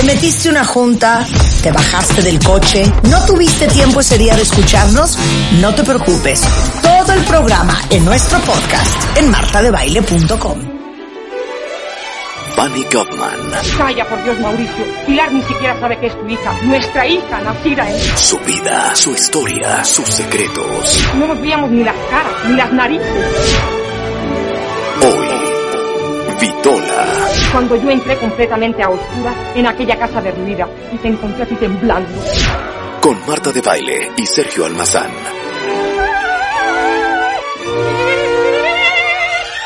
Te metiste una junta, te bajaste del coche, no tuviste tiempo ese día de escucharnos, no te preocupes. Todo el programa en nuestro podcast en martadebaile.com. Bunny Gottman, Calla, por Dios, Mauricio. Pilar ni siquiera sabe que es tu hija. Nuestra hija, nacida en... su vida, su historia, sus secretos. No nos veíamos ni las caras, ni las narices. Cuando yo entré completamente a oscuras en aquella casa derruida y te encontré así temblando. con Marta de Baile y Sergio Almazán.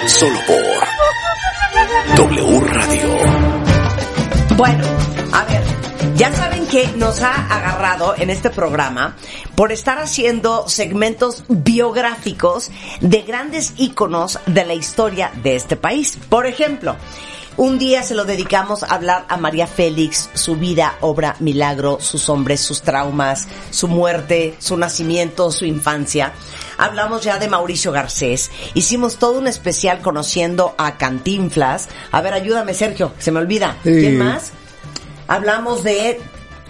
Solo por W Radio. Bueno, a ver, ya saben que nos ha agarrado en este programa por estar haciendo segmentos biográficos de grandes íconos de la historia de este país. Por ejemplo, un día se lo dedicamos a hablar a María Félix, su vida, obra, milagro, sus hombres, sus traumas, su muerte, su nacimiento, su infancia. Hablamos ya de Mauricio Garcés. Hicimos todo un especial conociendo a Cantinflas. A ver, ayúdame, Sergio, se me olvida. ¿Quién más? Hablamos de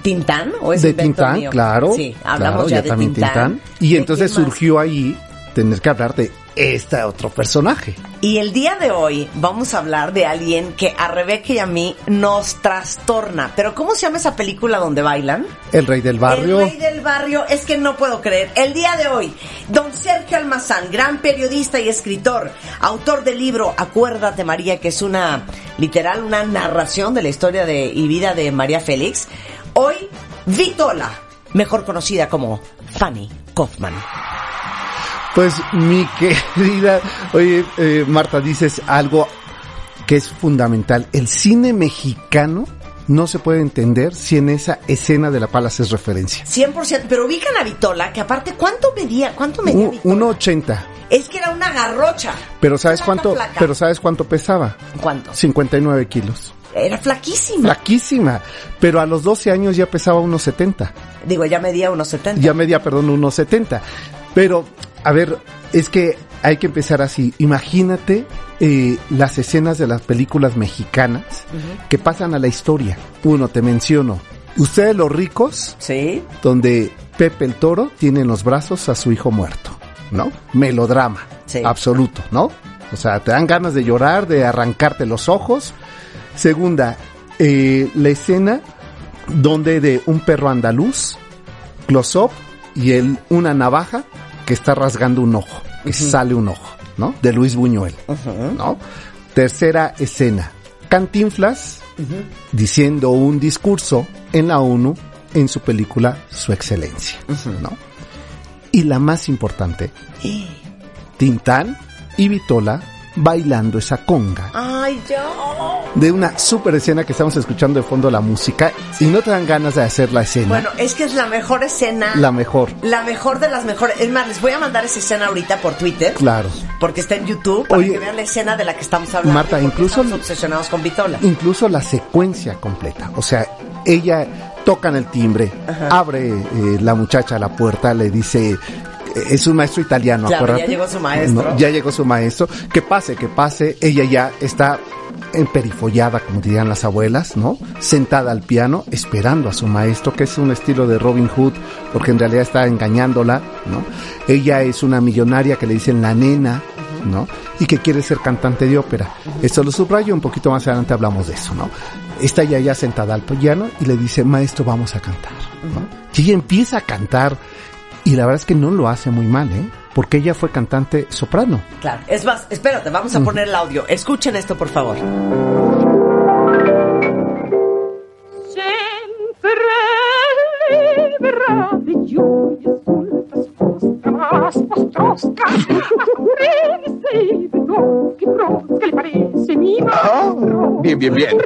Tintán, ¿o es de Tintán, mío? claro. Sí, hablamos claro, ya, de también Tintán. Y ¿De entonces surgió ahí tener que hablar de este otro personaje. Y el día de hoy vamos a hablar de alguien que a Rebeca y a mí nos trastorna. Pero ¿cómo se llama esa película donde bailan? El rey del barrio. El rey del barrio, es que no puedo creer. El día de hoy, don Sergio Almazán, gran periodista y escritor, autor del libro Acuérdate María, que es una, literal, una narración de la historia de, y vida de María Félix. Hoy, Vitola, mejor conocida como Fanny Kaufman. Pues mi querida, oye, eh, Marta, dices algo que es fundamental. El cine mexicano no se puede entender si en esa escena de la pala haces referencia. 100%, pero ubican a Vitola, que aparte, ¿cuánto medía? ¿Cuánto medía Un- Vitola? 1.80. Es que era una garrocha. Pero ¿sabes cuánto? Pero ¿sabes cuánto pesaba? ¿Cuánto? 59 kilos. Era flaquísima. Flaquísima. Pero a los 12 años ya pesaba unos 70. Digo, ya medía unos 70. Ya media, perdón, unos 70. Pero, a ver, es que hay que empezar así. Imagínate eh, las escenas de las películas mexicanas que pasan a la historia. Uno, te menciono. Ustedes los ricos, ¿Sí? donde Pepe el Toro tiene en los brazos a su hijo muerto, ¿no? Melodrama, Sí. absoluto, ¿no? O sea, te dan ganas de llorar, de arrancarte los ojos. Segunda, eh, la escena donde de un perro andaluz, close up, y él una navaja que está rasgando un ojo, que sale un ojo, ¿no? De Luis Buñuel, ¿no? Tercera escena, Cantinflas diciendo un discurso en la ONU en su película Su Excelencia, ¿no? Y la más importante, Tintán y Vitola bailando esa conga Ay, ya. de una super escena que estamos escuchando de fondo la música y no te dan ganas de hacer la escena, Bueno, es que es la mejor escena. la mejor, La mejor de las mejores. Es más, les voy a mandar esa escena ahorita por Twitter. claro. Porque está en YouTube. Para Oye, que vean la escena de la que estamos hablando. Marta, incluso- Estamos obsesionados con Vitola. incluso la secuencia completa. O sea, ella tocan el timbre, abre eh, la muchacha la puerta, le dice, es un maestro italiano, Claro, acuérdate. ya llegó su maestro. No, ya llegó su maestro. Que pase, que pase. Ella ya está emperifollada, como dirían las abuelas, ¿no? Sentada al piano, esperando a su maestro, que es un estilo de Robin Hood, porque en realidad está engañándola, ¿no? Ella es una millonaria que le dicen la nena, ¿no? Y que quiere ser cantante de ópera. Esto lo subrayo, un poquito más adelante hablamos de eso, ¿no? Está ella ya sentada al piano y le dice, maestro, vamos a cantar, ¿no? Y ella empieza a cantar y la verdad es que no lo hace muy mal, ¿eh? Porque ella fue cantante soprano. Claro. Es más, espérate, vamos a poner el audio. Escuchen esto, por favor. Mostro. bien, bien, bien.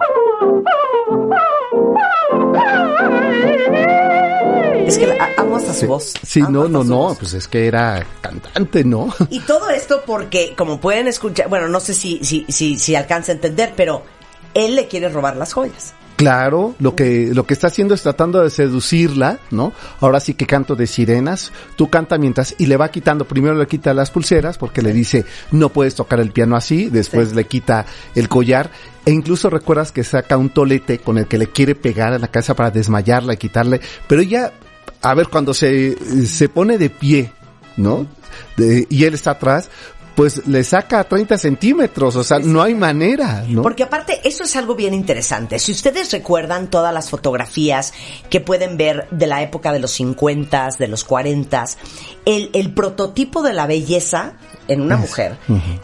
Oh, Es que amo hasta su voz. Sí, no, no, no, pues es que era cantante, ¿no? Y todo esto porque, como pueden escuchar, bueno, no sé si, si, si, si alcanza a entender, pero él le quiere robar las joyas. Claro, lo que, lo que está haciendo es tratando de seducirla, ¿no? Ahora sí que canto de sirenas, tú canta mientras, y le va quitando, primero le quita las pulseras porque le dice, no puedes tocar el piano así, después Sí. le quita el collar, e incluso recuerdas que saca un tolete con el que le quiere pegar en la cabeza para desmayarla y quitarle, pero ella, a ver, cuando se, se pone de pie, ¿no? De- y él está atrás, pues le saca 30 centímetros, o sea, no hay manera, ¿no? Porque aparte, eso es algo bien interesante. Si ustedes recuerdan todas las fotografías que pueden ver de la época de los 50, de los 40, el, el prototipo de la belleza en una mujer,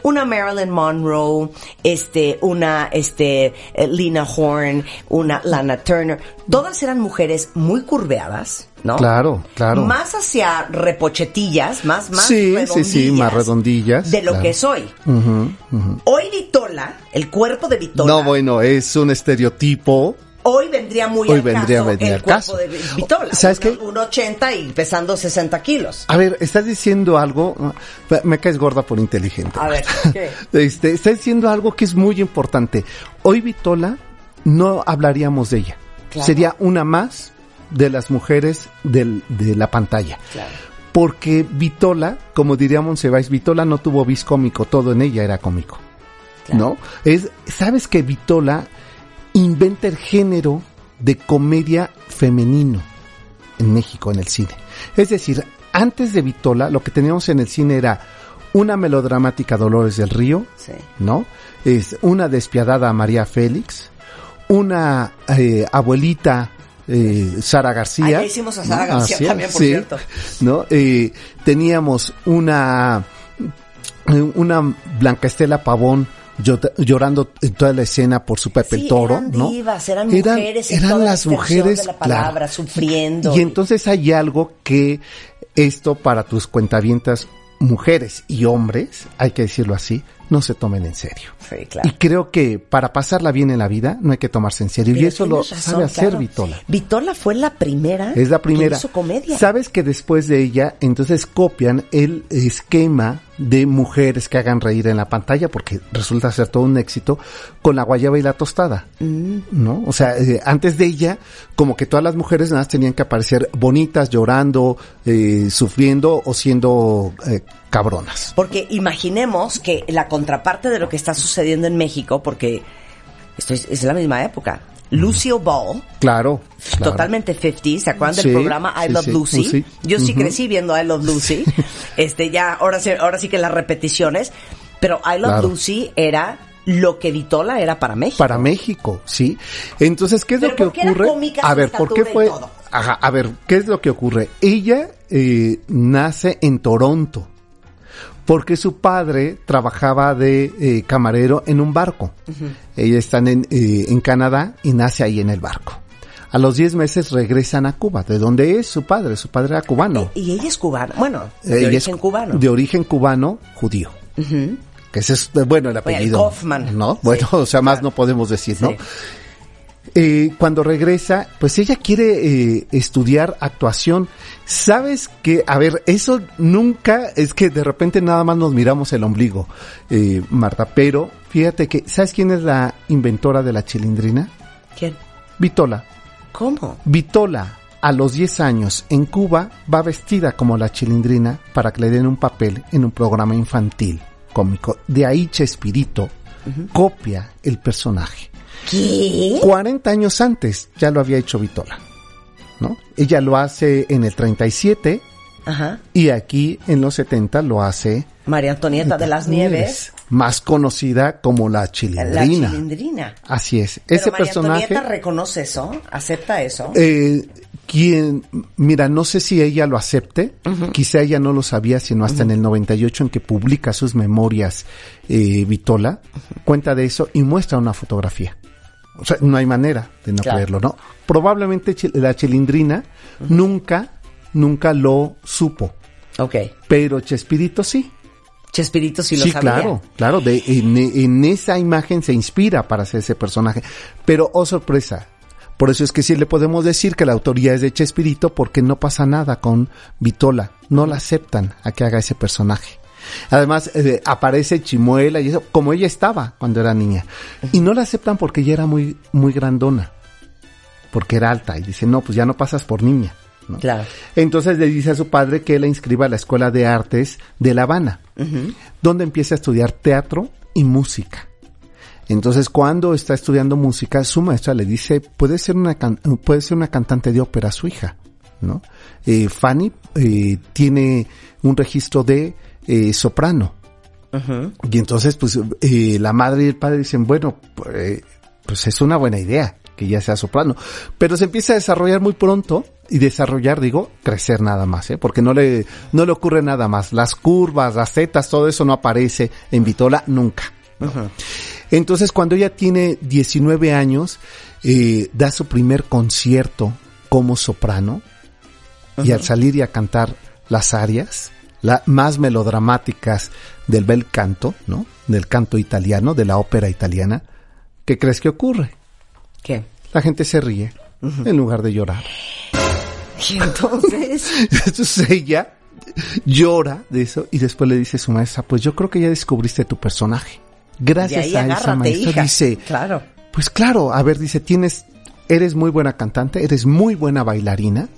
una Marilyn Monroe, este, una, este, eh, Lena Horne, una Lana Turner, todas eran mujeres muy curveadas, ¿no? Claro, claro. Más hacia repochetillas, más, más Sí, sí, sí, más redondillas De lo claro. que soy. Hoy Vitola, el cuerpo de Vitola, No, bueno, es un estereotipo. Hoy vendría muy Hoy al vendría- caso el cuerpo caso. de Vitola. ¿Sabes qué? Un 80 y pesando 60 kilos. A ver, estás diciendo algo, me caes gorda por inteligente. A ver, ¿qué? Este, estás diciendo algo que es muy importante. Hoy Vitola no hablaríamos de ella. Claro. Sería una más de las mujeres del- de la pantalla. Claro. Porque Vitola, como diría Monsiváis, Vitola no tuvo bis cómico, todo en ella era cómico. ¿No? Es, sabes que Vitola inventa el género de comedia femenino en México, en el cine. Es decir, antes de Vitola, lo que teníamos en el cine era una melodramática Dolores del Río, Sí. ¿no? Es una despiadada María Félix, una eh, abuelita eh, Sara García. Ah, hicimos a Sara García Así es, también, por cierto. ¿no? Eh, teníamos una una Blanca Estela Pavón llorando en toda la escena por su Pepe Sí, el Toro, eran ¿no? divas, eran mujeres en eran toda la las mujeres, de la palabra, claro. sufriendo. Y entonces hay algo que esto para tus cuentavientas mujeres y hombres, hay que decirlo así, no se tomen en serio. Sí, claro. Y creo que para pasarla bien en la vida no hay que tomarse en serio. y eso lo razón, sabe hacer claro. Vitola. Vitola fue la primera. Es la primera. Que hizo comedia. Sabes que después de ella, entonces copian el esquema de mujeres que hagan reír en la pantalla, porque resulta ser todo un éxito, con la guayaba y la tostada. Mm. ¿No? O sea, eh, antes de ella, como que todas las mujeres nada más tenían que aparecer bonitas, llorando, eh, sufriendo o siendo eh, cabronas. Porque imaginemos que la contraparte de lo que está sucediendo en México, porque esto es, es la misma época. Lucille Ball, Claro. claro. totalmente 50, ¿se acuerdan Sí, del programa I sí, Love sí, Lucy? Yo sí crecí viendo I Love Lucy. este ya ahora sí, ahora sí que las repeticiones, pero I Love Claro. Lucy era lo que Vitola era para México. Para México, sí. Entonces, ¿qué es Pero lo que ¿por qué era ocurre? a ver, ¿por qué fue? todo? Ajá, a ver, ¿qué es lo que ocurre? Ella eh, nace en Toronto porque su padre trabajaba de eh, camarero en un barco. Ella está en, eh, en Canadá y nace ahí en el barco. A los 10 meses regresan a Cuba, de donde es su padre. Su padre era cubano. Y ella es cubana, bueno, de Ella origen es cubano. De origen cubano, judío. Que ese es, bueno, el Oye, el apellido. Kaufman. ¿No? Sí, Bueno, o sea, más claro. no podemos decir, ¿no? Sí. Eh, cuando regresa, pues ella quiere eh, estudiar actuación. Sabes que, a ver, eso nunca es que de repente nada más nos miramos el ombligo, eh, Marta, pero fíjate que, ¿sabes quién es la inventora de la chilindrina? ¿Quién? Vitola. ¿Cómo? Vitola, a los 10 años, en Cuba, va vestida como la chilindrina para que le den un papel en un programa infantil cómico. De ahí Chespirito copia el personaje. ¿Qué? 40 años antes ya lo había hecho Vitola. ¿no? Ella lo hace en el 37 Ajá. y aquí en los 70 lo hace María Antonieta de las Nieves, más conocida como la la chilindrina. chilindrina. Así es. Pero Ese María personaje Antonieta reconoce eso, acepta eso. eh, quien mira, no sé si ella lo acepte, quizá ella no lo sabía sino hasta en el 98 en que publica sus memorias eh, Vitola, cuenta de eso y muestra una fotografía. O sea, no hay manera de no Claro. creerlo, ¿no? Probablemente la chilindrina nunca, nunca lo supo, ok. pero Chespirito sí. Chespirito sí lo sí, sabía. claro, claro. De, en, en esa imagen se inspira para hacer ese personaje. Pero, oh sorpresa, Por eso es que sí le podemos decir que la autoría es de Chespirito porque no pasa nada con Vitola. No la aceptan a que haga ese personaje. Además, eh, aparece Chimuela y eso, como ella estaba cuando era niña. Y no la aceptan porque ella era muy, muy grandona. Porque era alta. Y dice, no, pues ya no pasas por niña. ¿no? Claro. Entonces le dice a su padre que la inscriba a la Escuela de Artes de La Habana, donde empieza a estudiar teatro y música. Entonces, cuando está estudiando música, su maestra le dice, puede ser una, can- puede ser una cantante de ópera su hija, ¿no? Eh, Fanny eh, tiene un registro de eh, soprano. Y entonces, pues, eh, la madre y el padre dicen, bueno, pues, pues es una buena idea que ya sea soprano. Pero se empieza a desarrollar muy pronto, y desarrollar, digo, crecer nada más, ¿eh? Porque no le, no le ocurre nada más. Las curvas, las zetas, todo eso no aparece en Vitola nunca. ¿no? Entonces, cuando ella tiene 19 años, eh, da su primer concierto como soprano, y al salir y a cantar las arias, las más melodramáticas del bel canto, ¿no? Del canto italiano, de la ópera italiana, ¿qué crees que ocurre? ¿Qué? La gente se ríe en lugar de llorar. Y entonces, Entonces ella llora de eso y después le dice a su maestra, pues yo creo que ya descubriste tu personaje. Gracias ahí a esa maestra hija. dice, Claro. pues claro, a ver, dice, tienes, eres muy buena cantante, eres muy buena bailarina.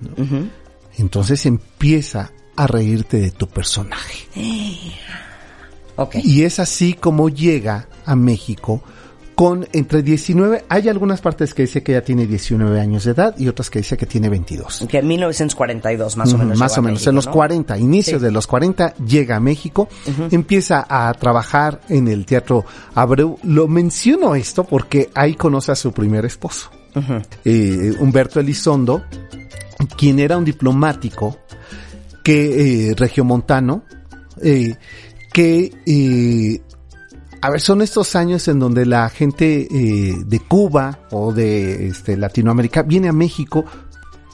¿no? Entonces empieza a reírte de tu personaje. Ok. Y es así como llega a México con entre 19, hay algunas partes que dice que ya tiene 19 años de edad y otras que dice que tiene 22. Que en 1942 más o menos. Más o menos, México, en los ¿no? 40, inicios Sí. de los 40, llega a México, empieza a trabajar en el Teatro Abreu. Lo menciono esto porque ahí conoce a su primer esposo, eh, Humberto Elizondo, quien era un diplomático que, eh, regiomontano, eh, que, eh, a ver, son estos años en donde la gente eh, de Cuba o de este, Latinoamérica viene a México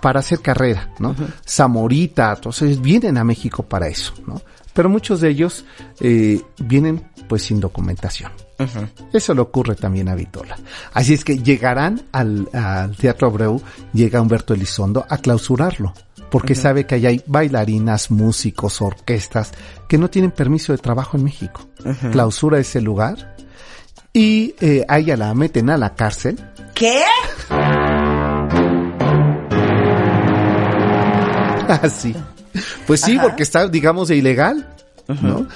para hacer carrera, ¿no? Zamorita, entonces vienen a México para eso, ¿no? Pero muchos de ellos eh, vienen pues sin documentación. Eso le ocurre también a Vitola. Así es que llegarán al, al Teatro Abreu, llega Humberto Elizondo a clausurarlo, porque sabe que allá hay bailarinas, músicos, orquestas que no tienen permiso de trabajo en México. Clausura ese lugar y eh, a ella la meten a la cárcel ¿Qué? Así. Pues sí, Ajá. porque está, digamos, de ilegal, ¿no?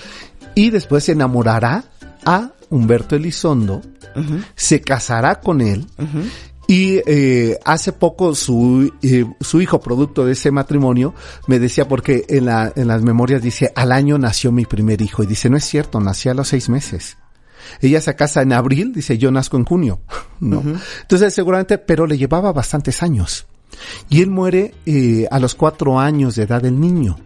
Y después se enamorará a Humberto Elizondo, se casará con él, y eh, hace poco su, eh, su hijo, producto de ese matrimonio, me decía, porque en, la, en las memorias dice, al año nació mi primer hijo, y dice, no es cierto, nació a los seis meses. Ella se casa en abril, dice, yo nazco en junio, ¿no? Entonces, seguramente, pero le llevaba bastantes años. Y él muere eh, a los cuatro años de edad del niño.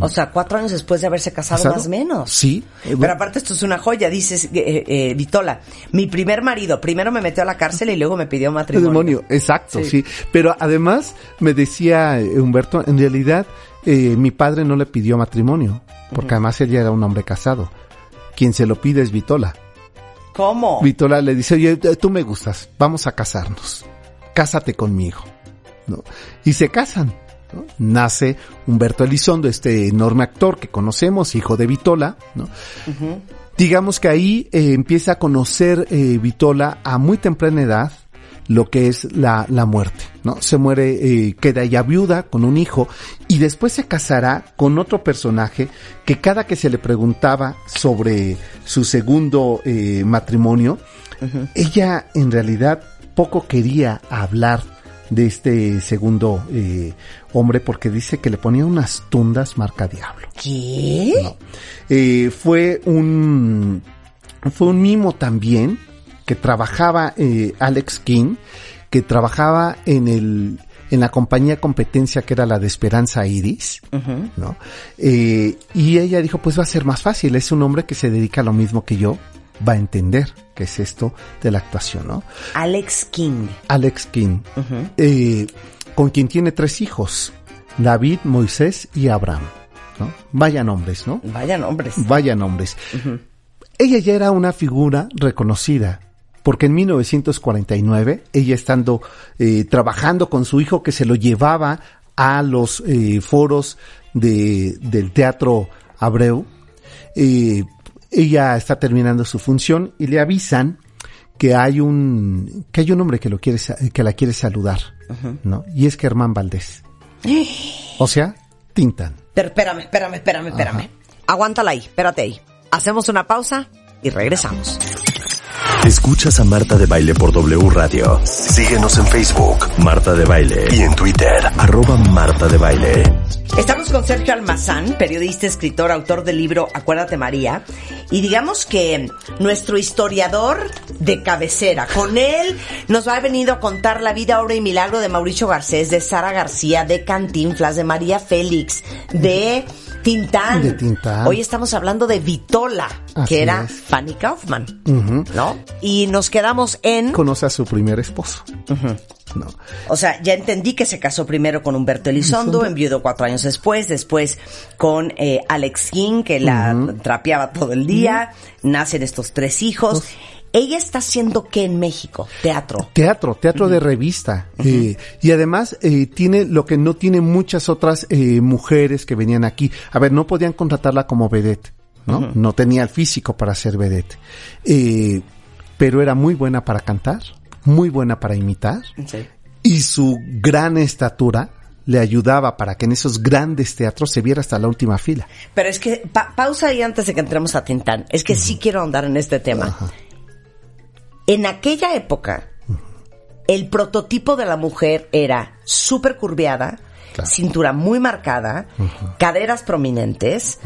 O sea, cuatro años después de haberse casado, ¿Casado? más o menos. Sí. Eh, Pero aparte esto es una joya, dices, eh, eh, Vitola, mi primer marido primero me metió a la cárcel y luego me pidió El matrimonio. demonio, exacto, Sí. sí. Pero además me decía eh, Humberto, en realidad eh, mi padre no le pidió matrimonio, porque además él ya era un hombre casado. Quien se lo pide es Vitola. ¿Cómo? Vitola le dice, oye, tú me gustas, vamos a casarnos. Cásate conmigo. ¿no? Y se casan. ¿No? Nace Humberto Elizondo, este enorme actor que conocemos, hijo de Vitola. ¿no? Digamos que ahí eh, empieza a conocer eh, Vitola a muy temprana edad lo que es la, la muerte, ¿no? Se muere, eh, queda ya viuda con un hijo y después se casará con otro personaje que cada que se le preguntaba sobre su segundo eh, matrimonio, ella en realidad poco quería hablar de este segundo eh, hombre porque dice que le ponía unas tundas marca diablo. ¿Qué? Eh, fue un fue un mimo también que trabajaba eh, Alex King que trabajaba en el en la compañía competencia que era la de Esperanza Iris, ¿no? Eh, y ella dijo, pues va a ser más fácil, es un hombre que se dedica a lo mismo que yo, va a entender qué es esto de la actuación, ¿no? Alex King. Alex King, eh, con quien tiene tres hijos, David, Moisés y Abraham, ¿no? Vaya nombres, ¿no? Vaya nombres. Vaya nombres. Ella ya era una figura reconocida porque en 1949, ella estando eh, trabajando con su hijo que se lo llevaba a los eh, foros de, del Teatro Abreu, eh, ella está terminando su función y le avisan que hay un que hay un hombre que lo quiere que la quiere saludar, ¿no? Y es Germán Valdés. O sea, Tintán. Pero espérame, espérame, espérame, espérame. Aguántala ahí, espérate ahí. Hacemos una pausa y regresamos. Escuchas a Marta de Baile por W Radio. Síguenos en Facebook, Marta de Baile. Y en Twitter, arroba Marta de Baile. Estamos con Sergio Almazán, periodista, escritor, autor del libro Acuérdate María, y digamos que nuestro historiador de cabecera. Con él nos ha venido a contar la vida, obra y milagro de Mauricio Garcés, de Sara García, de Cantinflas, de María Félix, de Tintán. De Tintán. Hoy estamos hablando de Vitola, Así que era es. Fanny Kaufman. ¿no? Y nos quedamos en... Conoce a su primer esposo. ¿no? O sea, ya entendí que se casó primero con Humberto Elizondo, Elizondo. enviudó cuatro años después, después con eh, Alex King, que la trapeaba todo el día, nacen estos tres hijos. Ella está haciendo qué en México? Teatro. Teatro, teatro de revista. Eh, y además eh, tiene lo que no tiene muchas otras eh, mujeres que venían aquí. A ver, no podían contratarla como vedette, ¿no? No tenía el físico para ser vedette. Eh, pero era muy buena para cantar, muy buena para imitar. Y su gran estatura le ayudaba para que en esos grandes teatros se viera hasta la última fila. Pero es que, pa- pausa ahí antes de que entremos a Tintán. Es que sí quiero andar en este tema. En aquella época, el prototipo de la mujer era súper curviada, Claro. cintura muy marcada, caderas prominentes,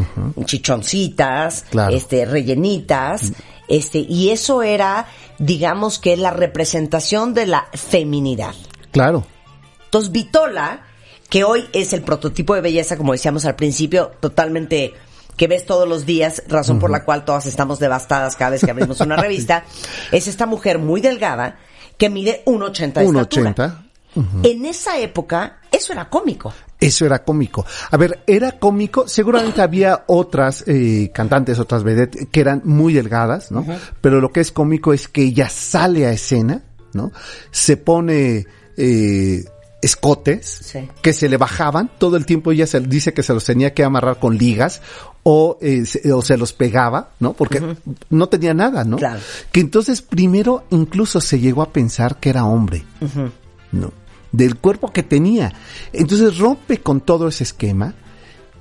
chichoncitas, Claro. este, rellenitas, este, y eso era, digamos que la representación de la feminidad. Claro. Entonces, Vitola, que hoy es el prototipo de belleza, como decíamos al principio, totalmente que ves todos los días, razón por la cual todas estamos devastadas cada vez que abrimos una revista, es esta mujer muy delgada que mide 1,80 de estatura. 1,80. En esa época, eso era cómico. Eso era cómico. A ver, era cómico. Seguramente había otras eh, cantantes, otras vedettes que eran muy delgadas, ¿no? Pero lo que es cómico es que ella sale a escena, ¿no? Se pone eh, escotes Sí. que se le bajaban todo el tiempo. Ella se dice que se los tenía que amarrar con ligas o, eh, se, o se los pegaba, ¿no? Porque no tenía nada, ¿no? Claro. Que entonces primero incluso se llegó a pensar que era hombre. ¿no? Del cuerpo que tenía. Entonces rompe con todo ese esquema.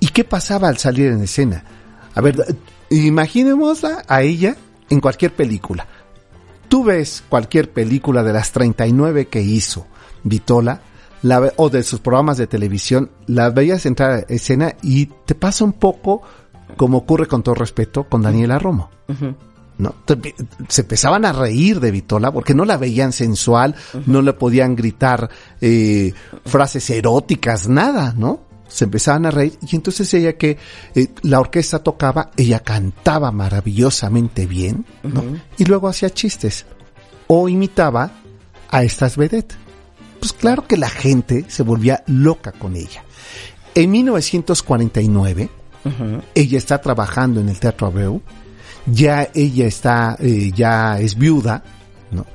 ¿Y qué pasaba al salir en escena? A ver, imaginémosla a ella en cualquier película. Tú ves cualquier película de las 39 que hizo Vitola, la o de sus programas de televisión, la veías entrar a escena y te pasa un poco como ocurre con todo respeto con Daniela Romo. ¿no? Se empezaban a reír de Vitola porque no la veían sensual, no le podían gritar eh, frases eróticas, nada, ¿no? Se empezaban a reír y entonces ella que eh, la orquesta tocaba, ella cantaba maravillosamente bien, ¿no? Y luego hacía chistes o imitaba a estas vedettes. Pues claro que la gente se volvía loca con ella. En 1949, ella está trabajando en el Teatro Abreu, ya ella está, eh, ya es viuda, ¿no?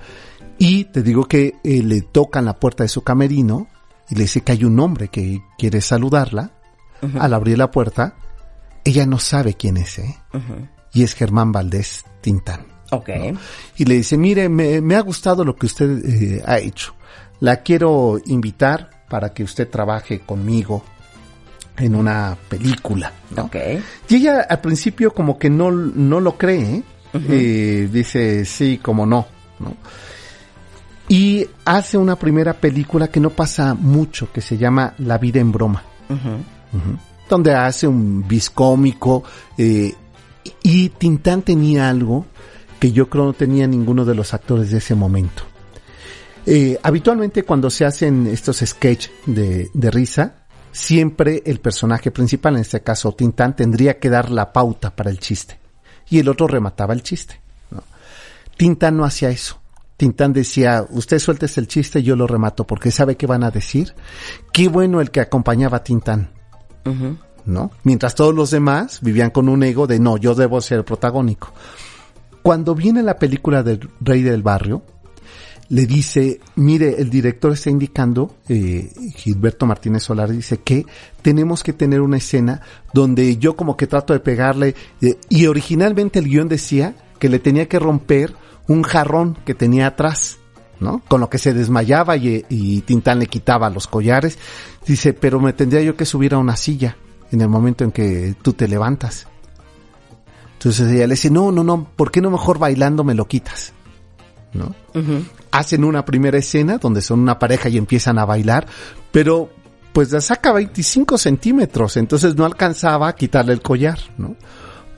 Y te digo que eh, le tocan la puerta de su camerino y le dice que hay un hombre que quiere saludarla. Al abrir la puerta, ella no sabe quién es, ¿eh? Y es Germán Valdés Tintán. Ok. Y le dice, mire, me, me ha gustado lo que usted eh, ha hecho. La quiero invitar para que usted trabaje conmigo en una película. ¿no? Ok. Y ella al principio como que no, no lo cree, ¿eh? Eh, dice sí, como no, ¿no? Y hace una primera película que no pasa mucho, que se llama La vida en broma. Donde hace un biscómico eh, y Tintán tenía algo que yo creo no tenía ninguno de los actores de ese momento. Eh, habitualmente cuando se hacen estos sketch de, de risa, siempre el personaje principal, en este caso Tintán, tendría que dar la pauta para el chiste. Y el otro remataba el chiste. ¿no? Tintán no hacía eso. Tintán decía, usted sueltes el chiste, yo lo remato, porque sabe qué van a decir. Qué bueno el que acompañaba a Tintán. ¿No? Mientras todos los demás vivían con un ego de no, yo debo ser el protagónico. cuando viene la película del Rey del Barrio, le dice, mire, el director está indicando, eh, Gilberto Martínez Solar dice que tenemos que tener una escena donde yo como que trato de pegarle, eh, y originalmente el guion decía que le tenía que romper un jarrón que tenía atrás, ¿no? Con lo que se desmayaba y, y Tintán le quitaba los collares. Dice, pero me tendría yo que subir a una silla en el momento en que tú te levantas. Entonces ella le dice, no, no, no, ¿por qué no mejor bailando me lo quitas? ¿No? Hacen una primera escena donde son una pareja y empiezan a bailar, pero pues la saca 25 centímetros, entonces no alcanzaba a quitarle el collar, ¿no?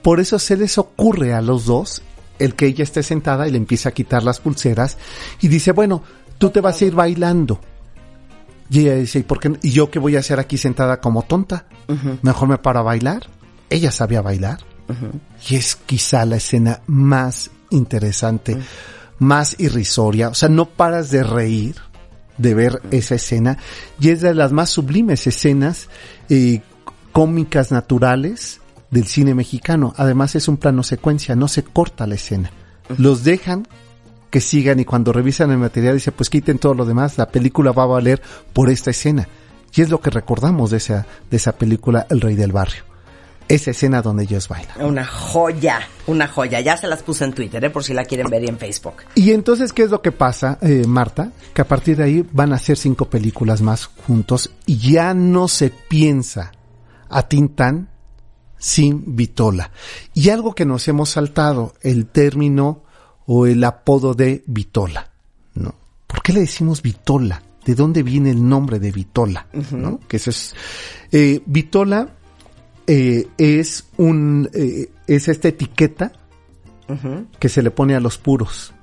Por eso se les ocurre a los dos el que ella esté sentada y le empieza a quitar las pulseras y dice, bueno, tú te vas a ir bailando. Y ella dice, ¿y por qué? ¿Y yo qué voy a hacer aquí sentada como tonta? Mejor me paro a bailar. Ella sabía bailar. Y es quizá la escena más interesante, más irrisoria. O sea, no paras de reír de ver esa escena. Y es de las más sublimes escenas eh, cómicas naturales del cine mexicano. Además es un plano secuencia, no se corta la escena. Los dejan que sigan y cuando revisan el material dice pues quiten todo lo demás, la película va a valer por esta escena. Y es lo que recordamos de esa, de esa película El Rey del Barrio. Esa escena donde ellos bailan. Una joya, una joya. Ya se las puse en Twitter, ¿eh? por si la quieren ver y en Facebook. Y entonces, ¿qué es lo que pasa, eh, Marta? Que a partir de ahí van a hacer cinco películas más juntos y ya no se piensa a Tintán sin Vitola. Y algo que nos hemos saltado, el término o el apodo de Vitola, ¿no? ¿Por qué le decimos Vitola? ¿De dónde viene el nombre de Vitola? ¿no? Que eso es, eh, Vitola eh, es un, eh, es esta etiqueta que se le pone a los puros.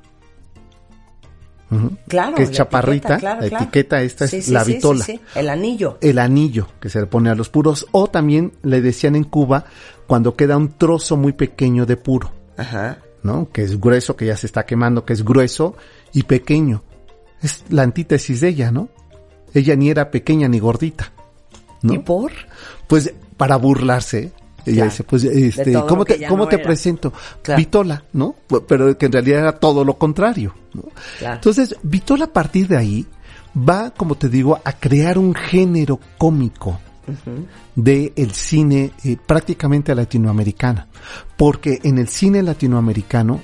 Claro. que es la chaparrita, etiqueta, claro, la claro. etiqueta esta Sí, es sí, la sí, vitola. sí, sí. El anillo. El anillo que se le pone a los puros. O también le decían en Cuba cuando queda un trozo muy pequeño de puro, Ajá. ¿no? Que es grueso, que ya se está quemando, que es grueso y pequeño. Es la antítesis de ella, ¿no? Ella ni era pequeña ni gordita. ¿no? ¿Y por? Pues para burlarse. Ella Claro. dice, pues, este, ¿cómo te, cómo no te era. presento? Claro. Vitola, ¿no? Pero que en realidad era todo lo contrario, ¿no? Claro. Entonces, Vitola a partir de ahí va, como te digo, a crear un género cómico de el cine eh, prácticamente latinoamericano. Porque en el cine latinoamericano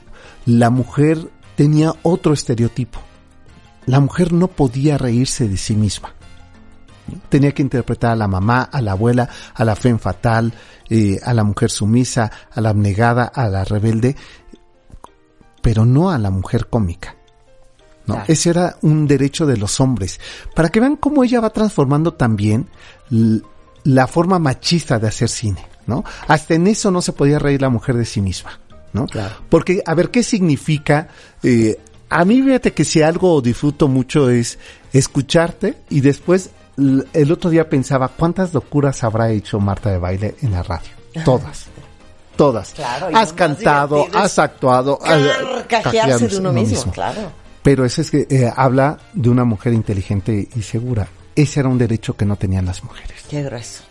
la mujer tenía otro estereotipo. La mujer no podía reírse de sí misma. Tenía que interpretar a la mamá, a la abuela, a la femme fatal, eh, a la mujer sumisa, a la abnegada, a la rebelde, pero no a la mujer cómica. ¿no? Claro. Ese era un derecho de los hombres. Para que vean cómo ella va transformando también la forma machista de hacer cine, ¿no? Hasta en eso no se podía reír la mujer de sí misma, ¿no? Claro. Porque, a ver, ¿qué significa? Eh, a mí, fíjate que si algo disfruto mucho es escucharte y después el otro día pensaba, ¿cuántas locuras habrá hecho Marta de Baile en la radio? Todas. Todas. Claro, has cantado, has actuado. Carcajearse de uno mismo, claro. pero eso es que eh, habla de una mujer inteligente y segura. Ese era un derecho que no tenían las mujeres. Qué grueso.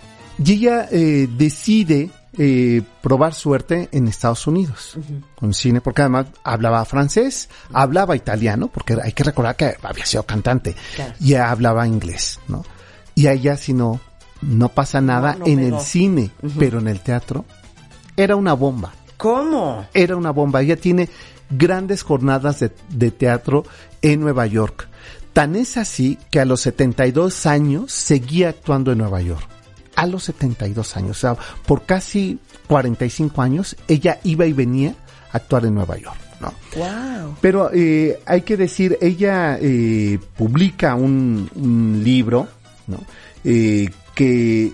Y ella eh, decide eh, probar suerte en Estados Unidos con cine, porque además hablaba francés, hablaba italiano, porque hay que recordar que había sido cantante, Claro. y hablaba inglés, ¿no? Y a ella si no, no pasa nada no en el cine, pero en el teatro era una bomba ¿Cómo? era una bomba. Ella tiene grandes jornadas de, de teatro en Nueva York. Tan es así que a los 72 años seguía actuando en Nueva York. A los 72 años, o sea, por casi 45 años, ella iba y venía a actuar en Nueva York, ¿no? Wow. Pero eh, hay que decir, ella eh, publica un, un libro, ¿no? Eh, que,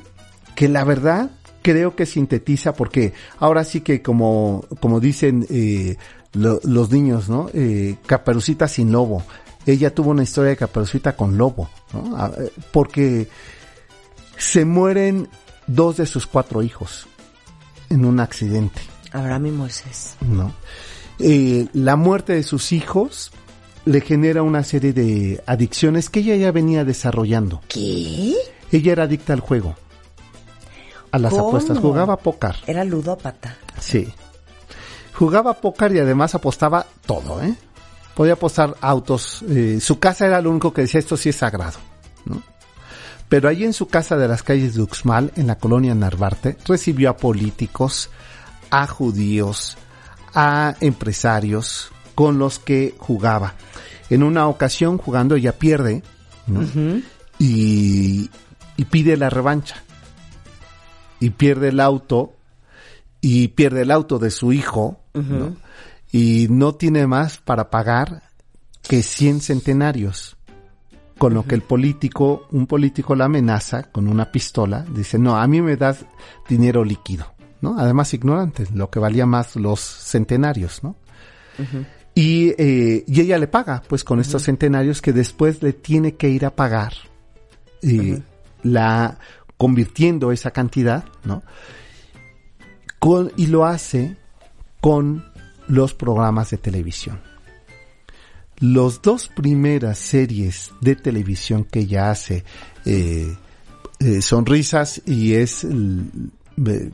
que la verdad creo que sintetiza, porque ahora sí que como, como dicen eh, lo- los niños, ¿no? Eh, Caperucita sin lobo. Ella tuvo una historia de Caperucita con lobo, ¿no? Ah, Porque se mueren dos de sus cuatro hijos en un accidente. Abraham y Moisés. ¿no? Eh, la muerte de sus hijos le genera una serie de adicciones que ella ya venía desarrollando. ¿Qué? Ella era adicta al juego, a las ¿Cómo? apuestas, jugaba póker. Era ludópata. Sí. Jugaba póker y además apostaba todo, ¿eh? Podía apostar autos. eh, su casa era lo único que decía, esto sí es sagrado, ¿no? Pero allí en su casa de las calles de Uxmal, en la colonia Narvarte, recibió a políticos, a judíos, a empresarios con los que jugaba. En una ocasión, jugando, ella pierde ¿no? y, y pide la revancha. Y pierde el auto, y pierde el auto de su hijo, ¿no? y no tiene más para pagar que 100 centenarios. Con lo que el político, un político la amenaza con una pistola, dice, no, a mí me das dinero líquido, ¿no? Además ignorante, lo que valía más los centenarios, ¿no? Y, eh, y ella le paga, pues, con estos centenarios que después le tiene que ir a pagar, eh, la, convirtiendo esa cantidad, ¿no? Con, y lo hace con los programas de televisión. Los dos primeras series de televisión que ella hace, eh, eh, Sonrisas y es, eh,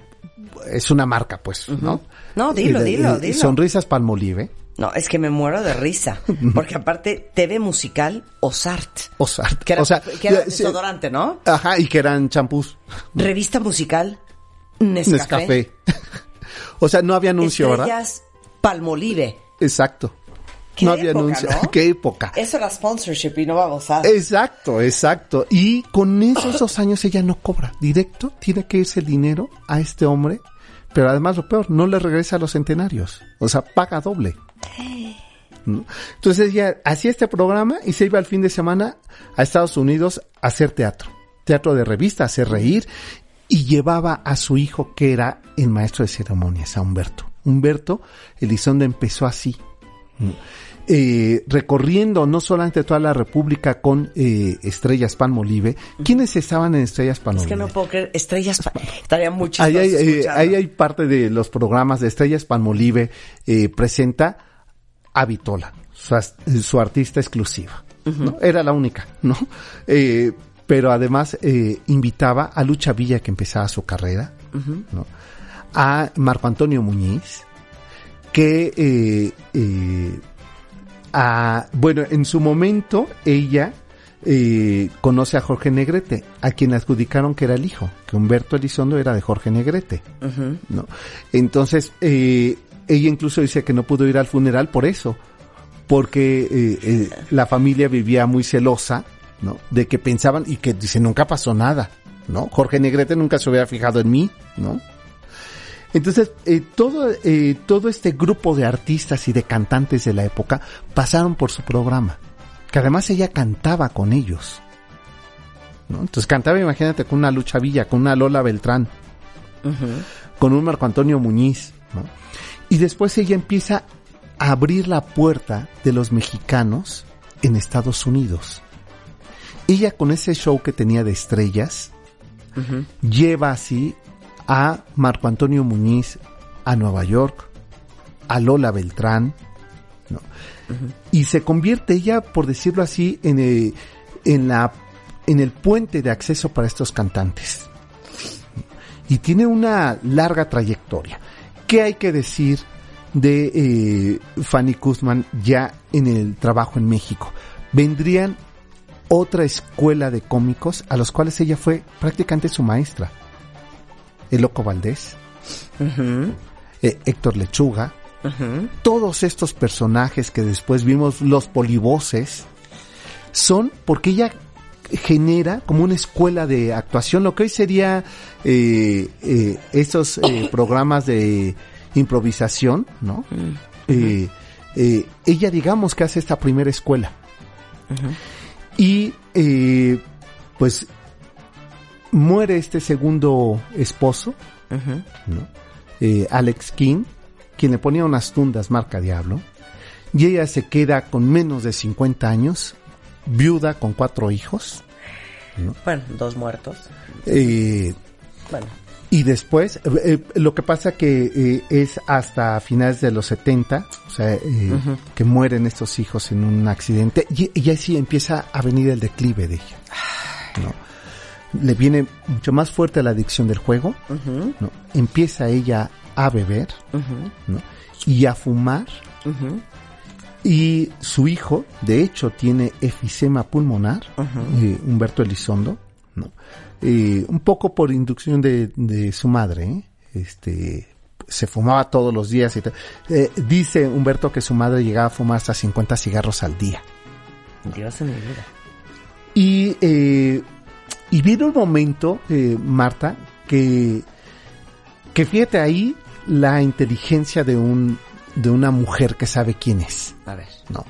es una marca, pues, ¿no? No, dilo, dilo, dilo. Sonrisas Palmolive, No, es que me muero de risa. Porque aparte, TV musical Ozart. Ozart. Que era, o sea, que era sí, desodorante, ¿no? Ajá, y que eran champús. Revista musical Nescafé. Nescafé. o sea, no había anuncio, ¿verdad? Estrellas Palmolive. Exacto. Qué no había época, anuncio. ¿no? Qué época. Eso era sponsorship y no vamos a... Exacto, exacto. Y con esos dos años ella no cobra. Directo tiene que irse el dinero a este hombre. Pero además lo peor, no le regresa a los centenarios. O sea, paga doble. Entonces ella hacía este programa y se iba al fin de semana a Estados Unidos a hacer teatro. Teatro de revista, a hacer reír. Y llevaba a su hijo que era el maestro de ceremonias, a Humberto. Humberto Elizondo empezó así. eh, recorriendo no solamente toda la República con eh, Estrellas Palmolive. ¿Quiénes estaban en Estrellas Es Palmolive? que no puedo creer. Estrellas... Pa- Estaría chistoso Ahí hay, eh, ahí hay parte de los programas de Estrellas Palmolive eh, presenta a Vitola, su, su artista exclusiva. ¿no? Era la única, ¿no? Eh, pero además eh, invitaba a Lucha Villa que empezaba su carrera, ¿no? a Marco Antonio Muñiz, que eh, eh, a- bueno, en su momento ella eh, conoce a Jorge Negrete, a quien adjudicaron que era el hijo, que Humberto Elizondo era de Jorge Negrete, ¿no? Entonces, eh, ella incluso dice que no pudo ir al funeral por eso, porque eh, eh, la familia vivía muy celosa, ¿no? De que pensaban y que dice nunca pasó nada, ¿no? Jorge Negrete nunca se hubiera fijado en mí, ¿no? Entonces, eh, todo, eh, todo este grupo de artistas y de cantantes de la época pasaron por su programa. Que además ella cantaba con ellos. ¿no? Entonces cantaba, imagínate, con una Lucha Villa, con una Lola Beltrán, con un Marco Antonio Muñiz. ¿no? Y después ella empieza a abrir la puerta de los mexicanos en Estados Unidos. Ella con ese show que tenía de estrellas, lleva así a Marco Antonio Muñiz a Nueva York, a Lola Beltrán, ¿no? y se convierte ella, por decirlo así, en, eh, en la en el puente de acceso para estos cantantes. Y tiene una larga trayectoria. ¿Qué hay que decir de eh, Fanny Kuzman ya en el trabajo en México? Vendrían otra escuela de cómicos a los cuales ella fue prácticamente su maestra. El Loco Valdés, eh, Héctor Lechuga, todos estos personajes que después vimos, los polivoces, son porque ella genera como una escuela de actuación, lo que hoy sería eh, eh, estos eh, programas de improvisación, ¿no? Eh, eh, ella digamos que hace esta primera escuela. Y eh, pues muere este segundo esposo, ¿no? Eh, Alex King, quien le ponía unas tundas marca Diablo, y ella se queda con menos de 50 años, viuda con cuatro hijos, Bueno, dos muertos. eh, Bueno, y después, eh, eh, lo que pasa que eh, es hasta finales de los 70, o sea, eh, que mueren estos hijos en un accidente, y, y ahí sí empieza a venir el declive de ella. ¿no? Le viene mucho más fuerte la adicción del juego, ¿no? empieza ella a beber ¿no? y a fumar. Y su hijo, de hecho, tiene efisema pulmonar, eh, Humberto Elizondo, ¿no? Eh, un poco por inducción de, de su madre, ¿eh? este, se fumaba todos los días. Y dice Humberto que su madre llegaba a fumar hasta 50 cigarros al día. Dios en mi vida. Y, eh, y viene un momento, eh, Marta, que, que fíjate ahí la inteligencia de un, de una mujer que sabe quién es. A ver. No.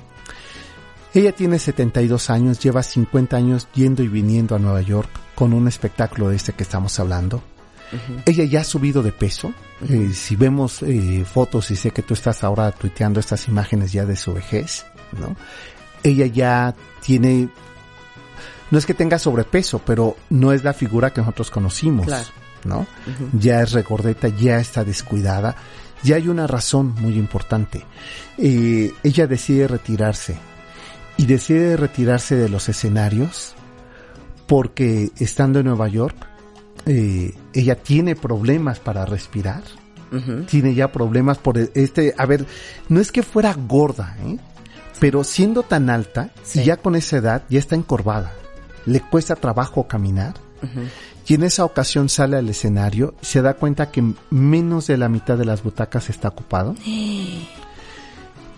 Ella tiene 72 años, lleva 50 años yendo y viniendo a Nueva York con un espectáculo de este que estamos hablando. Ella ya ha subido de peso. Eh, si vemos eh, fotos y sé que tú estás ahora tuiteando estas imágenes ya de su vejez, ¿no? Ella ya tiene, no es que tenga sobrepeso, pero no es la figura que nosotros conocimos, Claro. ¿no? Ya es regordeta, ya está descuidada. Ya hay una razón muy importante. Eh, ella decide retirarse y decide retirarse de los escenarios porque estando en Nueva York, eh, ella tiene problemas para respirar, tiene ya problemas por e- este, a ver, no es que fuera gorda, ¿eh? pero siendo tan alta Sí. y ya con esa edad ya está encorvada, le cuesta trabajo caminar. Y en esa ocasión sale al escenario y se da cuenta que menos de la mitad de las butacas está ocupado.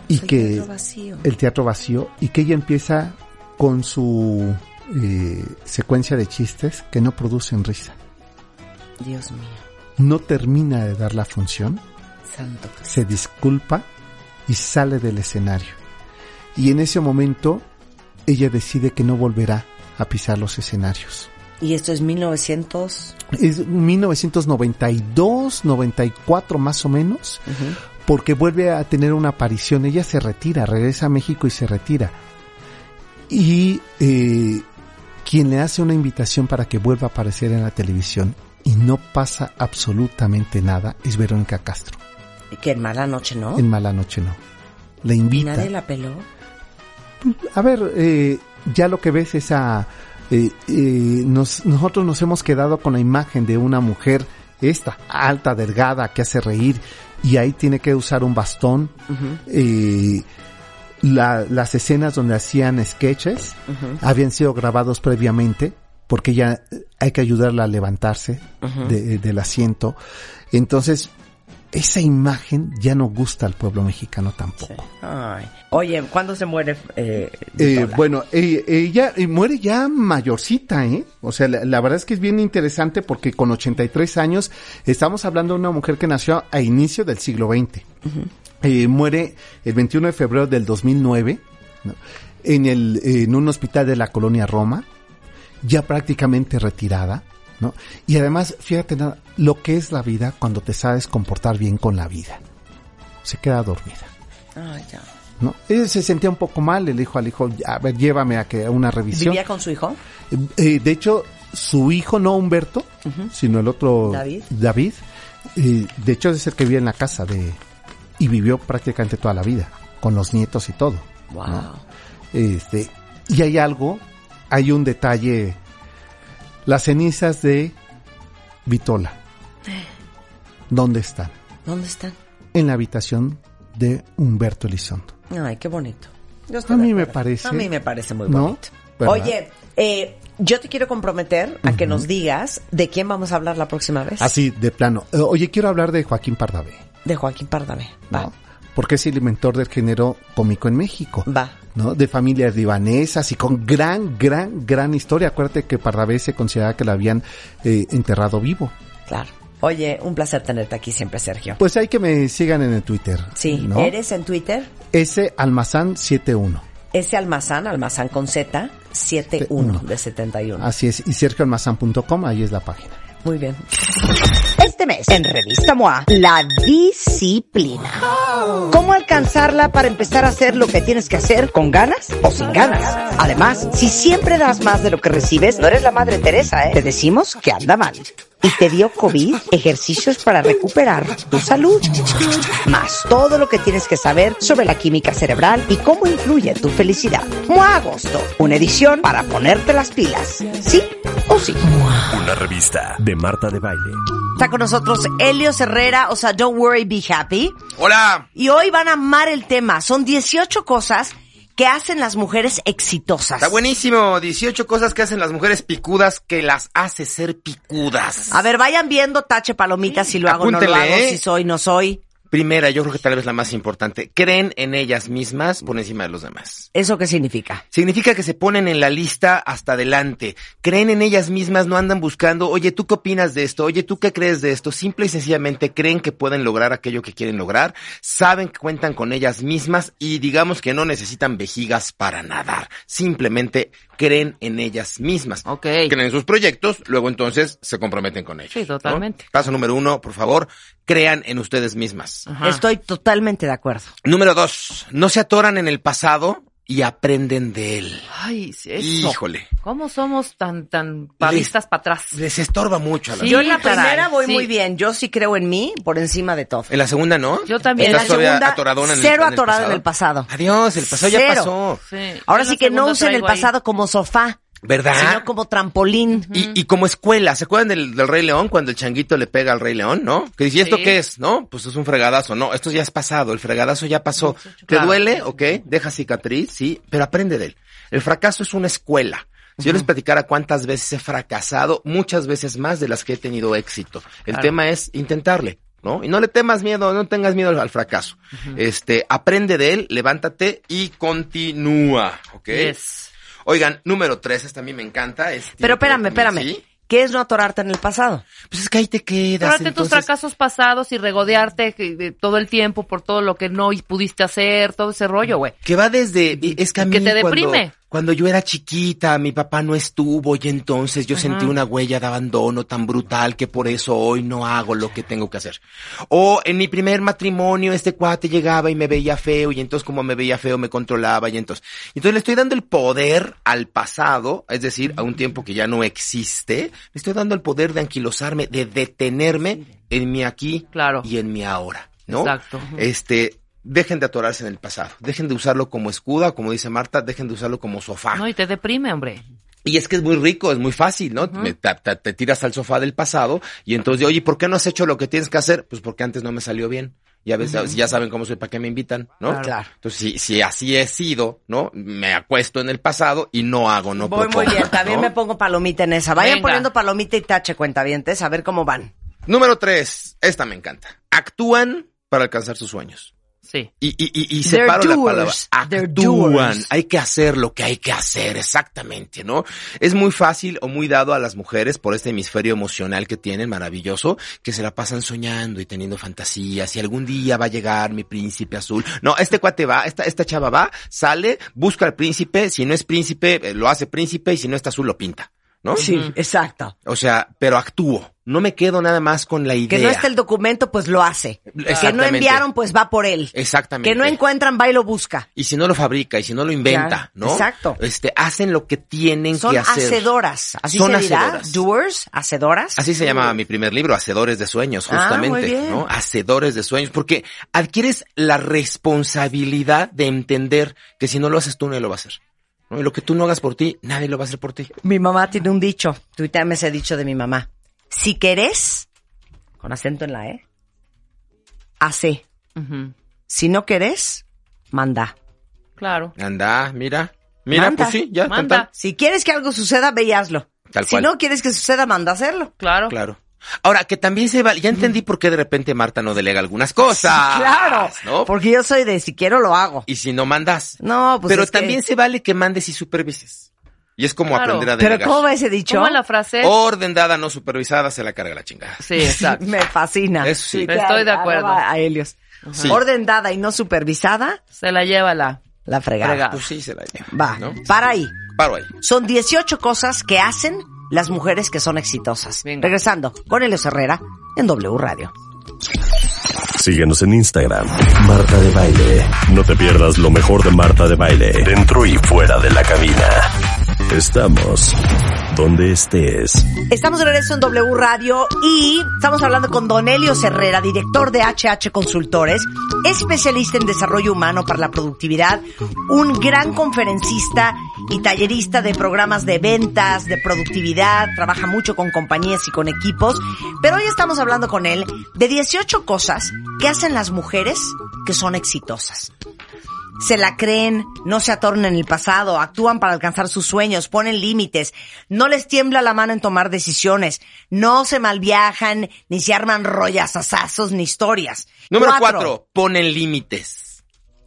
Y El que teatro vacío. el teatro vacío y que ella empieza con su eh, secuencia de chistes que no producen risa. Dios mío. No termina de dar la función, Santo. Se disculpa y sale del escenario. Y en ese momento ella decide que no volverá a pisar los escenarios. Y esto es 1900. Es 1992, 94 más o menos, porque vuelve a tener una aparición. Ella se retira, regresa a México y se retira. Y eh, quien le hace una invitación para que vuelva a aparecer en la televisión y no pasa absolutamente nada es Verónica Castro. Que en mala noche, ¿no? En Mala Noche no. Le ¿Y invita. nadie la peló? A ver, eh, ya lo que ves es a... eh, eh, nos, nosotros nos hemos quedado con la imagen de una mujer, esta, alta, delgada, que hace reír, y ahí tiene que usar un bastón. Eh, la- las escenas donde hacían sketches habían sido grabados previamente, porque ya hay que ayudarla a levantarse de- del asiento. Entonces, esa imagen ya no gusta al pueblo mexicano tampoco. Ay. Oye, ¿cuándo se muere eh, Eh, bueno, eh, ella eh, muere ya mayorcita, ¿eh? O sea, la, la verdad es que es bien interesante porque con 83 años estamos hablando de una mujer que nació a inicio del siglo XX. Muere el 21 de febrero del 2009 ¿no? en, el, en un hospital de la colonia Roma, ya prácticamente retirada. ¿No? Y además, fíjate nada, lo que es la vida cuando te sabes comportar bien con la vida. Se queda dormida. Ay, ya. ¿no? Ella se sentía un poco mal, le dijo al hijo, a ver, llévame a que a una revisión. ¿Vivía con su hijo? Eh, de hecho, su hijo, no Humberto, sino el otro David. David, eh, de hecho es el que vivía en la casa de y vivió prácticamente toda la vida, con los nietos y todo. Wow. ¿no? Este, y hay algo, hay un detalle, las cenizas de Vitola. ¿Dónde están? ¿Dónde están? En la habitación de Humberto Elizondo. Ay, qué bonito. A mí me parece- A mí me parece muy bonito. Oye, eh, yo te quiero comprometer a que nos digas de quién vamos a hablar la próxima vez. Así, de plano. Eh, oye, quiero hablar de Joaquín Pardavé. De Joaquín Pardavé. Va. ¿no? Porque es el inventor del género cómico en México. Va. ¿no? De familias libanesas y con gran, gran, gran historia. Acuérdate que Pardavé se consideraba que lo habían eh, enterrado vivo. Claro. Oye, un placer tenerte aquí siempre, Sergio. Pues hay que me sigan en el Twitter. Sí, ¿no? eres en Twitter, S Almazán 71. ese almazán, almazán con Z, 71 de 71. Así es. Y sergioalmazán.com, ahí es la página. Muy bien. Este mes, en Revista MOA, la disciplina. ¿Cómo alcanzarla para empezar a hacer lo que tienes que hacer con ganas o sin ganas? Además, si siempre das más de lo que recibes, no eres la Madre Teresa, ¿eh? Te decimos que anda mal. Y te dio COVID, ejercicios para recuperar tu salud. Más todo lo que tienes que saber sobre la química cerebral y cómo influye tu felicidad. MOA Agosto, una edición para ponerte las pilas. ¿Sí o sí? Una revista de Marta de Baile. Está con nosotros Helios Herrera, o sea, Don't Worry, Be Happy. Hola. Y hoy van a amar el tema. Son 18 cosas que hacen las mujeres exitosas. Está buenísimo. 18 cosas que hacen las mujeres picudas que las hace ser picudas. A ver, vayan viendo tache palomitas si lo hago o no lo hago, ¿eh? si soy, no soy. Primera, yo creo que tal vez la más importante. Creen en ellas mismas por encima de los demás. ¿Eso qué significa? Significa que se ponen en la lista hasta adelante. Creen en ellas mismas, no andan buscando, oye, ¿tú qué opinas de esto? Oye, ¿tú qué crees de esto? Simple y sencillamente creen que pueden lograr aquello que quieren lograr, saben que cuentan con ellas mismas y digamos que no necesitan vejigas para nadar. Simplemente creen en ellas mismas. Ok. Creen en sus proyectos, luego entonces se comprometen con ellos. Sí, totalmente. ¿no? Paso número uno, por favor, crean en ustedes mismas. Ajá. Estoy totalmente de acuerdo. Número dos, no se atoran en el pasado y aprenden de él. Ay, sí, eso. Híjole. ¿Cómo somos tan, tan pavistas para atrás? Les estorba mucho a la Sí, Yo en la caray, primera voy sí. muy bien. Yo sí creo en mí por encima de todo. En la segunda, ¿no? Yo también. En la ¿Estás todavía segunda, atoradona en el- cero el atorada en el pasado. Adiós, el pasado ya pasó. Sí. Ahora sí que no usen el ahí. pasado como sofá, ¿Verdad? sino como trampolín. Y, y como escuela, ¿se acuerdan del, del Rey León cuando el changuito le pega al Rey León, no? Que dice, ¿y esto Sí. qué es? ¿No? Pues es un fregadazo. No, esto ya es pasado, el fregadazo ya pasó. ¿Te Claro. duele? Ok, deja cicatriz, sí, pero aprende de él. El fracaso es una escuela. Si yo les platicara cuántas veces he fracasado, muchas veces más de las que he tenido éxito. El Claro. tema es intentarle, ¿no? Y no le temas miedo, no tengas miedo al, al fracaso. Este, aprende de él, levántate y continúa, ¿ok? Yes. Oigan, número tres, esta a mí me encanta. es Pero espérame, espérame. ¿sí? ¿Qué es no atorarte en el pasado? Pues es que ahí te quedas. Tus entonces- fracasos pasados y regodearte que- de todo el tiempo por todo lo que no pudiste hacer, todo ese rollo, güey. Que va desde, es que a mí Que te cuando- deprime. Cuando, yo era chiquita, mi papá no estuvo y entonces yo sentí una huella de abandono tan brutal que por eso hoy no hago lo que tengo que hacer. O en mi primer matrimonio este cuate llegaba y me veía feo y entonces como me veía feo me controlaba y entonces. Entonces le estoy dando el poder al pasado, es decir, a un tiempo que ya no existe, le estoy dando el poder de anquilosarme, de detenerme en mi aquí Claro. y en mi ahora, ¿no? Exacto. Este, dejen de atorarse en el pasado, dejen de usarlo como escuda, como dice Marta, dejen de usarlo como sofá. No, y te deprime, hombre. Y es que es muy rico, es muy fácil, ¿no? Me- te, te- te tiras al sofá del pasado y entonces, oye, ¿por qué no has hecho lo que tienes que hacer? Pues porque antes no me salió bien. Ya ves, ya saben cómo soy, ¿para qué me invitan? ¿no? Claro. Entonces, si, si así he sido, ¿no? Me acuesto en el pasado y no hago, no Voy muy bien, también ¿no? me pongo palomita en esa. Vayan Venga. poniendo palomita y tache cuentavientes, a ver cómo van. Número tres, esta me encanta. Actúan para alcanzar sus sueños. Sí. Y, y, y, separo la palabra. Actúan. Hay que hacer lo que hay que hacer, exactamente, ¿no? Es muy fácil o muy dado a las mujeres por este hemisferio emocional que tienen, maravilloso, que se la pasan soñando y teniendo fantasías y algún día va a llegar mi príncipe azul. No, este cuate va, esta, esta chava va, sale, busca al príncipe, si no es príncipe, eh, lo hace príncipe y si no está azul lo pinta, ¿no? Sí, exacto. O sea, pero actúo. No me quedo nada más con la idea. Que no esté el documento, pues lo hace. Que no enviaron, pues va por él. Exactamente. Que no encuentran, va y lo busca. Y si no lo fabrica y si no lo inventa, Claro, ¿no? exacto. Este, hacen lo que tienen Son que hacer. hacedoras. Así Son se dirá. hacedoras. Doers, hacedoras. Así se llama mi primer libro, Hacedores de Sueños, Ah, justamente, muy bien. ¿no? Hacedores de Sueños, porque adquieres la responsabilidad de entender que si no lo haces tú, nadie lo va a hacer. ¿No? Y lo que tú no hagas por ti, nadie lo va a hacer por ti. Mi mamá tiene un dicho. Tuítame ese dicho de mi mamá. Si querés, con acento en la E, hace. Si no querés, manda. Claro. Anda, mira. Mira, Manda, pues sí, ya, manda. tan. Si quieres que algo suceda, ve y hazlo. Tal si cual. no quieres que suceda, manda a hacerlo. Claro. Claro. Ahora, que también se vale, ya entendí por qué de repente Marta no delega algunas cosas. claro. ¿no? Porque yo soy de si quiero, lo hago. Y si no mandas. No, pues Pero es que- también se vale que mandes y supervises. Y es como Claro. aprender a Pero delegar. ¿cómo va ese dicho? ¿Cómo la frase? Orden dada, no supervisada, se la carga la chingada. Sí, exacto. Me fascina. Eso sí. que Estoy de acuerdo. A Helios. Sí. Orden dada y no supervisada, Se la lleva la... la fregada. Fregada. Pues sí, se la lleva. Va, ¿no? para ahí. Paro ahí. Son 18 cosas que hacen las mujeres que son exitosas. Venga. Regresando con Helios Herrera en W Radio. Síguenos en Instagram, Marta de Baile. No te pierdas lo mejor de Marta de Baile, dentro y fuera de la cabina. Estamos donde estés. Estamos de regreso en W Radio y estamos hablando con Don Elio Herrera, director de HH Consultores, especialista en desarrollo humano para la productividad, un gran conferencista y tallerista de programas de ventas, de productividad, trabaja mucho con compañías y con equipos, pero hoy estamos hablando con él de 18 cosas que hacen las mujeres que son exitosas se la creen, no se atornan en el pasado, actúan para alcanzar sus sueños, ponen límites, no les tiembla la mano en tomar decisiones, no se malviajan, ni se arman rollasazazos ni historias. Número cuatro, ponen límites.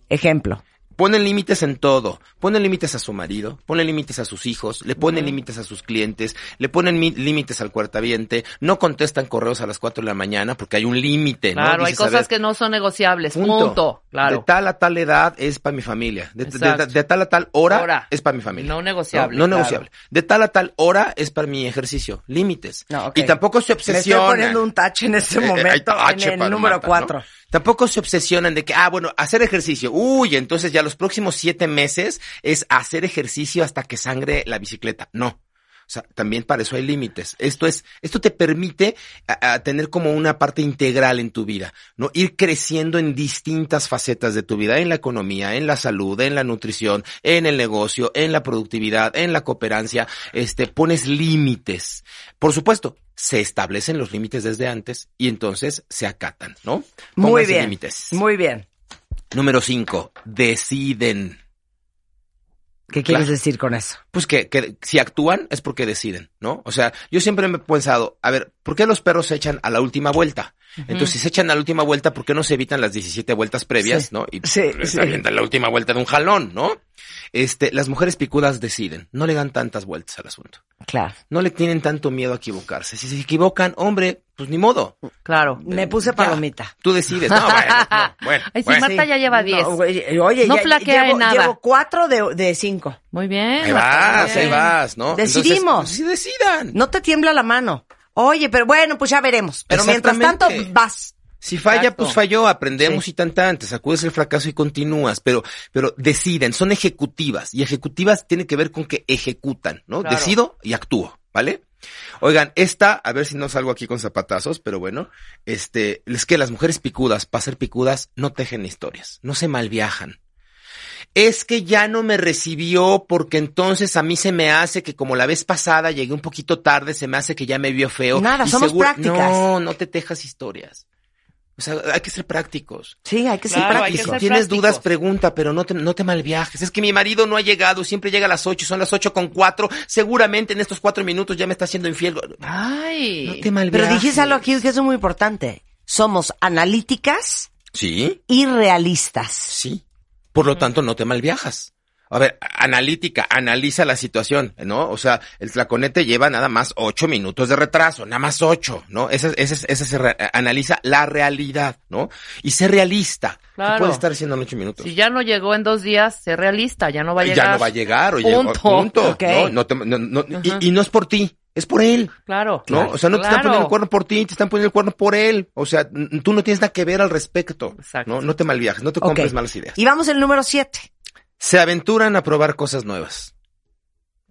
Ejemplo. Ponen límites en todo. Ponen límites a su marido, ponen límites a sus hijos, le ponen límites a sus clientes, le ponen mi- límites al cuartaviente, no contestan correos a las 4 de la mañana porque hay un límite, ¿no? Claro, hay Dices, cosas ver, que no son negociables. Punto. punto. Claro. De tal a tal edad es para mi familia. De, de- Exacto. de- de tal a tal hora, Hora. es para mi familia. No negociable, No, no claro. negociable. De tal a tal hora es para mi ejercicio. Límites. No, ok. Y tampoco se Le estoy poniendo un tache en este Eh, eh, momento hay tache en el número Marta, cuatro. ¿no? Tampoco se obsesionan de que, ah, bueno, hacer ejercicio. Uy, entonces ya los próximos siete meses es hacer ejercicio hasta que sangre la bicicleta. No. O sea, también para eso hay límites. Esto es, esto te permite tener como una parte integral en tu vida, ¿no? Ir creciendo en distintas facetas de tu vida, en la economía, en la salud, en la nutrición, en el negocio, en la productividad, en la cooperancia, este, pones límites. Por supuesto, se establecen los límites desde antes y entonces se acatan, ¿no? Muy bien. límites. Muy bien. Número cinco, deciden. ¿Qué quieres decir con eso? Pues que, que si actúan es porque deciden, ¿no? O sea, yo siempre me he pensado, a ver, ¿por qué los perros se echan a la última vuelta? Entonces, si se echan a la última vuelta, ¿por qué no se evitan las 17 vueltas previas, Sí. no? Y Sí, sí. avientan la última vuelta de un jalón, ¿no? Este, las mujeres picudas deciden, no le dan tantas vueltas al asunto. Claro. No le tienen tanto miedo a equivocarse. Si se equivocan, hombre, pues ni modo. Claro. Me puse Ya. palomita. Tú decides. No, bueno, no, bueno, Ay, bueno. Marta ya lleva 10. No, oye, No ya- flaquea llevo, en nada. llevo cuatro de, de cinco. Muy bien. Ahí vas, muy ahí bien. vas, ¿no? Decidimos. Entonces, pues, sí decidan. No te tiembla la mano. Oye, pero bueno, pues ya veremos. Pero mientras tanto, vas. Si falla, Exacto. pues falló, aprendemos Sí. y tan tan, te sacudes el fracaso y continúas, pero, pero deciden, son ejecutivas, y ejecutivas tiene que ver con que ejecutan, ¿no? Claro. Decido y actúo, ¿vale? Oigan, esta, a ver si no salgo aquí con zapatazos, pero bueno, este, es que las mujeres picudas, para ser picudas, no tejen historias, no se malviajan. Es que ya no me recibió porque entonces a mí se me hace que como la vez pasada llegué un poquito tarde, se me hace que ya me vio feo. Nada, y somos seguro- prácticas. No, no te tejas historias. O sea, hay que ser prácticos. Sí, hay que ser Claro, hay que práctico. ser Si tienes prácticos. dudas, pregunta, pero no te, no te malviajes. Es que mi marido no ha llegado, siempre llega a las ocho, son las ocho con cuatro. Seguramente en estos cuatro minutos ya me está haciendo infiel. Ay. No te malviajes. Pero dijiste algo aquí que es muy importante. Somos analíticas Sí, y realistas. sí. Por lo tanto, no te malviajas. A ver, analítica, analiza la situación, ¿no? O sea, el tlaconete lleva nada más ocho minutos de retraso, nada más ocho, ¿no? Ese, ese, ese se re- analiza la realidad, ¿no? Y ser realista. ¿Qué Claro. puede estar haciendo en ocho minutos? Si ya no llegó en dos días, sé realista, ya no va a llegar. Ya no va a llegar, oye, Punto. punto. Ok. No, no te- no- no- y- no es por ti, es por él. Claro. ¿No? O sea, no te están poniendo el cuerno por ti, te están poniendo el cuerno por él. O sea, tú no tienes nada que ver al respecto. Exacto. No, no te malviajes, no te compres malas ideas. Y vamos al número siete. Se aventuran a probar cosas nuevas.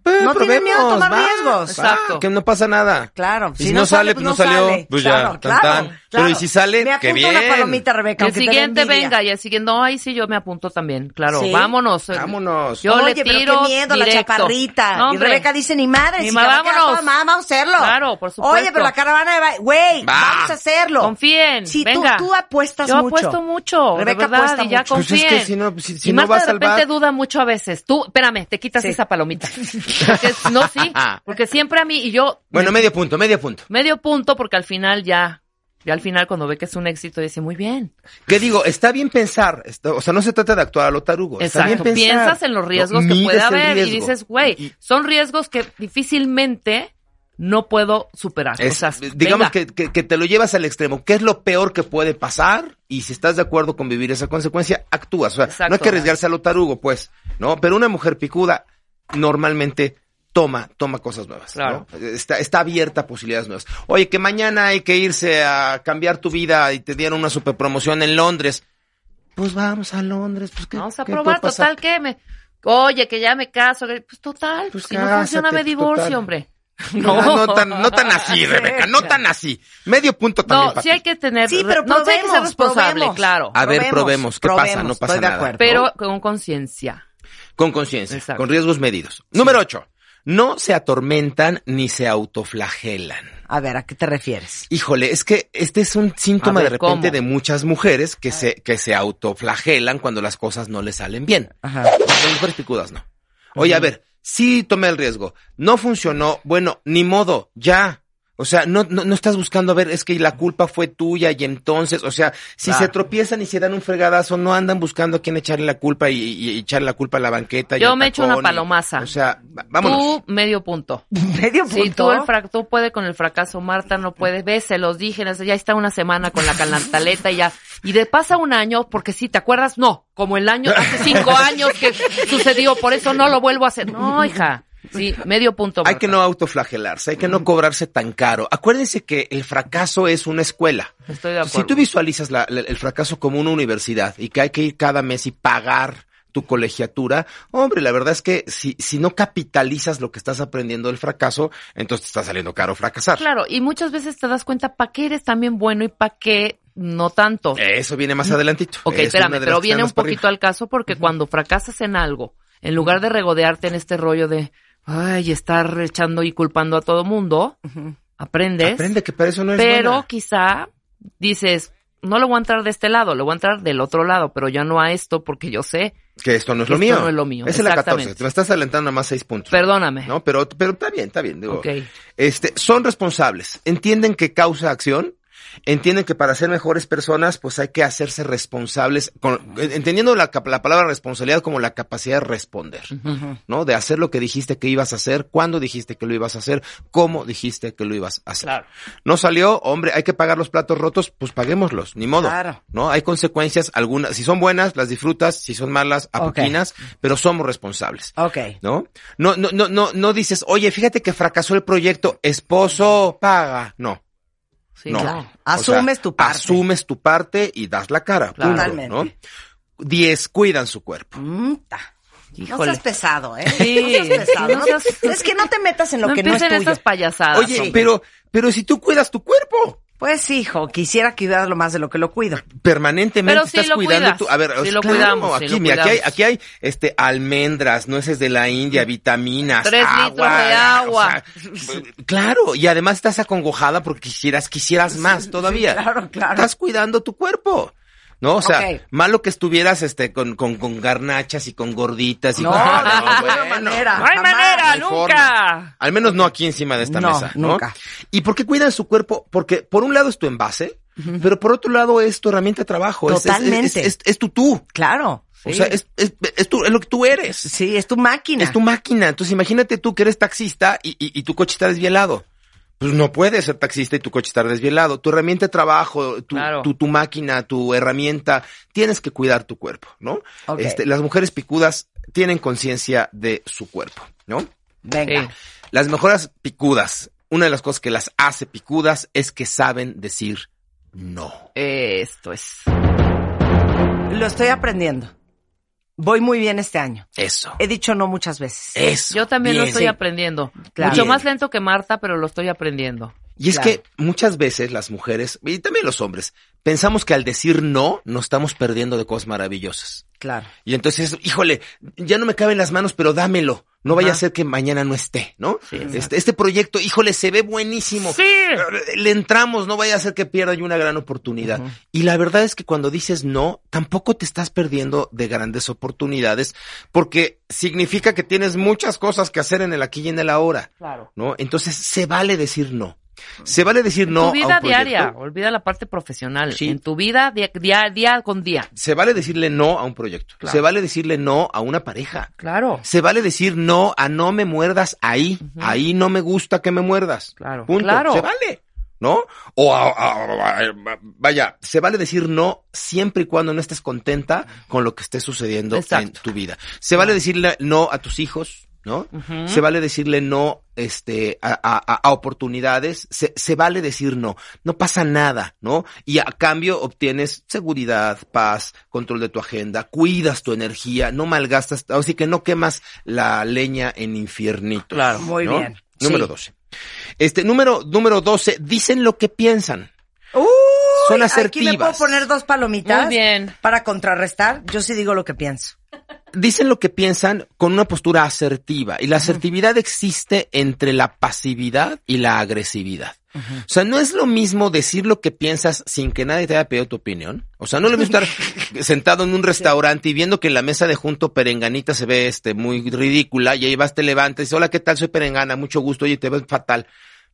Pues, No tienen miedo a tomar va, riesgos. va, Exacto. que no pasa nada. Claro. Y si no sale, pues no salió, pues ya, Claro, tan, claro, tan. Claro. Pero y si sale, Me qué apunto una bien. palomita, Rebeca, Que el siguiente venga y el siguiente, no, ahí sí yo me apunto también, claro. Sí. Vámonos. Vámonos. Yo Oye, le pero tiro qué miedo, la chaparrita. No, y. Rebeca dice, ni madre, Ni si ma- cada quien vámonos. toda, ma, vamos a hacerlo. Claro, por supuesto. Oye, pero la caravana de ba- güey, Va. vamos a hacerlo. Confíen, Si tú, venga. tú apuestas Yo mucho. apuesto mucho, Rebeca de verdad, apuesta y ya mucho. Pues es confíen. que si no, si, si y no va a de repente duda mucho a veces. Tú, espérame, te quitas Sí. esa palomita. Porque, no, sí, porque siempre a mí, y yo, Bueno, medio punto, medio punto. medio punto, porque al final ya, ya al final cuando ve que es un éxito, dice, muy bien. ¿Qué digo? Está bien pensar. está- o sea, no se trata de actuar a lo tarugo. Está bien pensar. Piensas en los riesgos No, que puede haber y dices, güey, Y- son riesgos que difícilmente no puedo superar. Es- o sea, digamos que, que- que te lo llevas al extremo. ¿Qué es lo peor que puede pasar? Y si estás de acuerdo con vivir esa consecuencia, actúas. O sea, Exacto. no hay que arriesgarse a lo tarugo, pues, ¿no? Pero una mujer picuda normalmente toma, toma cosas nuevas. Claro. ¿no? Está, está abierta a posibilidades nuevas. Oye, que mañana hay que irse a cambiar tu vida y te dieron una super promoción en Londres. Pues vamos a Londres. Pues, ¿qué- Vamos a qué probar, total que me, oye, que ya me caso, que- pues total, Pues si no funciona me pues, divorcio, total. hombre. No, no tan, no tan así, Rebeca, no tan así. Medio punto también. No, para sí hay que tener, Sí, pero no, sí hay que ser probemos, responsable, probemos. claro. A ver, probemos, ¿qué pasa? No pasa estoy de nada. acuerdo. Pero con conciencia. Con conciencia, Exacto. con riesgos medidos. Número ocho. No se atormentan ni se autoflagelan. A ver, ¿a qué te refieres? Híjole, es que este es un síntoma ver, de repente ¿cómo? de muchas mujeres que se, que se autoflagelan cuando las cosas no les salen bien. Ajá. Las mujeres picudas no. Oye, a ver, sí tomé el riesgo, no funcionó, bueno, ni modo, ya. O sea, no, no, no estás buscando a ver, es que la culpa fue tuya y entonces, o sea, si Claro. se tropiezan y se dan un fregadazo, no andan buscando a quién echarle la culpa y, y- y echarle la culpa a la banqueta. Yo me echo una y- palomaza. o sea, vámonos. Tú, medio punto. Medio punto. Si tú, el fra- tú puedes con el fracaso, Marta no puede. Ves, se los dije, ya está una semana con la cantaleta y ya. Y de pasa un año, porque si te acuerdas, no, como el año, hace cinco años que sucedió, por eso no lo vuelvo a hacer. No, hija. Sí, medio punto. Hay que no autoflagelarse, hay que no cobrarse tan caro. Acuérdense que el fracaso es una escuela. Estoy de acuerdo. Si tú visualizas la- la- el fracaso como una universidad y que hay que ir cada mes y pagar tu colegiatura, hombre, la verdad es que si, si no capitalizas lo que estás aprendiendo del fracaso, entonces te está saliendo caro fracasar. Claro, y muchas veces te das cuenta para qué eres también bueno y para qué no tanto. Eso viene más adelantito. Ok, Es espérame, pero viene un poquito arriba. al caso porque cuando fracasas en algo, en lugar de regodearte en este rollo de, ay, estar echando y culpando a todo mundo, aprendes. Aprende que para eso no es pero buena. quizá dices, no le voy a entrar de este lado, le voy a entrar del otro lado, pero ya no a esto porque yo sé. Que esto no es que lo esto mío. no es lo mío, es la 14. exactamente. Te me estás alentando a más seis puntos. Perdóname. No, pero, pero está bien, está bien. Digo, Ok. este, son responsables, entienden que causa acción, entienden que para ser mejores personas, pues hay que hacerse responsables, con- entendiendo la, la palabra responsabilidad como la capacidad de responder, ¿no? De hacer lo que dijiste que ibas a hacer, cuándo dijiste que lo ibas a hacer, cómo dijiste que lo ibas a hacer. Claro. No salió, hombre, hay que pagar los platos rotos, pues paguémoslos, ni modo. Claro. ¿No? Hay consecuencias, algunas, si son buenas, las disfrutas, si son malas, apoquinas, pero somos responsables. Ok. ¿no? No, no, no, no, no dices, oye, fíjate que fracasó el proyecto, esposo paga. No, Sí, no. claro. O sea, Asumes tu parte. Asumes tu parte y das la cara. Claro. punto, Totalmente. ¿no? Diez, cuidan su cuerpo. Mm, ta. No Híjole. seas pesado, ¿eh? Sí. No seas pesado. No No seas- Es que no te metas en lo no que no es tuyo. estas payasadas. Oye, hombre. pero, pero si tú cuidas tu cuerpo, Pues hijo, quisiera cuidarlo más de lo que lo cuido. permanentemente Pero estás lo cuidando cuidas. tu, a ver, lo claro, cuidamos, aquí, lo mira, aquí hay, aquí hay, este, almendras, nueces de la India, vitaminas, Tres agua, litros de agua. o sea, claro, y además estás acongojada porque quisieras, quisieras más todavía. claro, claro. Estás cuidando tu cuerpo. ¿No? O sea, malo que estuvieras este con, con, con garnachas y con gorditas y No, con... Ah, ninguna bueno. manera. No hay Jamás. manera, No hay nunca. forma. Al menos no aquí encima de esta No, mesa, ¿no? nunca. ¿Y por qué cuidan su cuerpo? Porque por un lado es tu envase, pero por otro lado es tu herramienta de trabajo. es- es- Totalmente. Es, es, es tu tú. Claro. O sea, es, es, es, tu- es lo que tú eres. Sí, es tu máquina. Es tu máquina. Entonces imagínate tú que eres taxista y, y, y tu coche está desvielado. Pues no puedes ser taxista y tu coche estar desvielado. Tu herramienta de trabajo, tu, Claro. tu, tu máquina, tu herramienta, tienes que cuidar tu cuerpo, ¿no? Este, las mujeres picudas tienen conciencia de su cuerpo, ¿no? Venga. Sí. Las mejoras picudas, una de las cosas que las hace picudas es que saben decir no. Esto es. Lo estoy aprendiendo. Voy muy bien este año. Eso. He dicho no muchas veces. Eso. Yo también lo estoy Sí. aprendiendo. Claro. Mucho Bien. más lento que Marta, pero lo estoy aprendiendo. Y es Claro. que muchas veces las mujeres, y también los hombres, pensamos que al decir no, nos estamos perdiendo de cosas maravillosas. Claro. Y entonces, híjole, ya no me caben las manos, pero dámelo. No vaya Ajá. a ser que mañana no esté, ¿no? Sí, este, este proyecto, híjole, se ve buenísimo. Sí. Le entramos, no vaya a ser que pierda yo una gran oportunidad. Y la verdad es que cuando dices no, tampoco te estás perdiendo de grandes oportunidades, porque significa que tienes muchas cosas que hacer en el aquí y en el ahora, Claro. ¿no? Entonces, se vale decir no. Se vale decir no. tu a vida un proyecto. diaria, olvida la parte profesional. Sí. En tu vida día, día, día con día. Se vale decirle no a un proyecto. Claro. Se vale decirle no a una pareja. Claro. Se vale decir no a no me muerdas ahí. Ahí no me gusta que me muerdas. Claro, Punto. claro. Se vale. ¿No? O a- a- a- vaya, se vale decir no siempre y cuando no estés contenta con lo que esté sucediendo Exacto. en tu vida. Se vale decirle no a tus hijos, ¿no? Se vale decirle no este, a, a- a oportunidades, se, se vale decir no, no pasa nada, ¿no? Y a cambio obtienes seguridad, paz, control de tu agenda, cuidas tu energía, no malgastas, así que no quemas la leña en infiernito. Claro. Muy ¿no? bien. Número Sí. 12. Este, número, número 12, dicen lo que piensan. Uy, Son Aquí me puedo asertivas. poner dos palomitas. Muy bien. Para contrarrestar, yo sí digo lo que pienso. Dicen lo que piensan con una postura asertiva. Y la asertividad existe entre la pasividad y la agresividad. O sea, no es lo mismo decir lo que piensas sin que nadie te haya pedido tu opinión. O sea, no es lo mismo estar sentado en un restaurante y viendo que en la mesa de junto Perenganita se ve este muy ridícula y ahí vas, te levantas y dices, hola, ¿qué tal? Soy Perengana, mucho gusto, oye, te ves fatal.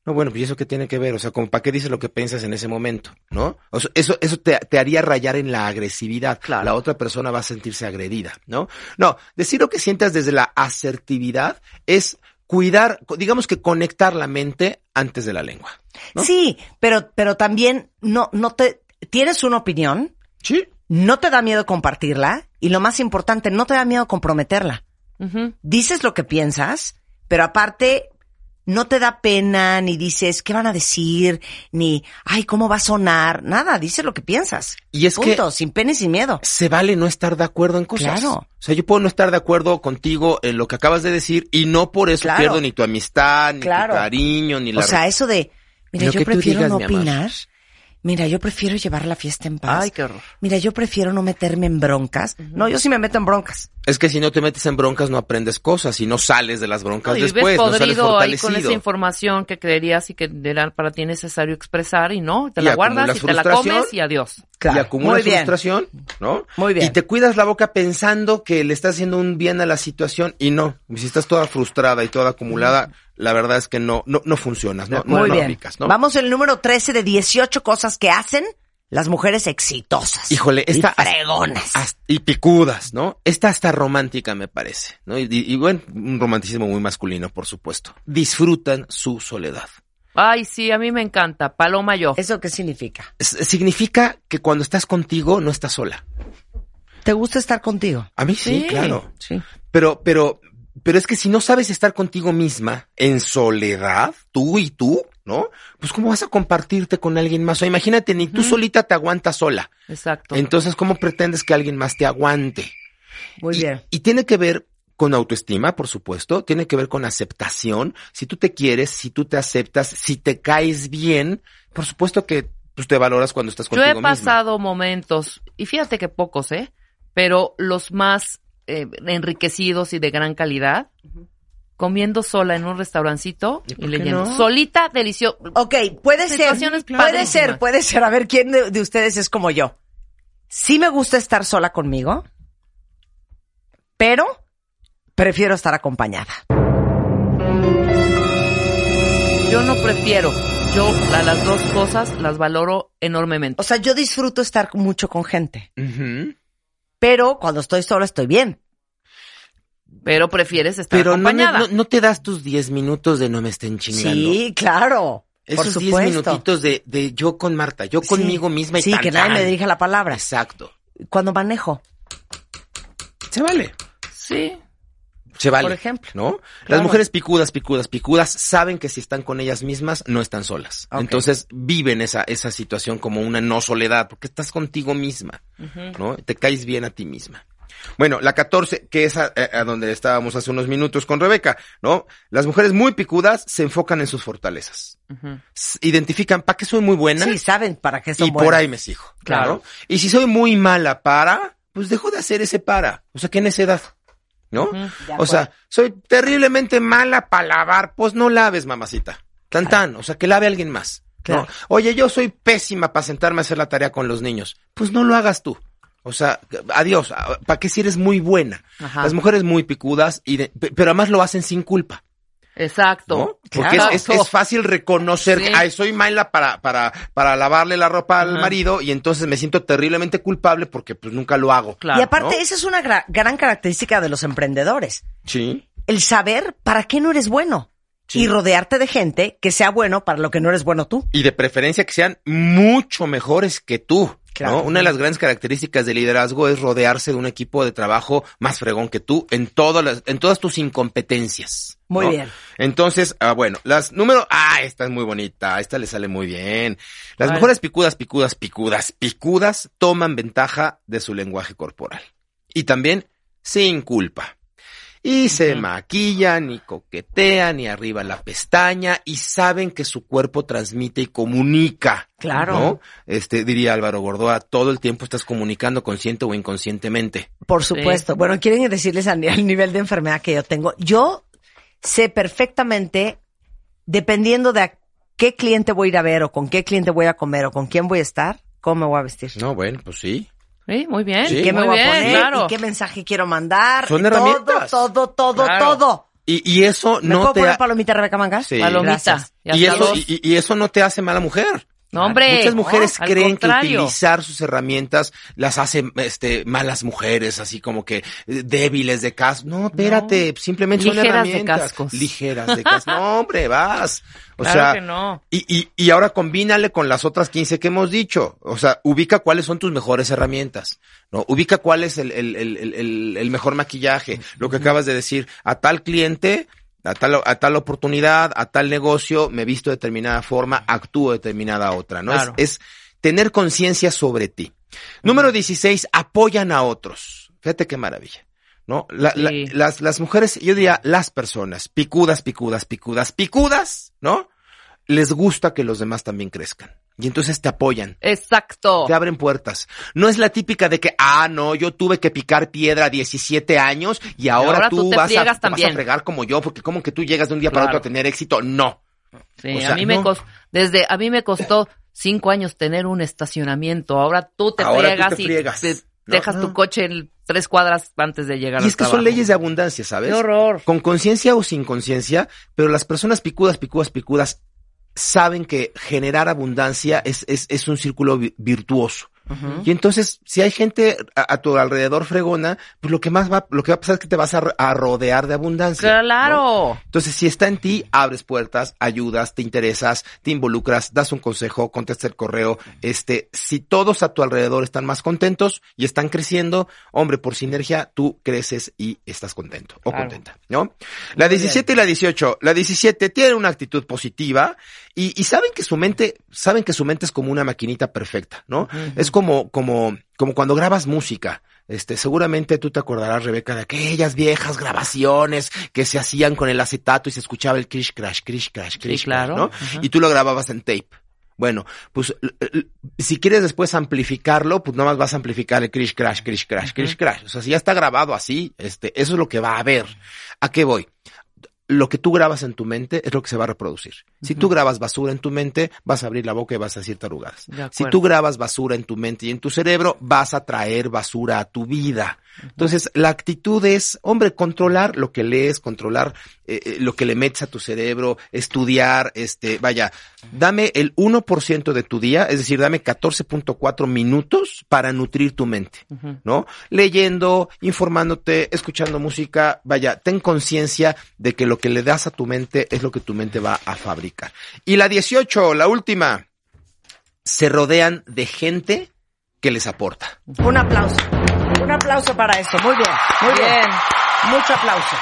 No, bueno, pues ¿y eso qué tiene que ver? O sea, como para qué dices lo que piensas en ese momento, ¿no? O sea, eso, eso te, te haría rayar en la agresividad. Claro. La otra persona va a sentirse agredida, ¿no? No, decir lo que sientas desde la asertividad es cuidar, digamos que conectar la mente antes de la lengua. ¿no? Sí, pero, pero también no, no te, tienes una opinión, Sí. no te da miedo compartirla y lo más importante, no te da miedo comprometerla. Dices lo que piensas, pero aparte no te da pena, ni dices, ¿qué van a decir? Ni, ay, ¿cómo va a sonar? Nada, dices lo que piensas. Y es que- Punto, sin pena y sin miedo. se vale no estar de acuerdo en cosas. Claro. O sea, yo puedo no estar de acuerdo contigo en lo que acabas de decir y no por eso Claro. pierdo ni tu amistad, ni Claro. tu cariño, ni la... O sea, eso de, mira, Lo yo prefiero digas, no opinar. Mira, yo prefiero llevar la fiesta en paz. Ay, qué horror. Mira, yo prefiero no meterme en broncas. No, yo sí me meto en broncas. Es que si no te metes en broncas no aprendes cosas y no sales de las broncas y después, ves no sales podrido ahí fortalecido. con esa información que creerías y que era para ti necesario expresar y no, te Y la guardas y te la comes y adiós. y acumulas frustración, ¿no? Muy bien. Y te cuidas la boca pensando que le estás haciendo un bien a la situación y no. Si estás toda frustrada y toda acumulada, la verdad es que no, no, no funcionas, no, no, Muy no bien. aplicas, ¿no? Vamos al número 13 de 18 cosas que hacen las mujeres exitosas. Híjole, Y esta fregonas. hasta- y picudas, ¿no? Esta hasta romántica me parece, ¿no? Y, y- y bueno, un romanticismo muy masculino, por supuesto. Disfrutan su soledad. Ay, sí, a mí me encanta. Paloma yo. ¿Eso qué significa? S- significa que cuando estás contigo no estás sola. ¿Te gusta estar contigo? A mí sí, Sí. claro. Sí. Pero, pero, pero es que si no sabes estar contigo misma en soledad, tú y tú, ¿no? Pues cómo vas a compartirte con alguien más. O imagínate, ni tú solita te aguantas sola. Exacto. Entonces, ¿cómo pretendes que alguien más te aguante? Muy y, bien. Y tiene que ver con autoestima, por supuesto, tiene que ver con aceptación. Si tú te quieres, si tú te aceptas, si te caes bien, por supuesto que pues, te valoras cuando estás Yo contigo he misma. pasado momentos, y fíjate que pocos, ¿eh? Pero los más eh, enriquecidos y de gran calidad, comiendo sola en un restaurancito ¿Y leyendo. no? Solita, delicioso. Ok, puede ser, puede padrísimas. ser, puede ser. A ver, ¿quién de, de ustedes es como yo? Sí me gusta estar sola conmigo, pero prefiero estar acompañada. Yo no prefiero. Yo la- las dos cosas las valoro enormemente. O sea, yo disfruto estar mucho con gente, pero cuando estoy sola estoy bien. Pero prefieres estar Pero no, acompañada. no, no te das tus 10 minutos de no me estén chingando. Sí, claro. Esos 10 supuesto. minutitos de, de yo con Marta, yo conmigo Sí. misma y Sí, tan, que nadie tan. me dirija la palabra. Exacto. Cuando manejo. Se vale. Sí. Se vale. Por ejemplo. ¿No? Las mujeres picudas, picudas, picudas saben que si están con ellas mismas no están solas. Entonces viven esa, esa situación como una no soledad porque estás contigo misma. ¿No? Te caes bien a ti misma. Bueno, la 14, que es a, a donde estábamos hace unos minutos con Rebeca, ¿no? Las mujeres muy picudas se enfocan en sus fortalezas. Identifican, ¿para qué soy muy buena? Sí, saben para qué son y por ahí me sigo. Claro. Claro. Y si soy muy mala para, pues dejo de hacer ese para. O sea, qué necedad. ¿No? O sea, soy terriblemente mala para lavar, pues no laves, mamacita. Tan tan, o sea, que lave alguien más. ¿no? Claro. Oye, yo soy pésima para sentarme a hacer la tarea con los niños. Pues no lo hagas tú. O sea, adiós. ¿Para qué si eres muy buena? Ajá. Las mujeres muy picudas, y de- pe- pero además lo hacen sin culpa. Exacto. ¿no? Porque Claro. es, es- es fácil reconocer Sí. que ay, soy mala para, para, para lavarle la ropa al Ajá. marido y entonces me siento terriblemente culpable porque pues nunca lo hago. Claro. y aparte, ¿no? esa es una gra- gran característica de los emprendedores. Sí. El saber para qué no eres bueno. Sí. Y rodearte de gente que sea bueno para lo que no eres bueno tú. Y de preferencia que sean mucho mejores que tú. Claro. ¿no? Una de las grandes características del liderazgo es rodearse de un equipo de trabajo más fregón que tú en todas las, en todas tus incompetencias. Muy ¿no? bien. Entonces, ah, bueno, las números, ah, esta es muy bonita, esta le sale muy bien. Las mujeres picudas, picudas, picudas, picudas toman ventaja de su lenguaje corporal. Y también sin culpa. Y se maquillan y coquetean y arriba la pestaña y saben que su cuerpo transmite y comunica. Claro. ¿no? Este, diría Álvaro Gordoa, todo el tiempo estás comunicando consciente o inconscientemente. Por supuesto. Bueno, quieren decirles al al nivel de enfermedad que yo tengo. Yo sé perfectamente, dependiendo de a qué cliente voy a ir a ver o con qué cliente voy a comer o con quién voy a estar, cómo me voy a vestir. No, bueno, pues sí. Sí, muy bien. Sí. ¿Qué me muy voy a bien, poner? claro. ¿Y qué mensaje quiero mandar? Son todo, herramientas. todo, todo, Claro. todo. Y, y eso ¿Me no puedo te... poner ha- palomita Rebeca Mangas? Sí. Palomita. Y, eso, y, y eso no te hace mala mujer. No, hombre. Muchas mujeres No, creen que utilizar sus herramientas las hace este, malas mujeres, así como que eh, débiles de casco. No, espérate, simplemente son Ligeras de herramientas. cascos. Ligeras de cascos. No, hombre, vas. O Claro sea, que no. y, y, y ahora combínale con las otras 15 que hemos dicho. O sea, ubica cuáles son tus mejores herramientas. ¿no? Ubica cuál es el, el- el, el mejor maquillaje. Lo que acabas de decir. A tal cliente, a tal, a tal oportunidad, a tal negocio, me visto de determinada forma, actúo de determinada otra. ¿no? Claro. Es, es tener conciencia sobre ti. Número 16, apoyan a otros. Fíjate qué maravilla. ¿No? La- la- Sí. las, las mujeres, yo diría las personas, picudas, picudas, picudas, picudas, ¿no? Les gusta que los demás también crezcan. Y entonces te apoyan. Exacto. Te abren puertas. No es la típica de que, ah, no, yo tuve que picar piedra a 17 años y ahora, ahora tú, vas, a, te vas a fregar como yo, porque como que tú llegas de un día para otro a tener éxito. No. Sí, O sea, a mí me costó, desde, a mí me costó cinco años tener un estacionamiento. Ahora tú te Ahora tú te y friegas. te No, dejas no. tu coche en tres cuadras antes de llegar Y al es que son leyes de abundancia, ¿sabes? Qué horror. Con conciencia o sin conciencia, pero las personas picudas, picudas, picudas saben que generar abundancia es, es, un círculo Y entonces, si hay gente a, a tu alrededor fregona, pues lo que más va, lo que va a pasar es que te vas a, ro- a rodear de abundancia. ¿no? Claro. Entonces, si está en ti, abres puertas, ayudas, te interesas, te involucras, das un consejo, contestas el correo. Este, si todos a tu alrededor están más contentos y están creciendo, hombre, por sinergia, tú creces y estás contento o Claro. contenta, ¿no? La 17 y la 18. La 17 tiene una actitud positiva y, y saben que su mente, saben que su mente es como una maquinita perfecta, ¿no? Es como, como, como cuando grabas música. Este, seguramente tú te acordarás, Rebeca, de aquellas viejas grabaciones que se hacían con el acetato y se escuchaba el crish crash, crish crash, crish claro. crash, ¿no? Y tú lo grababas en tape. Bueno, pues si quieres después amplificarlo, pues nomás vas a amplificar el crish crash, crish crash, crish crash. O sea, si ya está grabado así, este, eso es lo que va a haber. ¿A qué voy? Lo que tú grabas en tu mente es lo que se va a reproducir. Si tú grabas basura en tu mente, vas a abrir la boca y vas a decir tarugadas. De Si tú grabas basura en tu mente y en tu cerebro, vas a traer basura a tu vida. Entonces, la actitud es, hombre, controlar lo que lees, controlar eh, eh, lo que le metes a tu cerebro, estudiar, este, vaya, dame el 1% de tu día, es decir, dame 14.4 minutos para nutrir tu mente, ¿no? Leyendo, informándote, escuchando música, vaya, ten conciencia de que lo que le das a tu mente es lo que tu mente va a fabricar. Y la 18, la última, se rodean de gente que les aporta. Un aplauso. Un aplauso para esto. Muy bien. Muy bien. Mucho aplauso.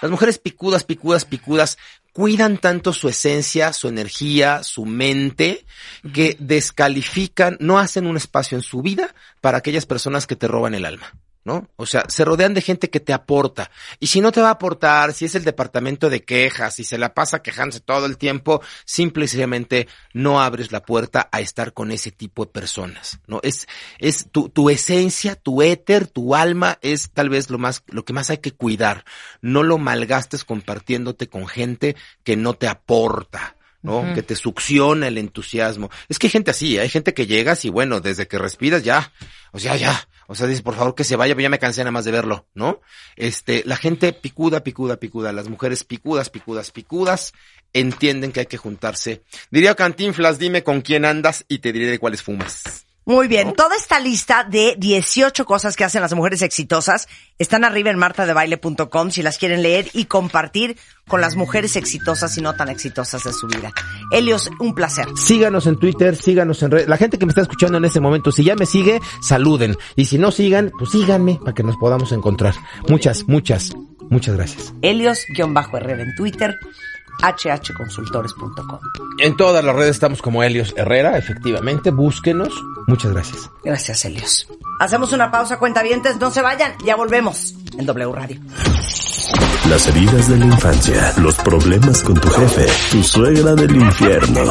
Las mujeres picudas, picudas, picudas cuidan tanto su esencia, su energía, su mente, que descalifican, no hacen un espacio en su vida para aquellas personas que te roban el alma. ¿No? O sea, se rodean de gente que te aporta. Y si no te va a aportar, si es el departamento de quejas, si se la pasa quejándose todo el tiempo, simple y sencillamente no abres la puerta a estar con ese tipo de personas. ¿No? Es, es tu, tu esencia, tu éter, tu alma es tal vez lo más, lo que más hay que cuidar. No lo malgastes compartiéndote con gente que no te aporta. ¿No? Que te succiona el entusiasmo. Es que hay gente así, hay gente que llegas y bueno, desde que respiras ya, o sea, ya, o sea, dices, por favor que se vaya, ya me cansé nada más de verlo, ¿no? Este, la gente picuda, picuda, picuda, las mujeres picudas, picudas, picudas, entienden que hay que juntarse. Diría Cantinflas, dime con quién andas y te diré de cuáles fumas. Muy bien, toda esta lista de 18 cosas que hacen las mujeres exitosas están arriba en martadebaile.com si las quieren leer y compartir con las mujeres exitosas y no tan exitosas de su vida. Helios, un placer. Síganos en Twitter, síganos en redes. La gente que me está escuchando en este momento, si ya me sigue, saluden. Y si no sigan, pues síganme para que nos podamos encontrar. Muchas, muchas, muchas gracias. Helios-Herrera en Twitter, hhconsultores.com. En todas las redes estamos como Helios Herrera, efectivamente. Búsquenos. Muchas gracias. Gracias, Helios. Hacemos una pausa, cuentavientes, no se vayan, ya volvemos en W Radio. las heridas de la infancia, los problemas con tu jefe, tu suegra del infierno.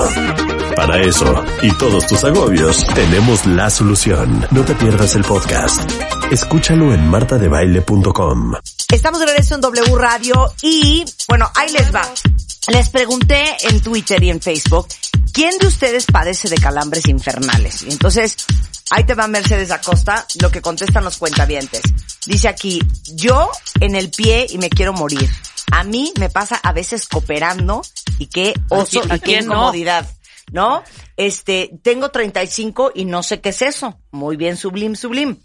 Para eso y todos tus agobios, tenemos la solución. No te pierdas el podcast. Escúchalo en martadebaile.com. Estamos de regreso en W Radio y, bueno, ahí les va. Les pregunté en Twitter y en Facebook, ¿quién de ustedes padece de calambres infernales? Y entonces, ahí te va Mercedes Acosta, lo que contestan los cuentavientes. Dice aquí, yo en el pie y me quiero morir. A mí me pasa a veces cooperando y qué oso y qué quién no? incomodidad. ¿No? Este, tengo 35 y no sé qué es eso. Muy bien, sublim, sublim.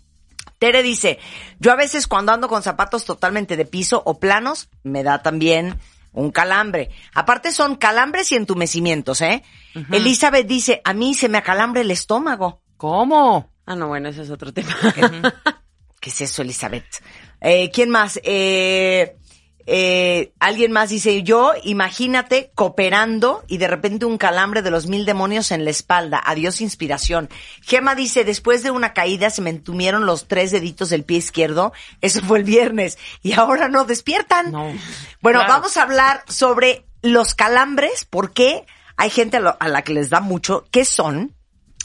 Tere dice, yo a veces cuando ando con zapatos totalmente de piso o planos, me da también un calambre. Aparte son calambres y entumecimientos, ¿eh? Elizabeth dice, a mí se me acalambre el estómago. ¿Cómo? Ah, no, bueno, ese es otro tema. ¿Qué es eso, Elizabeth? Eh, ¿Quién más? Eh, eh, alguien más dice, yo imagínate cooperando y de repente un calambre de los mil demonios en la espalda. Adiós inspiración. Gema dice, después de una caída se me entumieron los tres deditos del pie izquierdo. Eso fue el viernes. Y ahora no despiertan. No. Bueno, Claro. vamos a hablar sobre los calambres, por qué hay gente a, lo- a la que les da mucho, qué son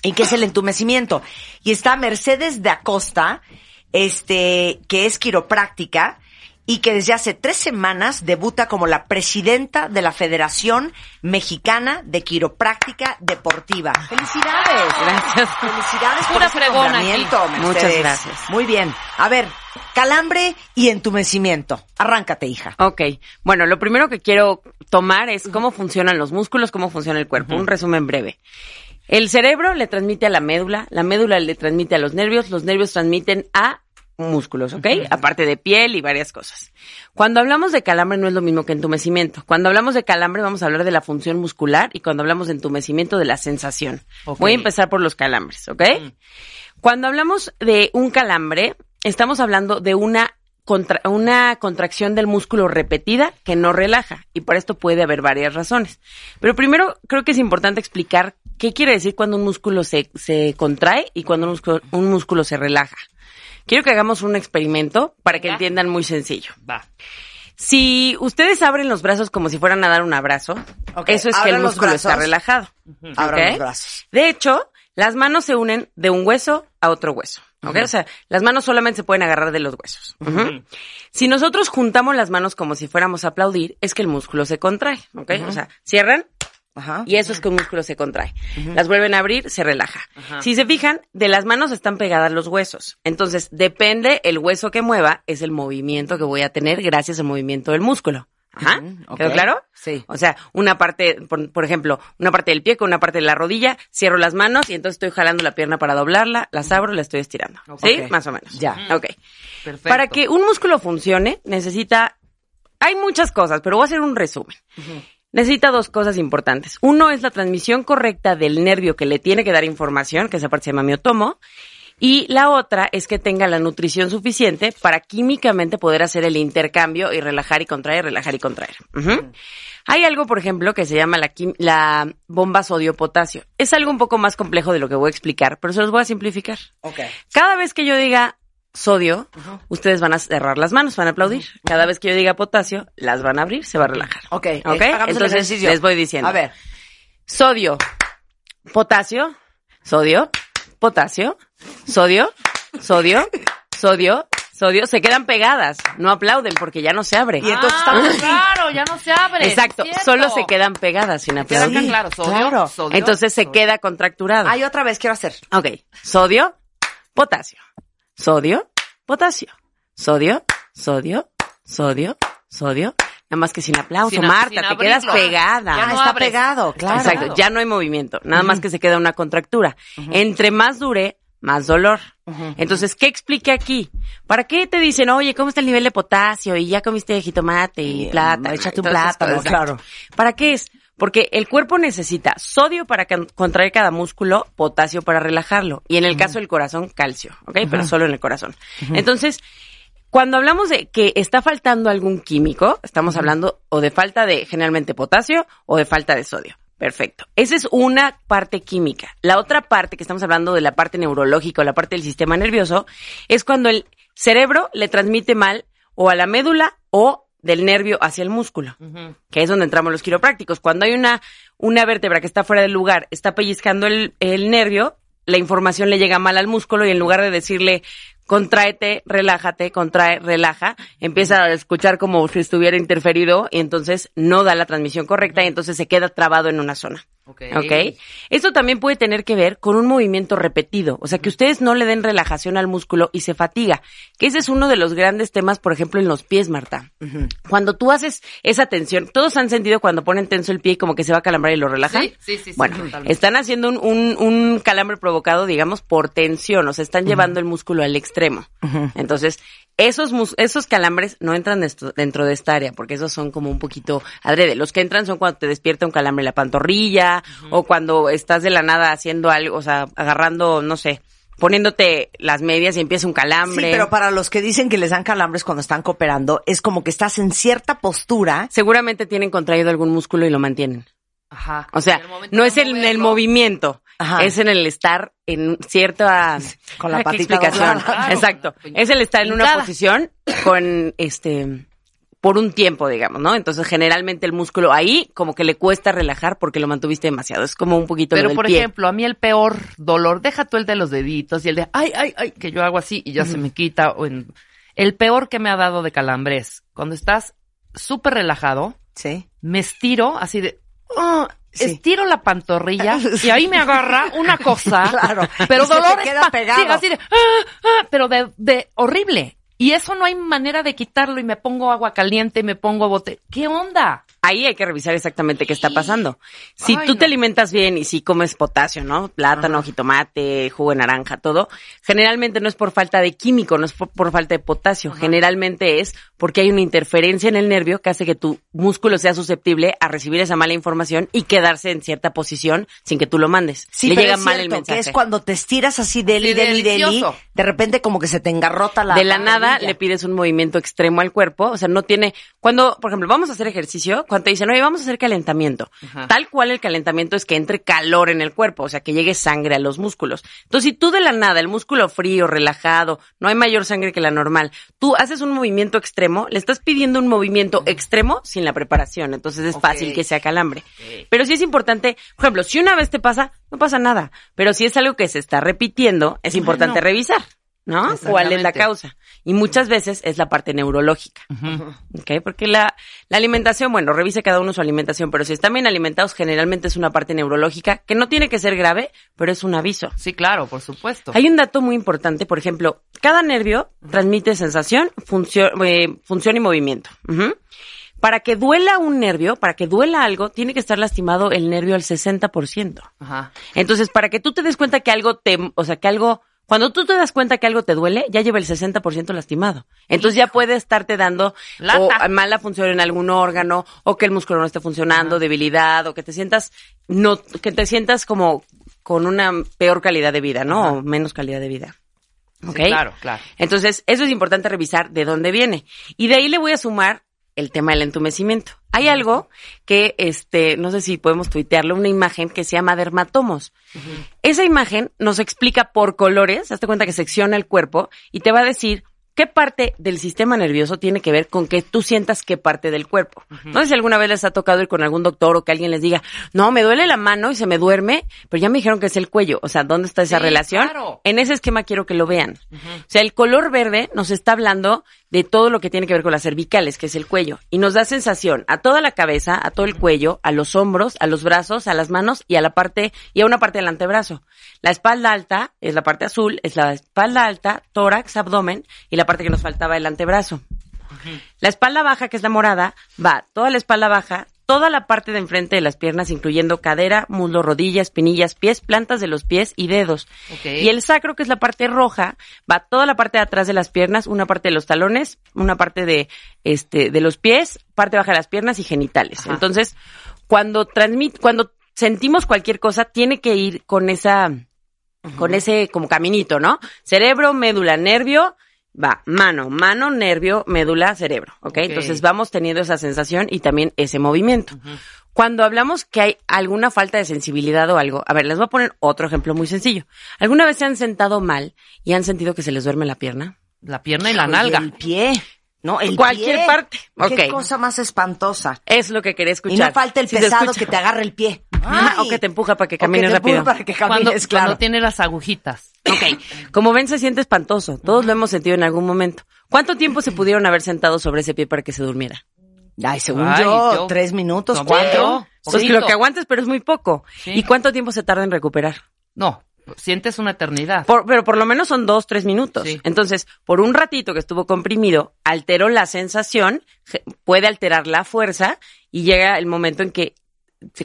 y qué es el entumecimiento. Y está Mercedes de Acosta, este, que es quiropráctica y que desde hace tres semanas debuta como la presidenta de la Federación Mexicana de Quiropráctica Deportiva. ¡Felicidades! Gracias. Felicidades por Pura nombramiento. Mercedes. Muchas gracias. Muy bien. A ver, calambre y entumecimiento. Arráncate, hija. Ok, bueno, lo primero que quiero tomar es cómo funcionan los músculos, cómo funciona el cuerpo. Un resumen breve. El cerebro le transmite a la médula, la médula le transmite a los nervios, los nervios transmiten a músculos, ¿ok? Aparte de piel y varias cosas. Cuando hablamos de calambre no es lo mismo que entumecimiento. Cuando hablamos de calambre vamos a hablar de la función muscular y cuando hablamos de entumecimiento de la sensación. Voy a empezar por los calambres, ¿ok? Cuando hablamos de un calambre, estamos hablando de una contra- una contracción del músculo repetida que no relaja y por esto puede haber varias razones. Pero primero creo que es importante explicar qué quiere decir cuando un músculo se, se contrae y cuando un músculo, un músculo se relaja. Quiero que hagamos un experimento para que Va. entiendan muy sencillo. Va. Si ustedes abren los brazos como si fueran a dar un abrazo, eso es que el músculo está relajado. Abran ¿ok? los brazos. De hecho, las manos se unen de un hueso a otro hueso. ¿ok? O sea, las manos solamente se pueden agarrar de los huesos. Si nosotros juntamos las manos como si fuéramos a aplaudir, es que el músculo se contrae. ¿ok? O sea, cierran Ajá. y eso es que un músculo se contrae. Las vuelven a abrir, se relaja. Si se fijan, de las manos están pegadas los huesos. Entonces, depende el hueso que mueva, es el movimiento que voy a tener gracias al movimiento del músculo. Ajá. ¿Quedó claro? Sí. O sea, una parte, por, por ejemplo, una parte del pie con una parte de la rodilla, cierro las manos y entonces estoy jalando la pierna para doblarla, las abro, la estoy estirando. ¿Sí? Más o menos. Ya. Ok. Perfecto. Para que un músculo funcione, necesita. Hay muchas cosas, pero voy a hacer un resumen. Necesita dos cosas importantes. Uno es la transmisión correcta del nervio que le tiene que dar información, que esa parte se llama miotomo. Y la otra es que tenga la nutrición suficiente para químicamente poder hacer el intercambio y relajar y contraer, relajar y contraer. Ujú. Hay algo, por ejemplo, que se llama la, bomba sodio-potasio. Es algo un poco más complejo de lo que voy a explicar, pero se los voy a simplificar. Ok. Cada vez que yo diga sodio, ustedes van a cerrar las manos, van a aplaudir. Cada vez que yo diga potasio, las van a abrir, se va a relajar. Ok. ¿Ok? eh, hagamos el Entonces ejercicio. les voy diciendo. A ver. Sodio, potasio, sodio, potasio, sodio, sodio, sodio, sodio. Se quedan pegadas, no aplauden porque ya no se abre. Y entonces Ah, estamos- claro, ya no se abre. Exacto, solo se quedan pegadas sin aplaudir. acá claro, sodio, claro. sodio, Entonces se sodio. queda contracturado. Ay, otra vez quiero hacer. Ok, sodio, potasio, sodio, potasio, sodio, sodio, sodio, sodio. Nada más que sin aplauso, Sin Marta, sin te quedas pegada. Ya Ah, no está abres. pegado, claro. Exacto, ya no hay movimiento, nada más que se queda una contractura. Entre más dure, más dolor. Entonces, ¿qué explique aquí? ¿Para qué te dicen, oye, cómo está el nivel de potasio? Y ya comiste jitomate y plátano. échate un plátano, cosas. claro. ¿Para qué es? Porque el cuerpo necesita sodio para contraer cada músculo, potasio para relajarlo. Y en el caso del corazón, calcio, ¿ok? Pero solo en el corazón. Entonces, cuando hablamos de que está faltando algún químico, estamos hablando o de falta de generalmente potasio o de falta de sodio. Perfecto. Esa es una parte química. La otra parte que estamos hablando de la parte neurológica o la parte del sistema nervioso es cuando el cerebro le transmite mal o a la médula o del nervio hacia el músculo, que es donde entramos los quiroprácticos. Cuando hay una, una vértebra que está fuera del lugar, está pellizcando el, el nervio, la información le llega mal al músculo y en lugar de decirle contráete, relájate, contrae, relaja, empieza a escuchar como si estuviera interferido y entonces no da la transmisión correcta y entonces se queda trabado en una zona. Ok. ¿Ok? Esto también puede tener que ver con un movimiento repetido, o sea, que ustedes no le den relajación al músculo y se fatiga, que ese es uno de los grandes temas, por ejemplo, en los pies, Marta. Cuando tú haces esa tensión, todos han sentido cuando ponen tenso el pie y como que se va a calambrar y lo relajan. Sí, sí, sí, Bueno, están haciendo un, un, un calambre provocado, digamos, por tensión, o sea, están llevando el músculo al extremo. Entonces, esos, mus- esos calambres no entran dentro de esta área, porque esos son como un poquito adrede. Los que entran son cuando te despierta un calambre en la pantorrilla, o cuando estás de la nada haciendo algo, o sea, agarrando, no sé, poniéndote las medias y empieza un Sí, calambre. pero para los que dicen que les dan calambres cuando están cooperando, es como que estás en cierta postura. Seguramente tienen contraído algún músculo y lo mantienen. Ajá. O sea, no es en el movimiento, Ajá. es en el estar en cierta Con la. Claro. Exacto. Es el estar en una posición con este por un tiempo, digamos, ¿no? Entonces, generalmente el músculo ahí como que le cuesta relajar porque lo mantuviste demasiado. Es como un poquito lo Pero del por pie. ejemplo, a mí el peor dolor, deja tú el de los deditos y el de ay, ay, ay, que yo hago así y ya se me quita. o en- el peor que me ha dado de calambres, cuando estás súper relajado, Sí. me estiro así de ah, Sí. estiro la pantorrilla y ahí me agarra una cosa. Claro. Pero dolor queda espa- pegado. sí, así de ah, ah, pero de, de horrible. Y eso no hay manera de quitarlo y me pongo agua caliente me pongo bote. ¿Qué onda? Ahí hay que revisar exactamente qué está pasando. Si Ay, tú no. te alimentas bien y si comes potasio, ¿no? Plátano, jitomate, jugo de naranja, todo, generalmente no es por falta de químico, no es por, por falta de potasio. Generalmente es porque hay una interferencia en el nervio que hace que tu músculo sea susceptible a recibir esa mala información y quedarse en cierta posición sin que tú lo mandes. Sí, Le pero llega es mal el mensaje. que es cuando te estiras así deli, Sí, deli, deli, delicioso. de repente como que se te engarrota la de la nada le pides un movimiento extremo al cuerpo, o sea, no tiene, cuando, por ejemplo, vamos a hacer ejercicio, cuando te dicen, oye, vamos a hacer calentamiento, Ajá. tal cual el calentamiento es que entre calor en el cuerpo, o sea, que llegue sangre a los músculos. Entonces, si tú de la nada, el músculo frío, relajado, no hay mayor sangre que la normal, tú haces un movimiento extremo, le estás pidiendo un movimiento extremo sin la preparación, entonces es fácil que sea calambre. Pero sí es importante, por ejemplo, si una vez te pasa, no pasa nada, pero si es algo que se está repitiendo, es importante revisar. ¿No? ¿Cuál es la causa? Y muchas veces es la parte neurológica. ¿ok? Porque la, la alimentación, bueno, revise cada uno su alimentación, pero si están bien alimentados, generalmente es una parte neurológica que no tiene que ser grave, pero es un aviso. Sí, claro, por supuesto. Hay un dato muy importante, por ejemplo, cada nervio transmite sensación, función, eh, función y movimiento. Para que duela un nervio, para que duela algo, tiene que estar lastimado el nervio al 60%. Ajá. Entonces, para que tú te des cuenta que algo te, o sea, que algo, cuando tú te das cuenta que algo te duele, ya lleva el 60% lastimado. Entonces ya puede estarte dando o mala función en algún órgano, o que el músculo no esté funcionando, debilidad, o que te sientas, no, que te sientas como con una peor calidad de vida, ¿no? O menos calidad de vida. Sí, ¿Ok? claro, claro. Entonces, eso es importante revisar de dónde viene. Y de ahí le voy a sumar el tema del entumecimiento. Hay algo que, este, no sé si podemos tuitearlo, una imagen que se llama dermatomos. Esa imagen nos explica por colores, hazte cuenta que secciona el cuerpo y te va a decir qué parte del sistema nervioso tiene que ver con que tú sientas qué parte del cuerpo. No sé si alguna vez les ha tocado ir con algún doctor o que alguien les diga, no, me duele la mano y se me duerme, pero ya me dijeron que es el cuello. O sea, ¿dónde está esa Sí, relación? claro. En ese esquema quiero que lo vean. O sea, el color verde nos está hablando de todo lo que tiene que ver con las cervicales, que es el cuello, y nos da sensación a toda la cabeza, a todo el cuello, a los hombros, a los brazos, a las manos y a la parte y a una parte del antebrazo. La espalda alta es la parte azul, es la espalda alta, tórax, abdomen y la parte que nos faltaba el antebrazo. La espalda baja, que es la morada, va toda la espalda baja, toda la parte de enfrente de las piernas, incluyendo cadera, muslo, rodillas, espinillas, pies, plantas de los pies y dedos. Y el sacro, que es la parte roja, va toda la parte de atrás de las piernas, una parte de los talones, una parte de, este, de los pies, parte baja de las piernas y genitales. Ajá. Entonces, cuando transmit, cuando sentimos cualquier cosa, tiene que ir con esa, con ese como caminito, ¿no? Cerebro, médula, nervio, va, mano, mano, nervio, médula, cerebro, ¿ok? Ok. Entonces vamos teniendo esa sensación y también ese movimiento. Cuando hablamos que hay alguna falta de sensibilidad o algo, a ver, les voy a poner otro ejemplo muy sencillo. ¿Alguna vez se han sentado mal y han sentido que se les duerme la pierna? La pierna y la Oye, nalga. El pie. ¿No? El Cualquier pie. parte. Qué cosa más espantosa. Es lo que quería escuchar. Y no falta el Si pesado que te agarre el pie. Ajá, Ay. o que te empuja para que O camines te empuja rápido. para que Cuando, claro. cuando tiene las agujitas. Ok, como ven se siente espantoso. Todos lo hemos sentido en algún momento. ¿Cuánto tiempo se pudieron haber sentado sobre ese pie para que se durmiera? Ay, según Ay, yo, yo- tres minutos, No, cuatro. Pues lo que aguantes, pero es muy poco. Sí. ¿Y cuánto tiempo se tarda en recuperar? No, sientes una eternidad. Por- pero por lo menos son dos, tres minutos. Sí. Entonces, por un ratito que estuvo comprimido, alteró la sensación, puede alterar la fuerza y llega el momento en que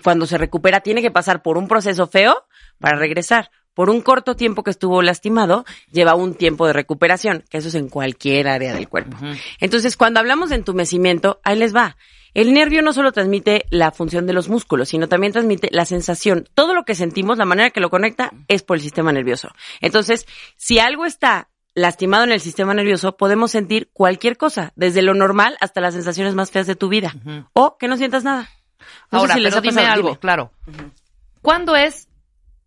cuando se recupera tiene que pasar por un proceso feo para regresar. Por un corto tiempo que estuvo lastimado, lleva un tiempo de recuperación, que eso es en cualquier área del cuerpo. Entonces, cuando hablamos de entumecimiento, ahí les va. El nervio no solo transmite la función de los músculos, sino también transmite la sensación. Todo lo que sentimos, la manera que lo conecta, es por el sistema nervioso. Entonces, si algo está lastimado en el sistema nervioso, podemos sentir cualquier cosa, desde lo normal hasta las sensaciones más feas de tu vida. O que no sientas nada. No sé Ahora, si les pero dime pasado, algo, dime. claro. ¿Cuándo es,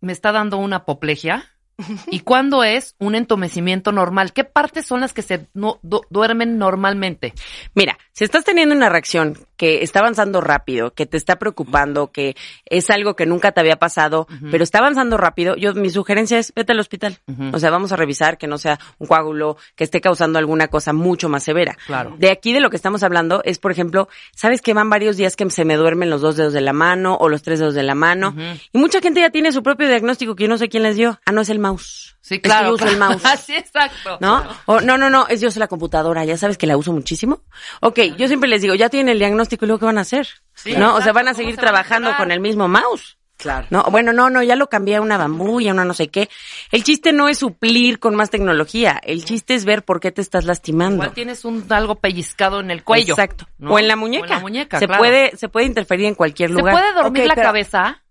me está dando una apoplejia? ¿Y cuándo es un entumecimiento normal? ¿Qué partes son las que se no- du- duermen normalmente? Mira, si estás teniendo una reacción que está avanzando rápido, que te está preocupando, que es algo que nunca te había pasado, pero está avanzando rápido, yo mi sugerencia es vete al hospital. O sea, vamos a revisar que no sea un coágulo que esté causando alguna cosa mucho más severa. Claro. De aquí de lo que estamos hablando es, por ejemplo, sabes que van varios días que se me duermen los dos dedos de la mano o los tres dedos de la mano y mucha gente ya tiene su propio diagnóstico que yo no sé quién les dio. Ah, no es el mouse. Sí, Es que claro. yo uso el mouse. sí, exacto. ¿No? O, no, no, no, es yo uso la computadora, ya sabes que la uso muchísimo. Ok, yo siempre les digo, ya tienen el diagnóstico y luego ¿qué van a hacer? Sí, ¿No? o sea, van a ¿cómo seguir se a trabajando con el mismo mouse. Claro. No, bueno, no, no, ya lo cambié a una bambú y a una no sé qué. El chiste no es suplir con más tecnología, el chiste es ver por qué te estás lastimando. Igual tienes un algo pellizcado en el cuello. Exacto. ¿no? O en la muñeca. O en la muñeca, se claro. puede, se puede interferir en cualquier ¿Se lugar. puede dormir la pero- cabeza?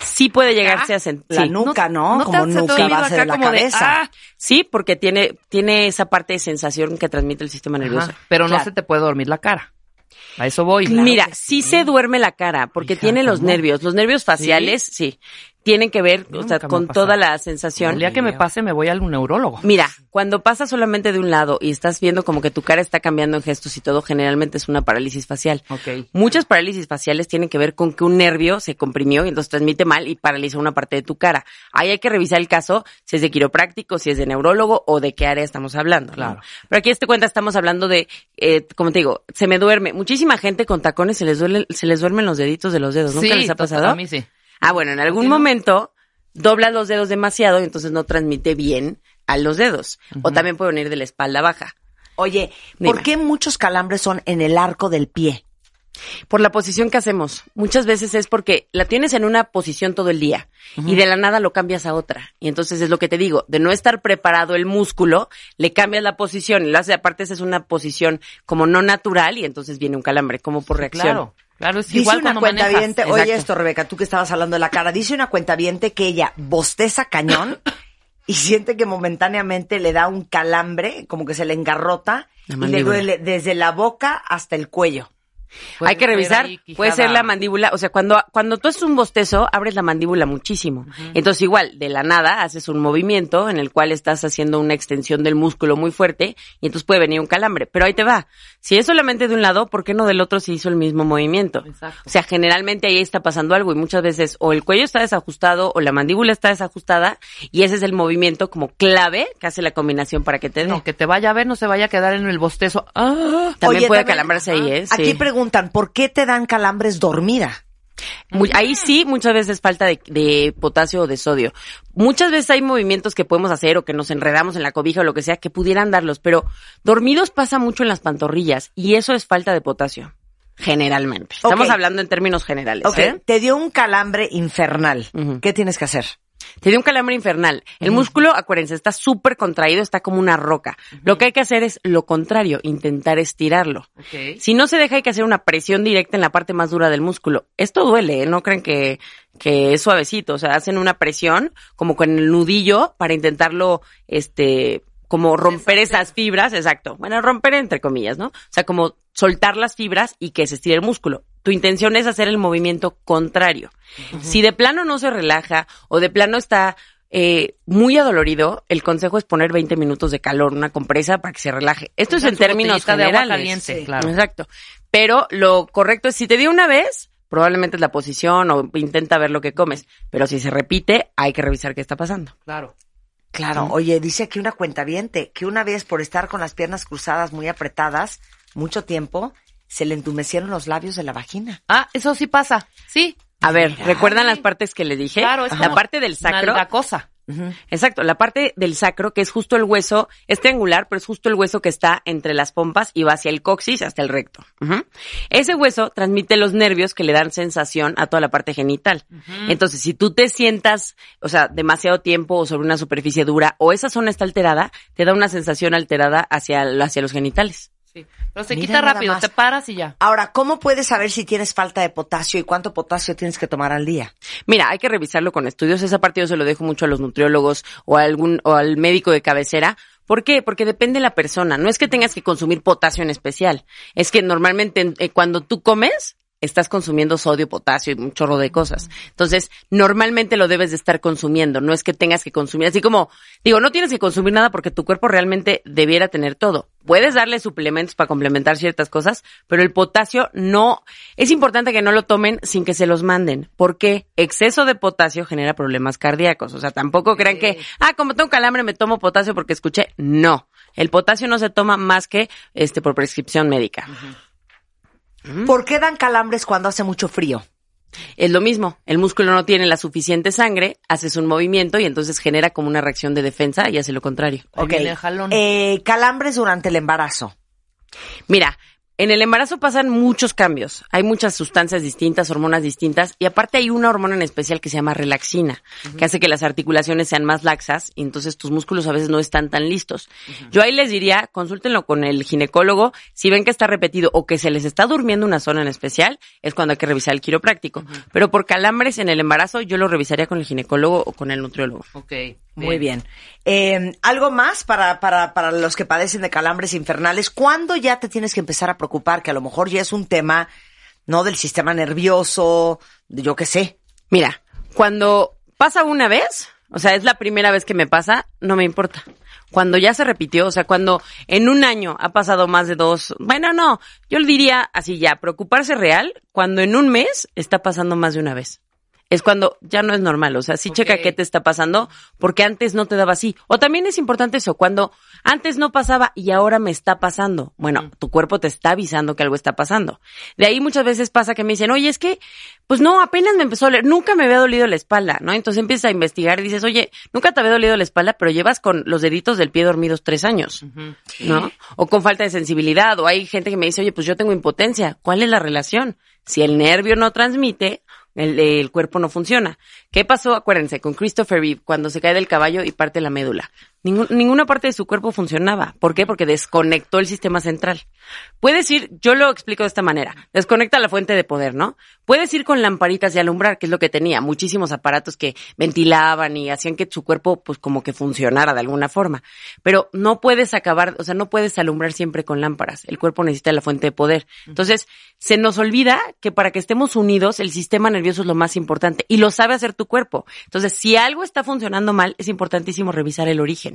Sí puede llegarse a sentir. La nuca, ¿no? ¿no como nuca base de la de, cabeza. ah? Sí, porque tiene, tiene esa parte de sensación que transmite el sistema nervioso. Ajá, pero no se te puede dormir la cara. A eso voy. Mira, sí se duerme la cara porque Hija, tiene los ¿cómo? nervios. Los nervios faciales, sí, tienen que ver, o sea, con toda la sensación. El día que me pase me voy al neurólogo. Mira, cuando pasa solamente de un lado y estás viendo como que tu cara está cambiando en gestos y todo, generalmente es una parálisis facial. Ok. Muchas parálisis faciales tienen que ver con que un nervio se comprimió y entonces transmite mal y paraliza una parte de tu cara. Ahí hay que revisar el caso, si es de quiropráctico, si es de neurólogo o de qué área estamos hablando. ¿no? Claro. Pero aquí este cuenta estamos hablando de, eh, como te digo, se me duerme. Muchísima gente con tacones se les duele, se les duermen los deditos de los dedos. ¿Nunca Sí, les ha pasado? A mí sí. Ah, bueno, en algún momento doblas los dedos demasiado y entonces no transmite bien a los dedos. O también puede venir de la espalda baja. Oye, ¿por Dime. qué muchos calambres son en el arco del pie? Por la posición que hacemos. Muchas veces es porque la tienes en una posición todo el día y de la nada lo cambias a otra. Y entonces es lo que te digo, de no estar preparado el músculo, le cambias la posición y lo hace, aparte esa es una posición como no natural y entonces viene un calambre, como por reacción. Claro. Claro, es Dice igual una cuenta manejas. oye esto Rebeca, tú que estabas hablando de la cara, dice una cuenta que ella bosteza cañón y siente que momentáneamente le da un calambre, como que se le engarrota La y le duele desde la boca hasta el cuello. Puede Hay que revisar, puede ser la mandíbula, o sea, cuando, cuando tú haces un bostezo, abres la mandíbula muchísimo. Entonces igual, de la nada, haces un movimiento en el cual estás haciendo una extensión del músculo muy fuerte y entonces puede venir un calambre. Pero ahí te va. Si es solamente de un lado, ¿por qué no del otro si hizo el mismo movimiento? Exacto. O sea, generalmente ahí está pasando algo y muchas veces o el cuello está desajustado o la mandíbula está desajustada y ese es el movimiento como clave que hace la combinación para que te dé. No, que te vaya a ver, no se vaya a quedar en el bostezo. Ah, También Oye, puede también- calambrarse ahí, ¿eh? Aquí Sí. Preguntan, ¿por qué te dan calambres dormida? Muy- ahí sí, muchas veces falta de, de potasio o de sodio. Muchas veces hay movimientos que podemos hacer o que nos enredamos en la cobija o lo que sea que pudieran darlos, pero dormidos pasa mucho en las pantorrillas y eso es falta de potasio. Generalmente. Estamos hablando en términos generales. Ok, ¿eh? te dio un calambre infernal. ¿Qué tienes que hacer? Te dio un calambre infernal. El músculo, acuérdense, está súper contraído, está como una roca. Lo que hay que hacer es lo contrario, intentar estirarlo. Si no se deja, hay que hacer una presión directa en la parte más dura del músculo. Esto duele, ¿eh? no crean que, que es suavecito. O sea, hacen una presión como con el nudillo para intentarlo, este, como romper esas fibras, exacto. Bueno, romper entre comillas, ¿no? O sea, como soltar las fibras y que se estire el músculo. Tu intención es hacer el movimiento contrario. Si de plano no se relaja o de plano está eh, muy adolorido, el consejo es poner 20 minutos de calor, una compresa para que se relaje. Esto es en términos de agua caliente, Sí. claro. Exacto. Pero lo correcto es si te dio una vez, probablemente es la posición o intenta ver lo que comes. Pero si se repite, hay que revisar qué está pasando. Claro. Claro, oye, dice aquí una cuenta que una vez por estar con las piernas cruzadas muy apretadas, mucho tiempo, se le entumecieron los labios de la vagina. Ah, eso sí pasa. Sí. A ver, ¿recuerdan las partes que le dije? Claro, es la parte del sacro. La cosa. Exacto, la parte del sacro, que es justo el hueso, es triangular, pero es justo el hueso que está entre las pompas y va hacia el coxis hasta el recto. Ese hueso transmite los nervios que le dan sensación a toda la parte genital. Entonces, si tú te sientas, o sea, demasiado tiempo o sobre una superficie dura o esa zona está alterada, te da una sensación alterada hacia, hacia los genitales. Sí. Pero se Mira quita rápido, más. te paras y ya. Ahora, ¿cómo puedes saber si tienes falta de potasio y cuánto potasio tienes que tomar al día? Mira, hay que revisarlo con estudios. Esa parte yo se lo dejo mucho a los nutriólogos o a algún o al médico de cabecera. ¿Por qué? Porque depende de la persona. No es que tengas que consumir potasio en especial. Es que normalmente eh, cuando tú comes estás consumiendo sodio, potasio y un chorro de cosas. Entonces, normalmente lo debes de estar consumiendo. No es que tengas que consumir. Así como, digo, no tienes que consumir nada porque tu cuerpo realmente debiera tener todo. Puedes darle suplementos para complementar ciertas cosas, pero el potasio no, es importante que no lo tomen sin que se los manden, porque exceso de potasio genera problemas cardíacos. O sea, tampoco crean que, ah, como tengo calambre me tomo potasio porque escuché. No. El potasio no se toma más que, este, por prescripción médica. ¿Por qué dan calambres cuando hace mucho frío? Es lo mismo, el músculo no tiene la suficiente sangre, haces un movimiento y entonces genera como una reacción de defensa y hace lo contrario. Ahí Ok. viene el jalón. Eh, calambres durante el embarazo. Mira, en el embarazo pasan muchos cambios. Hay muchas sustancias distintas, hormonas distintas, y aparte hay una hormona en especial que se llama relaxina, que hace que las articulaciones sean más laxas y entonces tus músculos a veces no están tan listos. Yo ahí les diría, consúltenlo con el ginecólogo. Si ven que está repetido o que se les está durmiendo una zona en especial, es cuando hay que revisar el quiropráctico. Pero por calambres en el embarazo, yo lo revisaría con el ginecólogo o con el nutriólogo. Ok. Muy bien. Eh, ¿Algo más para, para, para los que padecen de calambres infernales? ¿Cuándo ya te tienes que empezar a preocupar? Que a lo mejor ya es un tema, ¿no? Del sistema nervioso, de yo qué sé. Mira, cuando pasa una vez, o sea, es la primera vez que me pasa, no me importa. Cuando ya se repitió, o sea, cuando en un año ha pasado más de dos, bueno, no, yo le diría así ya, preocuparse real, cuando en un mes está pasando más de una vez. Es cuando ya no es normal, o sea, sí checa qué te está pasando, porque antes no te daba así. O también es importante eso, cuando antes no pasaba y ahora me está pasando. Bueno, tu cuerpo te está avisando que algo está pasando. De ahí muchas veces pasa que me dicen, oye, es que, pues no, apenas me empezó a doler, nunca me había dolido la espalda, ¿no? Entonces empiezas a investigar y dices, oye, nunca te había dolido la espalda, pero llevas con los deditos del pie dormidos tres años, ¿no? O con falta de sensibilidad, o hay gente que me dice, oye, pues yo tengo impotencia. ¿Cuál es la relación? Si el nervio no transmite, el, cuerpo no funciona. ¿Qué pasó? Acuérdense, con Christopher Reeve, cuando se cae del caballo y parte la médula. Ningún- ninguna parte de su cuerpo funcionaba. ¿Por qué? Porque desconectó el sistema central. Puedes ir, yo lo explico de esta manera, desconecta la fuente de poder, ¿no? Puedes ir con lamparitas de alumbrar, que es lo que tenía, muchísimos aparatos que ventilaban y hacían que su cuerpo pues como que funcionara de alguna forma. Pero no puedes acabar, o sea, no puedes alumbrar siempre con lámparas. El cuerpo necesita la fuente de poder. Entonces, se nos olvida que para que estemos unidos, el sistema nervioso es lo más importante y lo sabe hacer tu cuerpo. Entonces, si algo está funcionando mal, es importantísimo revisar el origen.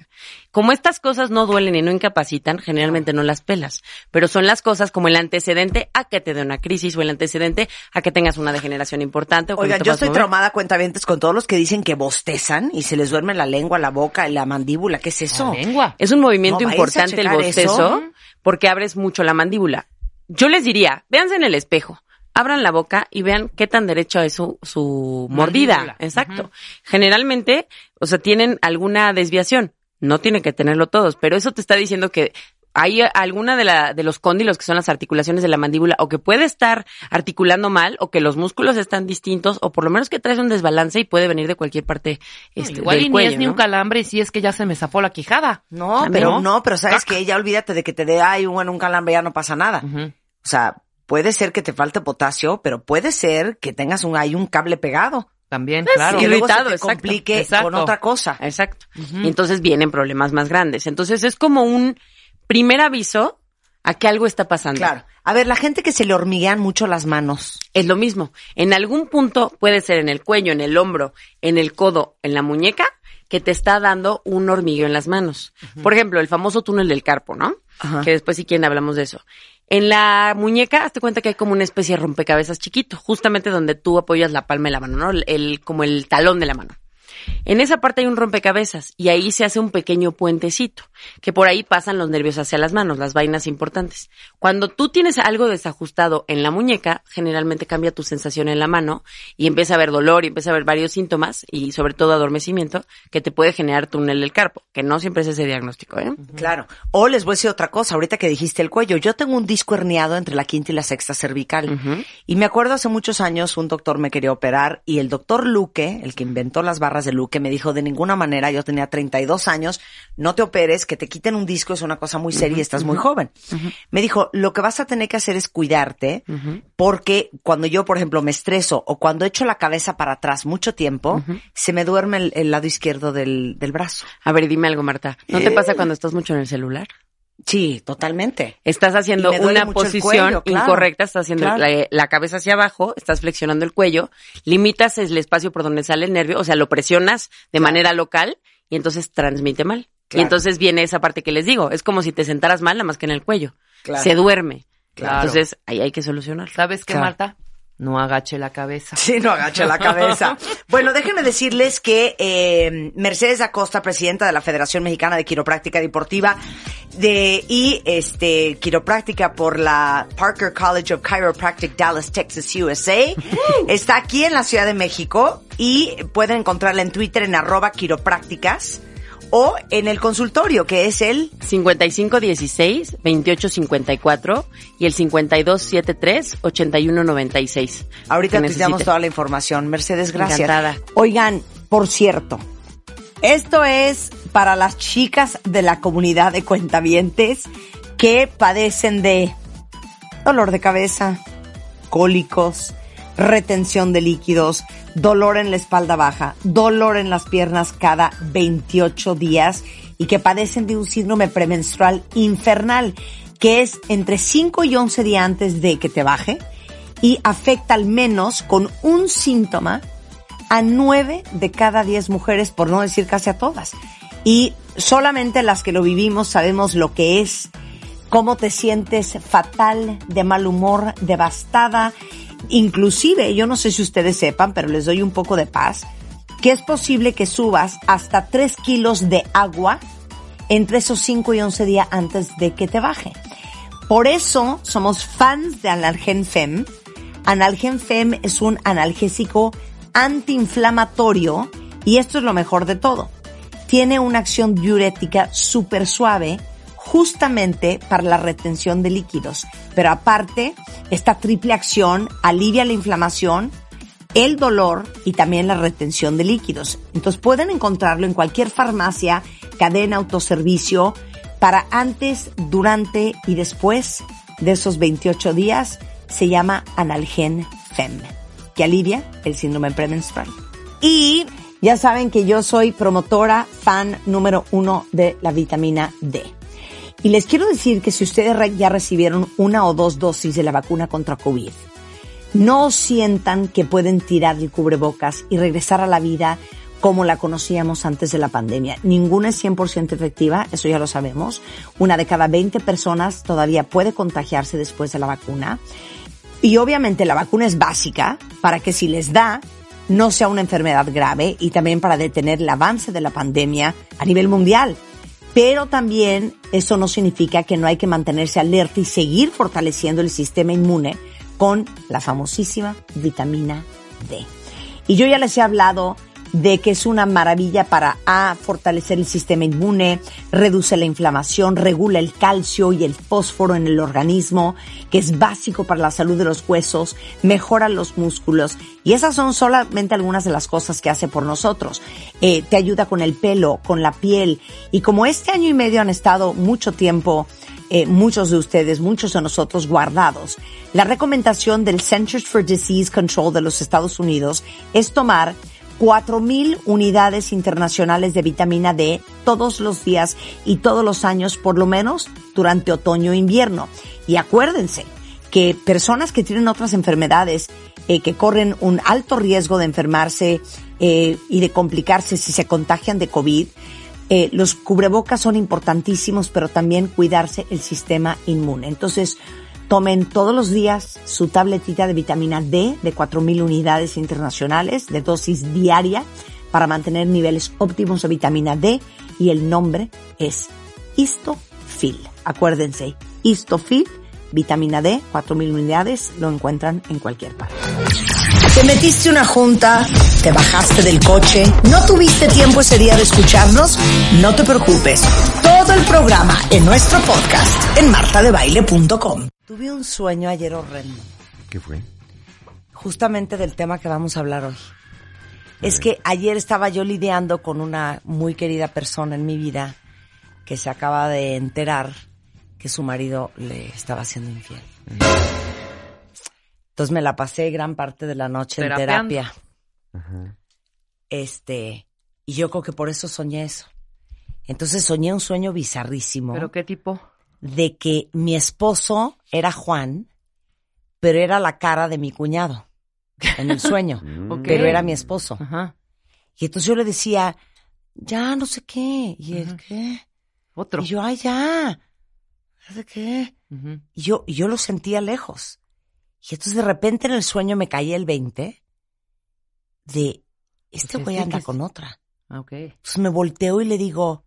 Como estas cosas no duelen y no incapacitan, generalmente no las pelas, pero son las cosas como el antecedente a que te dé una crisis o el antecedente a que tengas una degeneración importante. O Oigan, yo estoy traumada cuentavientes con todos los que dicen que bostezan y se les duerme la lengua, la boca, la mandíbula. ¿Qué es eso? La lengua. Es un movimiento No, importante el bostezo eso. porque abres mucho la mandíbula. Yo les diría, véanse en el espejo, abran la boca y vean qué tan derecho es su, su mordida. Exacto. Generalmente, o sea, tienen alguna desviación. No tienen que tenerlo todos, pero eso te está diciendo que hay alguna de, la, de los cóndilos que son las articulaciones de la mandíbula o que puede estar articulando mal o que los músculos están distintos o por lo menos que traes un desbalance y puede venir de cualquier parte este, Igual del y cuello. ni es ni ¿no? un calambre y sí es que ya se me zafó la quijada. No, También. pero no, pero sabes que ya olvídate de que te dé ay, bueno, un calambre ya no pasa nada. O sea, puede ser que te falte potasio, pero puede ser que tengas un hay un cable pegado. También, Pues claro. luego se irritado, te exacto, complique exacto. con otra cosa. Exacto. Y entonces vienen problemas más grandes. Entonces es como un primer aviso a que algo está pasando. Claro. A ver, la gente que se le hormiguean mucho las manos. Es lo mismo. En algún punto puede ser en el cuello, en el hombro, en el codo, en la muñeca, que te está dando un hormigueo en las manos. Por ejemplo, el famoso túnel del carpo, ¿no? Que después si quieren hablamos de eso. En la muñeca, hazte cuenta que hay como una especie de rompecabezas chiquito, justamente donde tú apoyas la palma de la mano, ¿no? El, como el talón de la mano. En esa parte hay un rompecabezas y ahí se hace un pequeño puentecito, que por ahí pasan los nervios hacia las manos, las vainas importantes. Cuando tú tienes algo desajustado en la muñeca, generalmente cambia tu sensación en la mano y empieza a haber dolor y empieza a haber varios síntomas y sobre todo adormecimiento que te puede generar túnel del carpo, que no siempre es ese diagnóstico, ¿eh? Claro. O les voy a decir otra cosa, ahorita que dijiste el cuello. Yo tengo un disco herniado entre la quinta y la sexta cervical. Y me acuerdo hace muchos años un doctor me quería operar y el doctor Luque, el que inventó las barras Luque, me dijo de ninguna manera, yo tenía 32 años, no te operes, que te quiten un disco es una cosa muy seria y estás muy joven. Me dijo, lo que vas a tener que hacer es cuidarte porque cuando yo, por ejemplo, me estreso o cuando echo la cabeza para atrás mucho tiempo, se me duerme el, el lado izquierdo del, del brazo. A ver, dime algo, Marta. ¿No te pasa cuando estás mucho en el celular? Sí, totalmente. Estás haciendo una posición cuello, claro. incorrecta, estás haciendo Claro. la, la cabeza hacia abajo, estás flexionando el cuello, limitas el espacio por donde sale el nervio, o sea, lo presionas de manera local y entonces transmite mal. Claro. Y entonces viene esa parte que les digo, es como si te sentaras mal, nada más que en el cuello. Claro. Se duerme. Claro. Entonces, ahí hay que solucionar. ¿Sabes qué, Claro. Marta? No agache la cabeza. Sí, no agache la cabeza. bueno, déjenme decirles que eh, Mercedes Acosta, presidenta de la Federación Mexicana de Quiropráctica Deportiva de, y este quiropráctica por la Parker College of Chiropractic Dallas, Texas, USA, está aquí en la Ciudad de México y pueden encontrarla en Twitter en arroba quiroprácticas o en el consultorio que es el 5516-2854 y el 5273-8196. Ahorita te damos toda la información. Mercedes, gracias. Encantada. Oigan, por cierto, esto es para las chicas de la comunidad de cuentavientes que padecen de dolor de cabeza, cólicos, retención de líquidos, dolor en la espalda baja, dolor en las piernas cada 28 días y que padecen de un síndrome premenstrual infernal que es entre 5 y 11 días antes de que te baje y afecta al menos con un síntoma a nueve de cada diez mujeres, por no decir casi a todas. Y solamente las que lo vivimos sabemos lo que es, cómo te sientes fatal, de mal humor, devastada. Inclusive, yo no sé si ustedes sepan, pero les doy un poco de paz, que es posible que subas hasta 3 kilos de agua entre esos 5 y 11 días antes de que te baje. Por eso somos fans de Analgen Fem. Analgen Fem es un analgésico antiinflamatorio y esto es lo mejor de todo. Tiene una acción diurética súper suave justamente para la retención de líquidos. Pero aparte, esta triple acción alivia la inflamación, el dolor y también la retención de líquidos. Entonces pueden encontrarlo en cualquier farmacia, cadena, autoservicio, para antes, durante y después de esos 28 días. Se llama Analgen Fem, que alivia el síndrome premenstrual. Y ya saben que yo soy promotora, fan número uno de la vitamina D. Y les quiero decir que si ustedes ya recibieron una o dos dosis de la vacuna contra COVID, no sientan que pueden tirar el cubrebocas y regresar a la vida como la conocíamos antes de la pandemia. Ninguna es 100% efectiva, eso ya lo sabemos. Una de cada 20 personas todavía puede contagiarse después de la vacuna. Y obviamente la vacuna es básica para que si les da no sea una enfermedad grave y también para detener el avance de la pandemia a nivel mundial. Pero también eso no significa que no hay que mantenerse alerta y seguir fortaleciendo el sistema inmune con la famosísima vitamina D. Y yo ya les he hablado de que es una maravilla para A, fortalecer el sistema inmune, reduce la inflamación, regula el calcio y el fósforo en el organismo, que es básico para la salud de los huesos, mejora los músculos. Y esas son solamente algunas de las cosas que hace por nosotros. Eh, te ayuda con el pelo, con la piel. Y como este año y medio han estado mucho tiempo eh, muchos de ustedes, muchos de nosotros guardados. La recomendación del Centers for Disease Control de los Estados Unidos es tomar 4.000 unidades internacionales de vitamina D todos los días y todos los años, por lo menos durante otoño e invierno. Y acuérdense que personas que tienen otras enfermedades, eh, que corren un alto riesgo de enfermarse eh, y de complicarse si se contagian de COVID. Eh, los cubrebocas son importantísimos, pero también cuidarse el sistema inmune. Entonces, tomen todos los días su tabletita de vitamina D de 4.000 unidades internacionales de dosis diaria para mantener niveles óptimos de vitamina D y el nombre es Histofil. Acuérdense, Histofil, vitamina D, 4.000 unidades, lo encuentran en cualquier parte. Te metiste una junta, te bajaste del coche, no tuviste tiempo ese día de escucharnos, no te preocupes. Todo el programa en nuestro podcast en martadebaile.com. Tuve un sueño ayer horrendo, ¿Qué fue? justamente del tema que vamos a hablar hoy. Es que ayer estaba yo lidiando con una muy querida persona en mi vida que se acaba de enterar que su marido le estaba haciendo infiel. Entonces me la pasé gran parte de la noche en terapia. Ajá. Este, y yo creo que por eso soñé eso. Entonces soñé un sueño bizarrísimo ¿Pero qué tipo? de que mi esposo era Juan, pero era la cara de mi cuñado en el sueño, Ok. pero era mi esposo. Ajá. Y entonces yo le decía, ya no sé qué, y él, ¿qué? Otro. Y yo, ay, ya, ¿de qué? Y yo, y yo lo sentía lejos. Y entonces de repente en el sueño me caía el 20 de, este Pues güey anda con otra. Ah, ok. Entonces me volteo y le digo,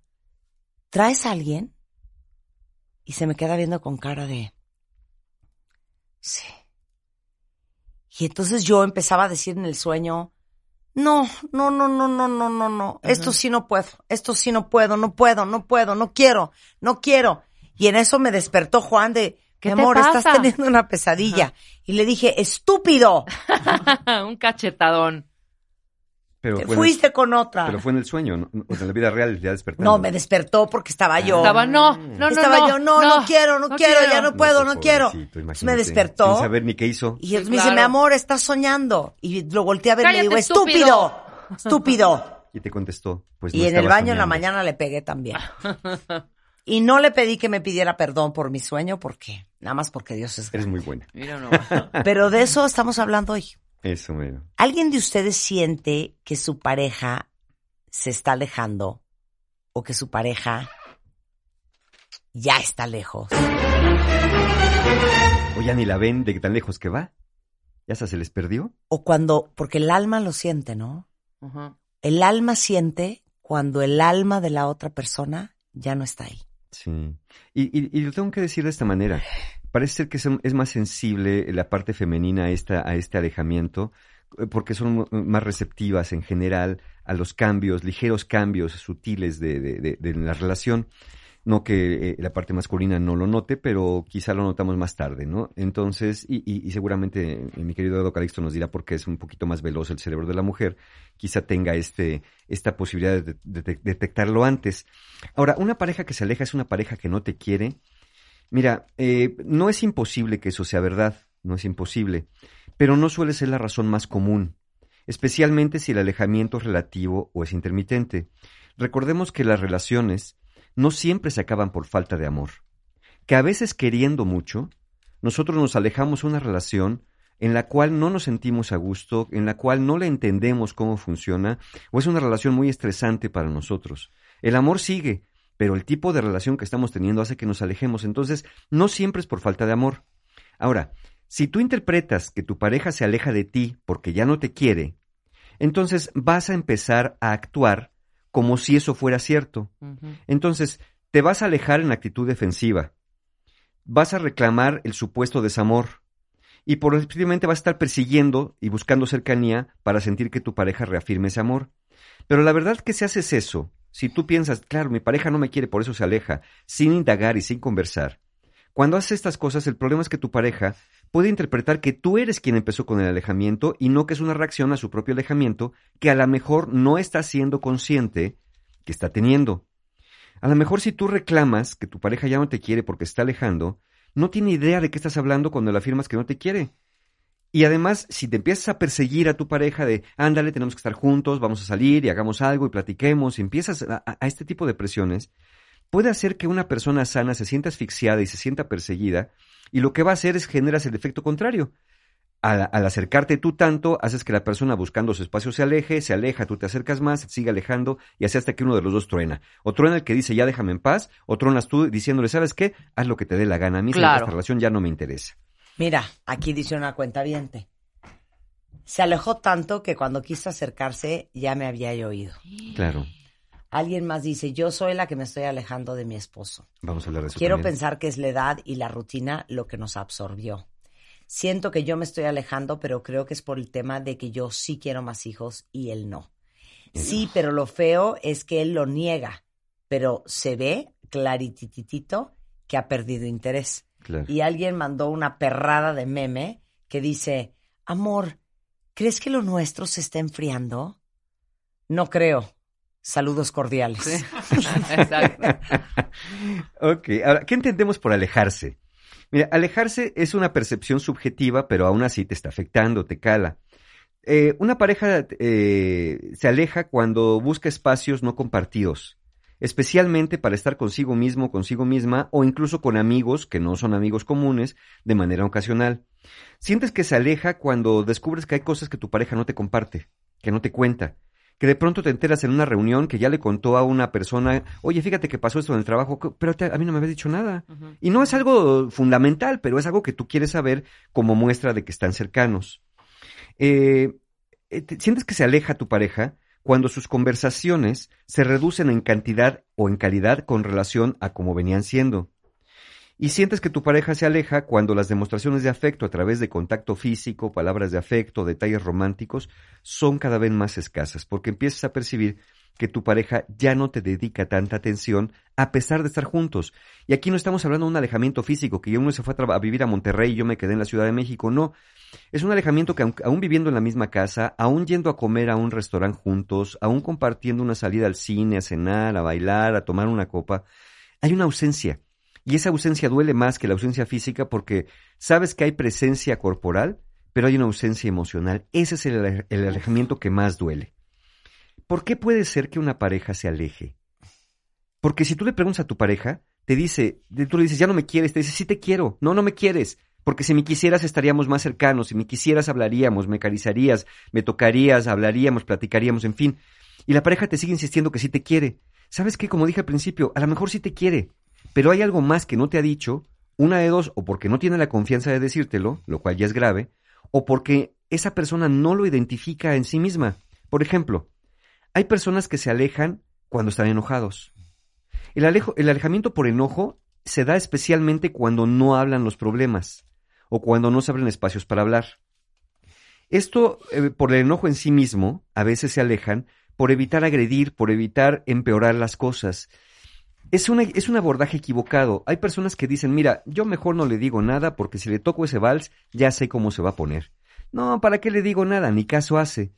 ¿traes a alguien? Y se me queda viendo con cara de, sí. Y entonces yo empezaba a decir en el sueño, no, no, no, no, no, no, no, no, esto sí no puedo, esto sí no puedo, no puedo, no puedo, no quiero, no quiero. Y en eso me despertó Juan de, ¿Qué mi te amor, estás teniendo una pesadilla. Y le dije, estúpido, un cachetadón. Pero en fuiste con otra. pero fue en el sueño, ¿no? O sea, en la vida real, ya despertando. No, me despertó porque estaba yo. Estaba, no, no, no, Estaba no, yo, no, no, quiero, no, quiero, ya no puedo, no, quiero. me despertó. Sin saber ni qué hizo. Y me dice, mi amor, estás soñando. Y lo volteé a ver y le digo, estúpido, estúpido. Y te contestó. Pues y en el baño en la mañana le pegué también. y no le pedí que me pidiera perdón por mi sueño porque, nada más porque Dios es Eres muy buena. Mira no. Pero de eso estamos hablando hoy. Eso, mero. ¿Alguien de ustedes siente que su pareja se está alejando o que su pareja ya está lejos? O ya ni la ven de tan lejos que va. ¿Ya hasta se les perdió? O cuando, porque el alma lo siente, ¿no? Ajá. El alma siente cuando el alma de la otra persona ya no está ahí. Sí. Y, y, lo tengo que decir de esta manera. Parece ser que son- es más sensible la parte femenina a, esta, a este alejamiento, eh, porque son más receptivas en general a los cambios, ligeros cambios sutiles de, de, de- de la relación. No que eh, la parte masculina no lo note, pero quizá lo notamos más tarde, ¿no? Entonces, y, y, seguramente eh, mi querido Edo Calixto nos dirá por qué es un poquito más veloz el cerebro de la mujer, quizá tenga este, esta posibilidad de detectarlo antes. Ahora, una pareja que se aleja es una pareja que no te quiere. Mira, eh, no es imposible que eso sea verdad, no es imposible, pero no suele ser la razón más común, especialmente si el alejamiento es relativo o es intermitente. Recordemos que las relaciones no siempre se acaban por falta de amor, que a veces queriendo mucho, nosotros nos alejamos de una relación en la cual no nos sentimos a gusto, en la cual no le entendemos cómo funciona, o es una relación muy estresante para nosotros. El amor sigue, pero el tipo de relación que estamos teniendo hace que nos alejemos. Entonces, no siempre es por falta de amor. Ahora, si tú interpretas que tu pareja se aleja de ti porque ya no te quiere, entonces vas a empezar a actuar como si eso fuera cierto. Entonces, te vas a alejar en actitud defensiva. Vas a reclamar el supuesto desamor. Y posiblemente vas a estar persiguiendo y buscando cercanía para sentir que tu pareja reafirme ese amor. Pero la verdad que si haces eso, si tú piensas, claro, mi pareja no me quiere, por eso se aleja, sin indagar y sin conversar, cuando haces estas cosas, el problema es que tu pareja puede interpretar que tú eres quien empezó con el alejamiento y no que es una reacción a su propio alejamiento que a lo mejor no está siendo consciente que está teniendo. A lo mejor si tú reclamas que tu pareja ya no te quiere porque está alejando, no tiene idea de qué estás hablando cuando le afirmas que no te quiere. Y además, si te empiezas a perseguir a tu pareja de, ándale, tenemos que estar juntos, vamos a salir y hagamos algo y platiquemos, y empiezas a, a- este tipo de presiones, puede hacer que una persona sana se sienta asfixiada y se sienta perseguida, y lo que va a hacer es generas el efecto contrario. Al, al acercarte tú tanto, haces que la persona buscando su espacio se aleje, se aleja, tú te acercas más, sigue alejando y así hasta que uno de los dos truena. O truena el que dice ya déjame en paz, o truenas tú diciéndole, ¿sabes qué? Haz lo que te dé la gana. A mí Claro. esta relación ya no me interesa. Mira, aquí dice una cuenta Se alejó tanto que cuando quiso acercarse ya me había yo oído. Claro. Alguien más dice, yo soy la que me estoy alejando de mi esposo. Vamos a hablar de eso. Quiero también. pensar que es la edad y la rutina lo que nos absorbió. Siento que yo me estoy alejando, pero creo que es por el tema de que yo sí quiero más hijos y él no. Sí, pero lo feo es que él lo niega, pero se ve clarititito que ha perdido interés. Claro. Y alguien mandó una perrada de meme que dice, amor, ¿crees que lo nuestro se está enfriando? No creo. Saludos cordiales. Exacto. ok, ahora, ¿qué entendemos por alejarse? Mira, alejarse es una percepción subjetiva, pero aún así te está afectando, te cala. Eh, una pareja eh, se aleja cuando busca espacios no compartidos, especialmente para estar consigo mismo, consigo misma, o incluso con amigos que no son amigos comunes, de manera ocasional. Sientes que se aleja cuando descubres que hay cosas que tu pareja no te comparte, que no te cuenta, que de pronto te enteras en una reunión que ya le contó a una persona, oye, fíjate que pasó esto en el trabajo, pero te- a mí no me había dicho nada. Y no es algo fundamental, pero es algo que tú quieres saber como muestra de que están cercanos. Eh, eh, te- sientes que se aleja tu pareja cuando sus conversaciones se reducen en cantidad o en calidad con relación a cómo venían siendo. Y sientes que tu pareja se aleja cuando las demostraciones de afecto a través de contacto físico, palabras de afecto, detalles románticos, son cada vez más escasas, porque empiezas a percibir que tu pareja ya no te dedica tanta atención a pesar de estar juntos. Y aquí no estamos hablando de un alejamiento físico, que uno se fue a, a vivir a Monterrey y yo me quedé en la Ciudad de México, no. Es un alejamiento que aún viviendo en la misma casa, aún yendo a comer a un restaurante juntos, aún compartiendo una salida al cine, a cenar, a bailar, a tomar una copa, hay una ausencia. Y esa ausencia duele más que la ausencia física porque sabes que hay presencia corporal, pero hay una ausencia emocional. Ese es el, ale- el alejamiento que más duele. ¿Por qué puede ser que una pareja se aleje? Porque si tú le preguntas a tu pareja, te dice, tú le dices, ya no me quieres, te dice, sí te quiero, no, no me quieres, porque si me quisieras estaríamos más cercanos, si me quisieras hablaríamos, me acariciarías, me tocarías, hablaríamos, platicaríamos, en fin. Y la pareja te sigue insistiendo que sí te quiere. ¿Sabes qué? Como dije al principio, a lo mejor sí te quiere, pero hay algo más que no te ha dicho, una de dos, o porque no tiene la confianza de decírtelo, lo cual ya es grave, o porque esa persona no lo identifica en sí misma. Por ejemplo, hay personas que se alejan cuando están enojados. El, alejo- el alejamiento por enojo se da especialmente cuando no hablan los problemas o cuando no se abren espacios para hablar. Esto, eh, por el enojo en sí mismo, a veces se alejan por evitar agredir, por evitar empeorar las cosas. Es, una- es un abordaje equivocado. Hay personas que dicen, mira, yo mejor no le digo nada porque si le toco ese vals ya sé cómo se va a poner. No, ¿para qué le digo nada? Ni caso hace.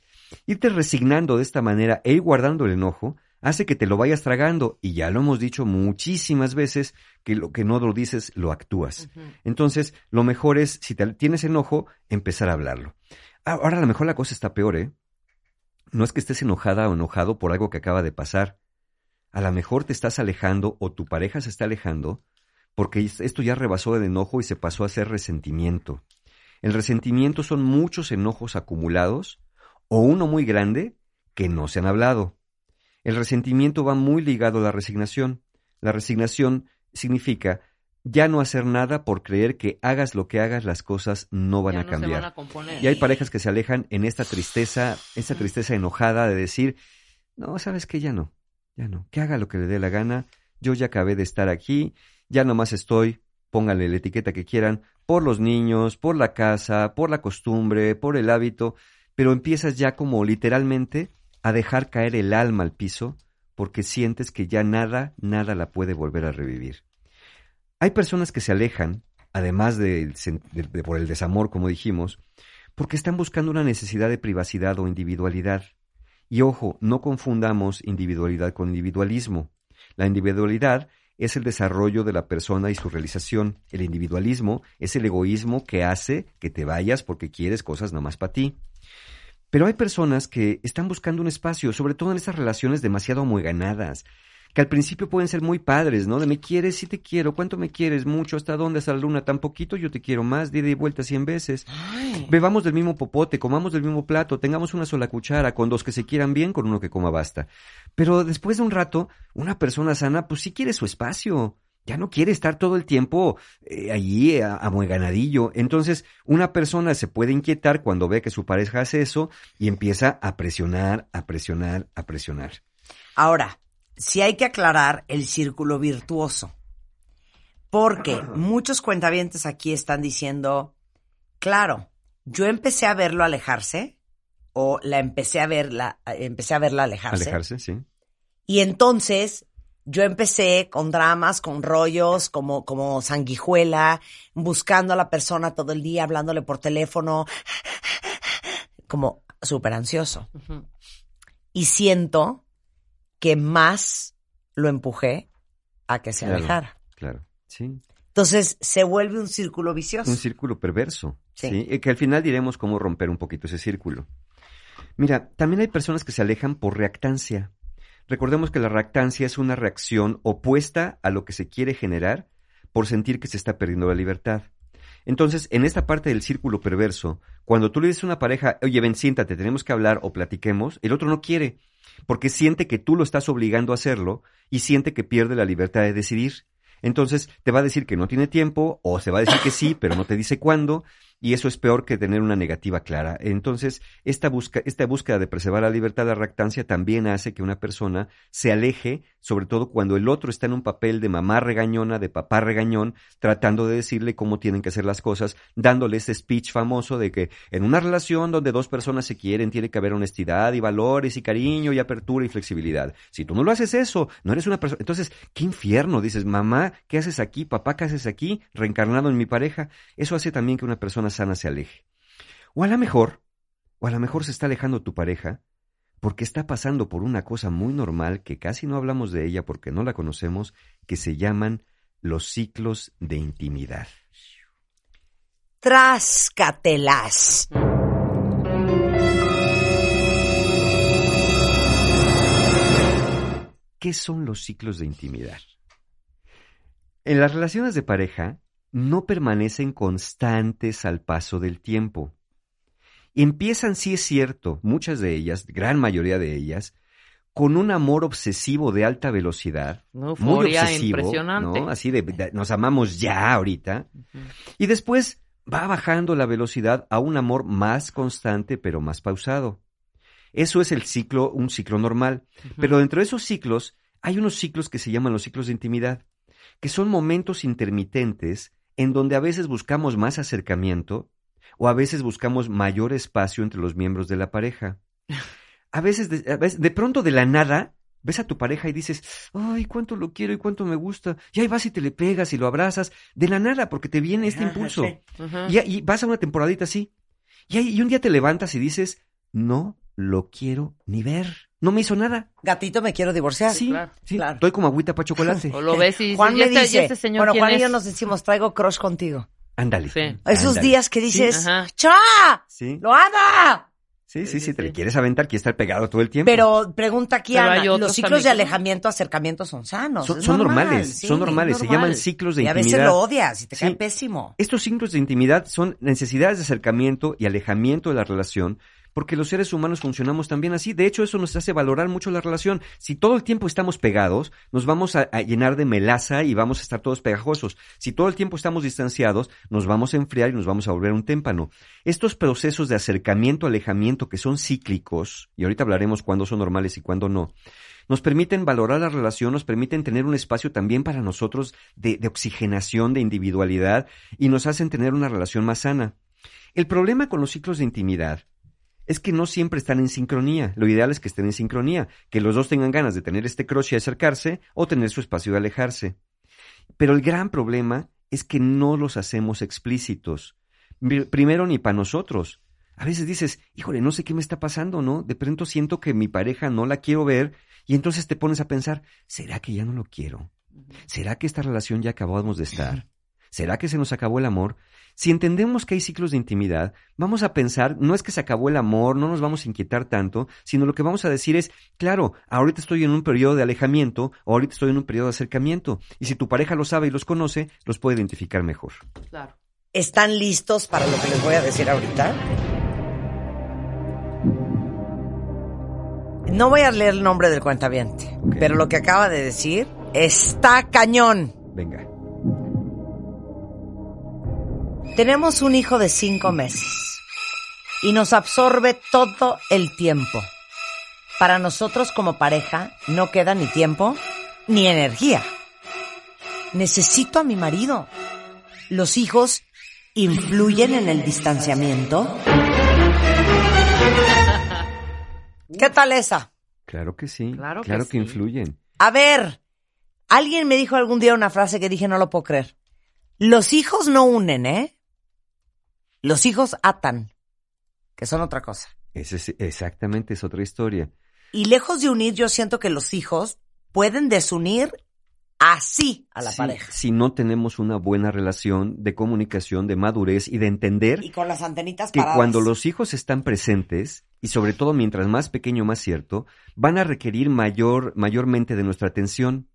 Irte resignando de esta manera e ir guardando el enojo hace que te lo vayas tragando y ya lo hemos dicho muchísimas veces que lo que no lo dices lo actúas. Entonces, lo mejor es, si te- tienes enojo, empezar a hablarlo. Ah, Ahora, a lo mejor la cosa está peor, ¿eh? No es que estés enojada o enojado por algo que acaba de pasar. A lo mejor te estás alejando o tu pareja se está alejando porque es- esto ya rebasó el enojo y se pasó a ser resentimiento. El resentimiento son muchos enojos acumulados o uno muy grande que no se han hablado. El resentimiento va muy ligado a la resignación. La resignación significa ya no hacer nada por creer que hagas lo que hagas las cosas no van Ya a no cambiar. van a. Y hay parejas que se alejan en esta tristeza, esta tristeza enojada de decir, no, sabes que ya no, ya no, que haga lo que le dé la gana, yo ya acabé de estar aquí, ya nomás estoy, póngale la etiqueta que quieran, por los niños, por la casa, por la costumbre, por el hábito, pero empiezas ya como literalmente a dejar caer el alma al piso porque sientes que ya nada, nada la puede volver a revivir. Hay personas que se alejan, además de- de- por el desamor, como dijimos, porque están buscando una necesidad de privacidad o individualidad. Y ojo, no confundamos individualidad con individualismo. La individualidad es el desarrollo de la persona y su realización. El individualismo es el egoísmo que hace que te vayas porque quieres cosas nomás para ti. Pero hay personas que están buscando un espacio, sobre todo en estas relaciones demasiado amueganadas, que al principio pueden ser muy padres, ¿no? De me quieres, sí te quiero, ¿cuánto me quieres? Mucho, ¿hasta dónde? ¿Hasta la luna? Tan poquito, yo te quiero más, de vuelta cien veces. Bebamos del mismo popote, comamos del mismo plato, tengamos una sola cuchara, con dos que se quieran bien, con uno que coma basta. Pero después de un rato, una persona sana, pues sí quiere su espacio. Ya no quiere estar todo el tiempo eh, allí a, amueganadillo. Entonces, una persona se puede inquietar cuando ve que su pareja hace eso y empieza a presionar, a presionar, a presionar. Ahora, sí hay que aclarar el círculo virtuoso. Porque muchos cuentavientes aquí están diciendo, claro, yo empecé a verlo alejarse o la empecé a verla, empecé a verla alejarse. Alejarse, sí. Y entonces yo empecé con dramas, con rollos, como, como sanguijuela, buscando a la persona todo el día, hablándole por teléfono, como súper ansioso. Y siento que más lo empujé a que se Claro. alejara. Claro, sí. Entonces se vuelve un círculo vicioso. Un círculo perverso. Sí. Que al final diremos cómo romper un poquito ese círculo. Mira, también hay personas que se alejan por reactancia. Recordemos que la reactancia es una reacción opuesta a lo que se quiere generar por sentir que se está perdiendo la libertad. Entonces, en esta parte del círculo perverso, cuando tú le dices a una pareja, oye, ven, siéntate, tenemos que hablar o platiquemos, el otro no quiere, porque siente que tú lo estás obligando a hacerlo y siente que pierde la libertad de decidir. Entonces, te va a decir que no tiene tiempo o se va a decir que sí, pero no te dice cuándo, y eso es peor que tener una negativa clara. Entonces, esta, busca, esta búsqueda de preservar la libertad de reactancia también hace que una persona se aleje, sobre todo cuando el otro está en un papel de mamá regañona, de papá regañón, tratando de decirle cómo tienen que hacer las cosas, dándole ese speech famoso de que en una relación donde dos personas se quieren tiene que haber honestidad y valores y cariño y apertura y flexibilidad. Si tú no lo haces eso, no eres una persona... Entonces, qué infierno, dices, mamá, ¿qué haces aquí? Papá, ¿qué haces aquí? Reencarnado en mi pareja. Eso hace también que una persona sana se aleje. O a lo mejor, o a lo mejor se está alejando tu pareja porque está pasando por una cosa muy normal que casi no hablamos de ella porque no la conocemos, que se llaman los ciclos de intimidad. Tráscatelas. ¿Qué son los ciclos de intimidad? En las relaciones de pareja no permanecen constantes al paso del tiempo. Empiezan, sí es cierto, muchas de ellas, gran mayoría de ellas, con un amor obsesivo de alta velocidad, muy obsesivo, impresionante. ¿no? Así de, de- nos amamos ya ahorita, y después va bajando la velocidad a un amor más constante pero más pausado. Eso es el ciclo, un ciclo normal. Pero dentro de esos ciclos hay unos ciclos que se llaman los ciclos de intimidad, que son momentos intermitentes en donde a veces buscamos más acercamiento o a veces buscamos mayor espacio entre los miembros de la pareja. A veces, de, a veces, de pronto de la nada, ves a tu pareja y dices, ay, cuánto lo quiero y cuánto me gusta. Y ahí vas y te le pegas y lo abrazas, de la nada, porque te viene este impulso. Ajá. Y, y vas a una temporadita así. Y, ahí- y un día te levantas y dices, no lo quiero ni ver. No me hizo nada. Gatito, me quiero divorciar. Sí, claro, sí. claro. Estoy como agüita para chocolate. O lo ves y Juan ¿y me este, dice, este señor bueno, Juan y yo nos decimos, traigo crush contigo. Ándale. Sí. Esos días que dices. ¡Cha! Sí. ¡Lo ama! Sí, sí, Sí, te le quieres aventar, quieres estar pegado todo el tiempo. Pero pregunta aquí, Pero Ana, hay otros los ciclos de alejamiento, acercamiento son sanos. Son- es son normal, normales, sí, son normales, se llaman ciclos de Y a veces intimidad. lo odias y te cae Sí. pésimo. Estos ciclos de intimidad son necesidades de acercamiento y alejamiento de la relación, porque los seres humanos funcionamos también así. De hecho, eso nos hace valorar mucho la relación. Si todo el tiempo estamos pegados, nos vamos a, llenar de melaza y vamos a estar todos pegajosos. Si todo el tiempo estamos distanciados, nos vamos a enfriar y nos vamos a volver un témpano. Estos procesos de acercamiento, alejamiento, que son cíclicos, y ahorita hablaremos cuándo son normales y cuándo no, nos permiten valorar la relación, nos permiten tener un espacio también para nosotros de oxigenación, de individualidad, y nos hacen tener una relación más sana. El problema con los ciclos de intimidad es que no siempre están en sincronía. Lo ideal es que estén en sincronía, que los dos tengan ganas de tener este crush y acercarse o tener su espacio de alejarse. Pero el gran problema es que no los hacemos explícitos. Primero ni para nosotros. A veces dices, híjole, no sé qué me está pasando, ¿no? De pronto siento que mi pareja no la quiero ver y entonces te pones a pensar, ¿será que ya no lo quiero? ¿Será que esta relación ya acabamos de estar? ¿Será que se nos acabó el amor? Si entendemos que hay ciclos de intimidad, vamos a pensar, no es que se acabó el amor, no nos vamos a inquietar tanto, sino lo que vamos a decir es, claro, ahorita estoy en un periodo de alejamiento o ahorita estoy en un periodo de acercamiento. Y si tu pareja lo sabe y los conoce, los puede identificar mejor. Claro. ¿Están listos para lo que les voy a decir ahorita? No voy a leer el nombre del cuentaviente, pero lo que acaba de decir está cañón. Venga. Tenemos un hijo de cinco meses y nos absorbe todo el tiempo. Para nosotros como pareja no queda ni tiempo ni energía. Necesito a mi marido. Los hijos influyen en el distanciamiento. ¿Qué tal esa? Claro que sí. Claro Claro, que que, sí. influyen. A ver, alguien me dijo algún día una frase que dije no lo puedo creer. Los hijos no unen, ¿eh? Los hijos atan, que son otra cosa. Ese es, exactamente es otra historia. Y lejos de unir, yo siento que los hijos pueden desunir así a la Sí, pareja. Si no tenemos una buena relación de comunicación, de madurez y de entender Y con las antenitas que paradas. cuando los hijos están presentes, y sobre todo mientras más pequeño más cierto, van a requerir mayor, mayormente de nuestra atención.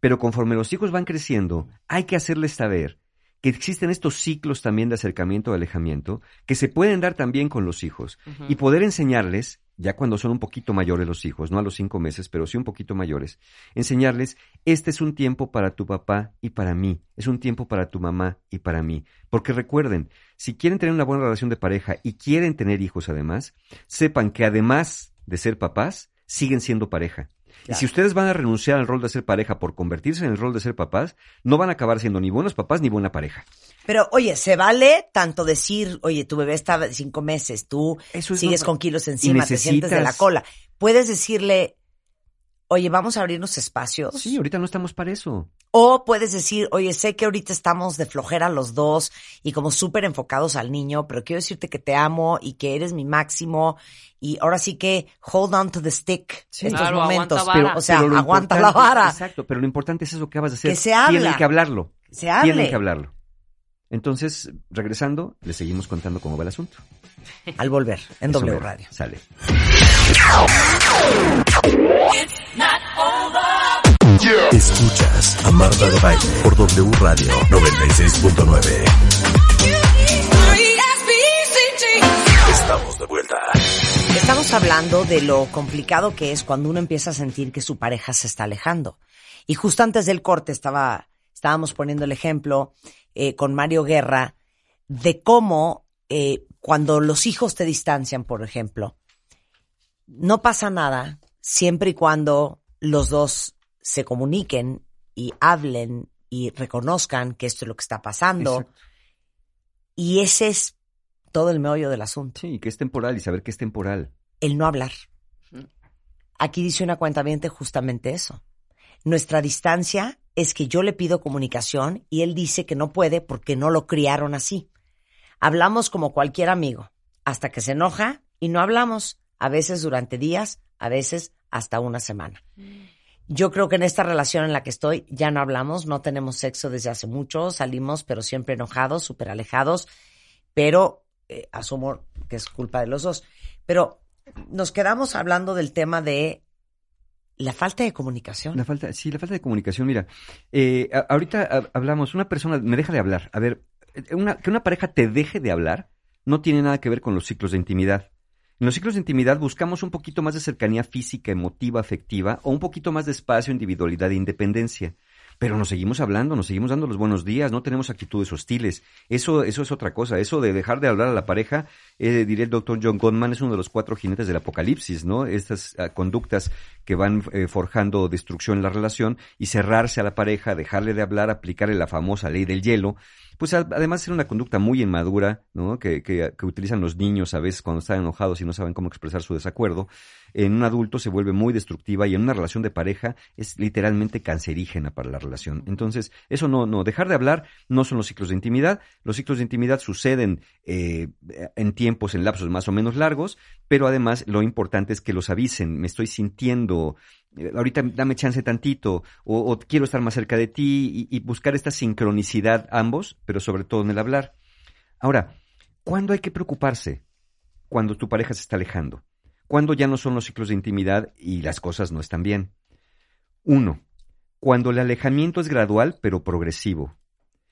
Pero conforme los hijos van creciendo, hay que hacerles saber que existen estos ciclos también de acercamiento o alejamiento que se pueden dar también con los hijos y poder enseñarles, ya cuando son un poquito mayores los hijos, no a los cinco meses, pero sí un poquito mayores, enseñarles, este es un tiempo para tu papá y para mí, es un tiempo para tu mamá y para mí. Porque recuerden, si quieren tener una buena relación de pareja y quieren tener hijos además, sepan que además de ser papás, siguen siendo pareja. Y si ustedes van a renunciar al rol de ser pareja por convertirse en el rol de ser papás, no van a acabar siendo ni buenos papás ni buena pareja. Pero, oye, se vale tanto decir, oye, tu bebé está de cinco meses, tú Eso es sigues normal. con kilos encima, te sientes de la cola. Puedes decirle, oye, vamos a abrirnos espacios. Sí, ahorita no estamos para eso. O puedes decir, oye, sé que ahorita estamos de flojera los dos y como súper enfocados al niño, pero quiero decirte que te amo y que eres mi máximo y ahora sí que hold on to the stick Sí. estos Claro, momentos. aguanta vara. o sea, pero aguanta la vara. Exacto, pero lo importante es eso que acabas de hacer. Que se habla. Tienen que hablarlo. Se hable. Tienen que hablarlo. Entonces, regresando, les seguimos contando cómo va el asunto. Al volver, en Eso W. Radio. Sale. Escuchas a Marta de Baile por W Radio 96.9. Estamos de vuelta. Estamos hablando de lo complicado que es cuando uno empieza a sentir que su pareja se está alejando. Y justo antes del corte estaba, estábamos poniendo el ejemplo eh, con Mario Guerra de cómo eh, cuando los hijos te distancian, por ejemplo, no pasa nada siempre y cuando los dos se comuniquen y hablen y reconozcan que esto es lo que está pasando. Exacto. Y ese es todo el meollo del asunto Sí, que es temporal y saber que es temporal. el no hablar. Aquí dice una cuenta justamente eso. Nuestra distancia es que yo le pido comunicación y él dice que no puede porque no lo criaron así. Hablamos como cualquier amigo, hasta que se enoja y no hablamos, a veces durante días, a veces hasta una semana. Yo creo que en esta relación en la que estoy ya no hablamos, no tenemos sexo desde hace mucho, salimos pero siempre enojados, súper alejados, pero eh, asumo que es culpa de los dos. Pero nos quedamos hablando del tema de la falta de comunicación. La falta, sí, la falta de comunicación. Mira, eh, a- ahorita ha- hablamos, una persona me deja de hablar. A ver, eh, una- que una pareja te deje de hablar no tiene nada que ver con los ciclos de intimidad. En los ciclos de intimidad buscamos un poquito más de cercanía física, emotiva, afectiva, o un poquito más de espacio, individualidad e independencia. Pero nos seguimos hablando, nos seguimos dando los buenos días, no tenemos actitudes hostiles. Eso, eso es otra cosa. Eso de dejar de hablar a la pareja, eh, diría el doctor John Gottman, es uno de los cuatro jinetes del apocalipsis, ¿no? Estas ah, conductas que van eh, forjando destrucción en la relación y cerrarse a la pareja, dejarle de hablar, aplicarle la famosa ley del hielo, pues además es una conducta muy inmadura, ¿no? Que, que, utilizan los niños a veces cuando están enojados y no saben cómo expresar su desacuerdo. En un adulto se vuelve muy destructiva y en una relación de pareja es literalmente cancerígena para la relación. Entonces, eso no, no, dejar de hablar no son los ciclos de intimidad. Los ciclos de intimidad suceden eh, en tiempos, en lapsos más o menos largos, pero además lo importante es que los avisen. Me estoy sintiendo, eh, ahorita dame chance tantito, o, quiero estar más cerca de ti, y, y buscar esta sincronicidad ambos, pero sobre todo en el hablar. Ahora, ¿cuándo hay que preocuparse? Cuando tu pareja se está alejando. Cuando ya no son los ciclos de intimidad y las cosas no están bien. Uno, cuando el alejamiento es gradual pero progresivo.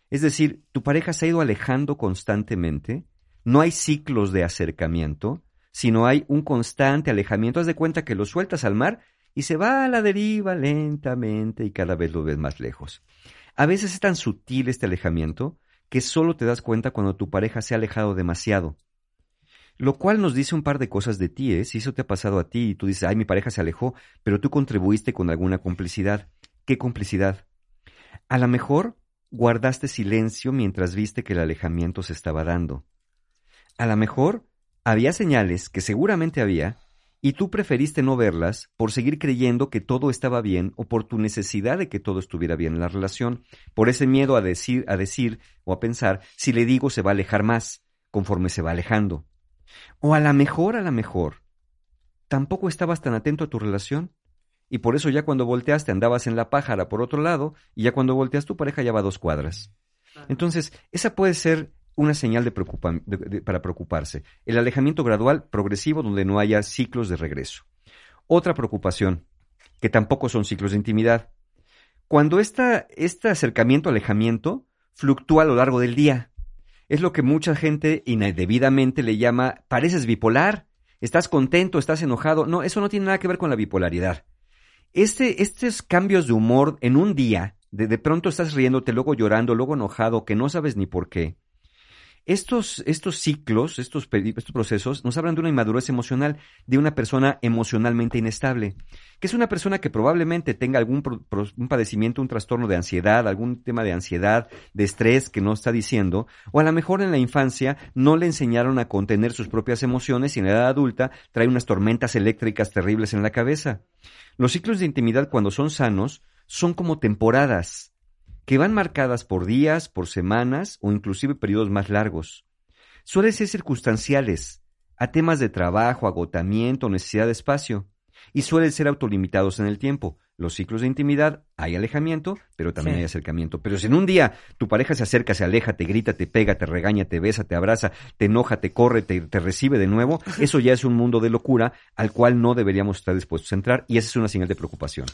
Es decir, tu pareja se ha ido alejando constantemente, no hay ciclos de acercamiento, sino hay un constante alejamiento. Haz de cuenta que lo sueltas al mar y se va a la deriva lentamente y cada vez lo ves más lejos. A veces es tan sutil este alejamiento que solo te das cuenta cuando tu pareja se ha alejado demasiado. Lo cual nos dice un par de cosas de ti, ¿eh? Si eso te ha pasado a ti y tú dices, ay, mi pareja se alejó, pero tú contribuiste con alguna complicidad. ¿Qué complicidad? A lo mejor guardaste silencio mientras viste que el alejamiento se estaba dando. A lo mejor había señales, que seguramente había, y tú preferiste no verlas por seguir creyendo que todo estaba bien o por tu necesidad de que todo estuviera bien en la relación, por ese miedo a decir, a decir o a pensar, si le digo se va a alejar más, conforme se va alejando. O a la mejor, a la mejor, tampoco estabas tan atento a tu relación. Y por eso ya cuando volteaste andabas en la pájara por otro lado, y ya cuando volteas tu pareja ya va a dos cuadras. Entonces, esa puede ser una señal de para preocuparse. El alejamiento gradual, progresivo, donde no haya ciclos de regreso. Otra preocupación, que tampoco son ciclos de intimidad. Cuando esta, este acercamiento-alejamiento fluctúa a lo largo del día. Es lo que mucha gente indebidamente le llama, pareces bipolar, estás contento, estás enojado. No, eso no tiene nada que ver con la bipolaridad. Este, estos cambios de humor en un día, de, de pronto estás riéndote, luego llorando, luego enojado, que no sabes ni por qué. Estos, estos ciclos, estos, procesos, nos hablan de una inmadurez emocional, de una persona emocionalmente inestable, que es una persona que probablemente tenga algún un padecimiento, un trastorno de ansiedad, algún tema de ansiedad, de estrés que no está diciendo, o a lo mejor en la infancia no le enseñaron a contener sus propias emociones y en la edad adulta trae unas tormentas eléctricas terribles en la cabeza. Los ciclos de intimidad cuando son sanos son como temporadas que van marcadas por días, por semanas o inclusive periodos más largos. Suelen ser circunstanciales, a temas de trabajo, agotamiento, necesidad de espacio, y suelen ser autolimitados en el tiempo. Los ciclos de intimidad, hay alejamiento, pero también Sí. hay acercamiento. Pero si en un día tu pareja se acerca, se aleja, te grita, te pega, te regaña, te besa, te abraza, te enoja, te corre, te, te recibe de nuevo, eso ya es un mundo de locura al cual no deberíamos estar dispuestos a entrar y esa es una señal de preocupación.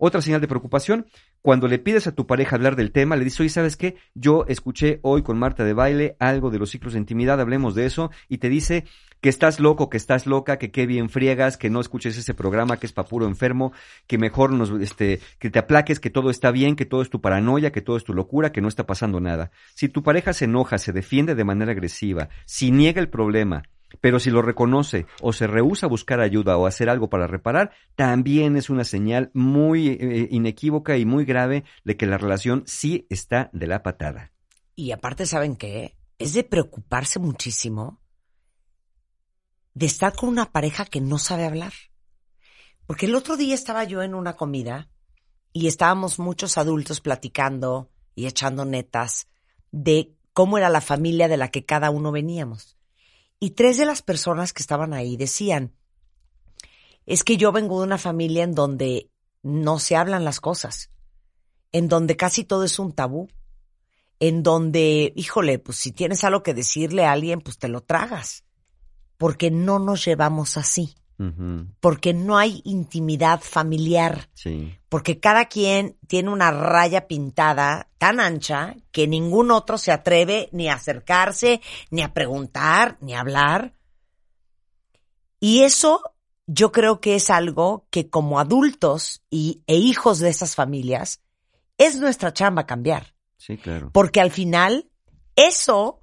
Otra señal de preocupación, cuando le pides a tu pareja hablar del tema, le dices, oye, ¿sabes qué? Yo escuché hoy con Marta de baile algo de los ciclos de intimidad, hablemos de eso, y te dice que estás loco, que estás loca, que qué bien friegas, que no escuches ese programa, que es pa' puro enfermo, que mejor nos, este, que te aplaques, que todo está bien, que todo es tu paranoia, que todo es tu locura, que no está pasando nada. Si tu pareja se enoja, se defiende de manera agresiva, si niega el problema, pero si lo reconoce o se rehúsa a buscar ayuda o hacer algo para reparar, también es una señal muy eh, inequívoca y muy grave de que la relación sí está de la patada. Y aparte, ¿saben qué? Es de preocuparse muchísimo de estar con una pareja que no sabe hablar. Porque el otro día estaba yo en una comida y estábamos muchos adultos platicando y echando netas de cómo era la familia de la que cada uno veníamos. Y tres de las personas que estaban ahí decían, es que yo vengo de una familia en donde no se hablan las cosas, en donde casi todo es un tabú, en donde, híjole, pues si tienes algo que decirle a alguien, pues te lo tragas, porque no nos llevamos así, Porque no hay intimidad familiar, Sí. porque cada quien tiene una raya pintada tan ancha que ningún otro se atreve ni a acercarse, ni a preguntar, ni a hablar. Y eso yo creo que es algo que como adultos y, e hijos de esas familias, es nuestra chamba cambiar. Sí, claro. Porque al final, eso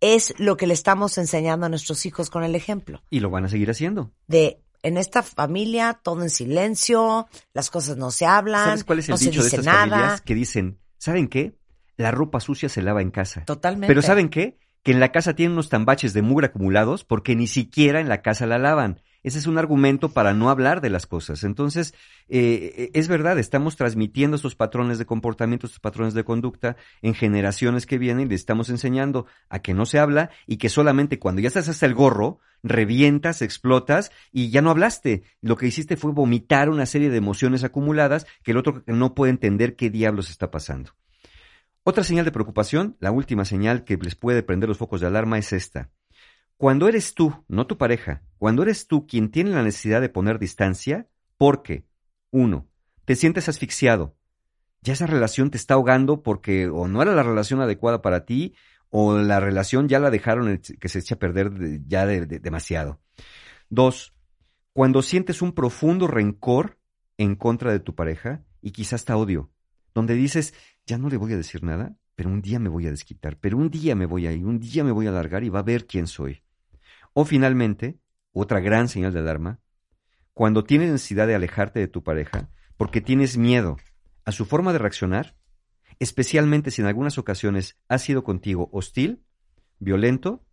es lo que le estamos enseñando a nuestros hijos con el ejemplo. Y lo van a seguir haciendo. De en esta familia, todo en silencio, las cosas no se hablan, ¿Sabes cuál es el no se dicho de estas nada. familias que dicen, ¿saben qué? La ropa sucia se lava en casa. Totalmente. Pero ¿saben qué? Que en la casa tienen unos tambaches de mugre acumulados porque ni siquiera en la casa la lavan. Ese es un argumento para no hablar de las cosas. Entonces, eh, es verdad, estamos transmitiendo estos patrones de comportamiento, estos patrones de conducta en generaciones que vienen y le estamos enseñando a que no se habla y que solamente cuando ya estás hasta el gorro, revientas, explotas y ya no hablaste. Lo que hiciste fue vomitar una serie de emociones acumuladas que el otro no puede entender qué diablos está pasando. Otra señal de preocupación, la última señal que les puede prender los focos de alarma es esta. Cuando eres tú, no tu pareja, cuando eres tú quien tiene la necesidad de poner distancia, porque, uno, te sientes asfixiado, ya esa relación te está ahogando porque o no era la relación adecuada para ti, o la relación ya la dejaron que se echa a perder de- ya de- de- demasiado. Dos, cuando sientes un profundo rencor en contra de tu pareja y quizás hasta odio, donde dices, ya no le voy a decir nada, pero un día me voy a desquitar, pero un día me voy a ir, un día me voy a largar y va a ver quién soy. O finalmente, otra gran señal de alarma, cuando tienes necesidad de alejarte de tu pareja porque tienes miedo a su forma de reaccionar, especialmente si en algunas ocasiones ha sido contigo hostil, violento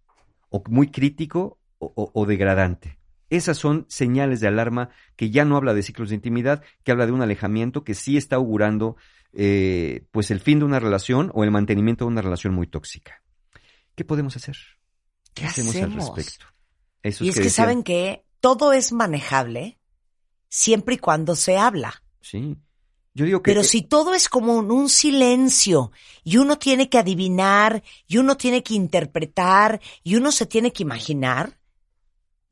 o muy crítico o, o- o degradante. Esas son señales de alarma que ya no habla de ciclos de intimidad, que habla de un alejamiento que sí está augurando eh, pues el fin de una relación o el mantenimiento de una relación muy tóxica. ¿Qué podemos hacer? ¿Qué hacemos, al respecto? Esos Y es que decían- saben que todo es manejable siempre y cuando se habla. Sí. Yo digo que Pero eh, si todo es como un, un silencio y uno tiene que adivinar y uno tiene que interpretar y uno se tiene que imaginar,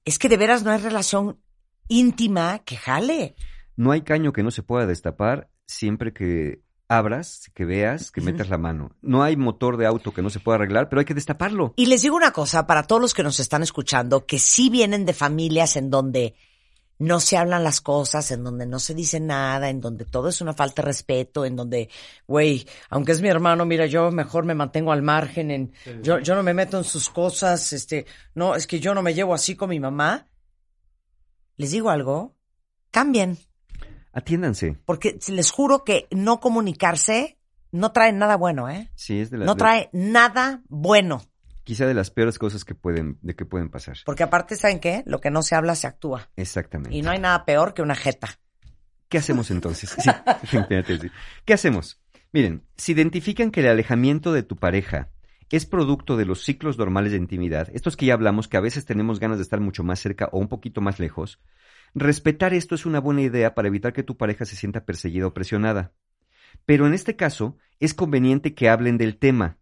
es que de veras no hay relación íntima que jale. no hay caño que no se pueda destapar siempre que abras, que veas, que metas la mano. No hay motor de auto que no se pueda arreglar, pero hay que destaparlo. Y les digo una cosa para todos los que nos están escuchando, que sí vienen de familias en donde no se hablan las cosas, en donde no se dice nada, en donde todo es una falta de respeto, en donde, güey, aunque es mi hermano, mira, yo mejor me mantengo al margen, en, yo, yo no me meto en sus cosas, este, no, es que yo no me llevo así con mi mamá. Les digo algo, cambien, Atiéndanse. porque les juro que no comunicarse no trae nada bueno, ¿eh? Sí, es de la, No de- trae nada bueno. quizá de las peores cosas que pueden, de que pueden pasar. Porque aparte, ¿saben qué? Lo que no se habla se actúa. Exactamente. Y no hay nada peor que una jeta. ¿Qué hacemos entonces? Sí, sí. ¿Qué hacemos? Miren, si identifican que el alejamiento de tu pareja es producto de los ciclos normales de intimidad, estos que ya hablamos, que a veces tenemos ganas de estar mucho más cerca o un poquito más lejos, respetar esto es una buena idea para evitar que tu pareja se sienta perseguida o presionada. Pero en este caso, es conveniente que hablen del tema.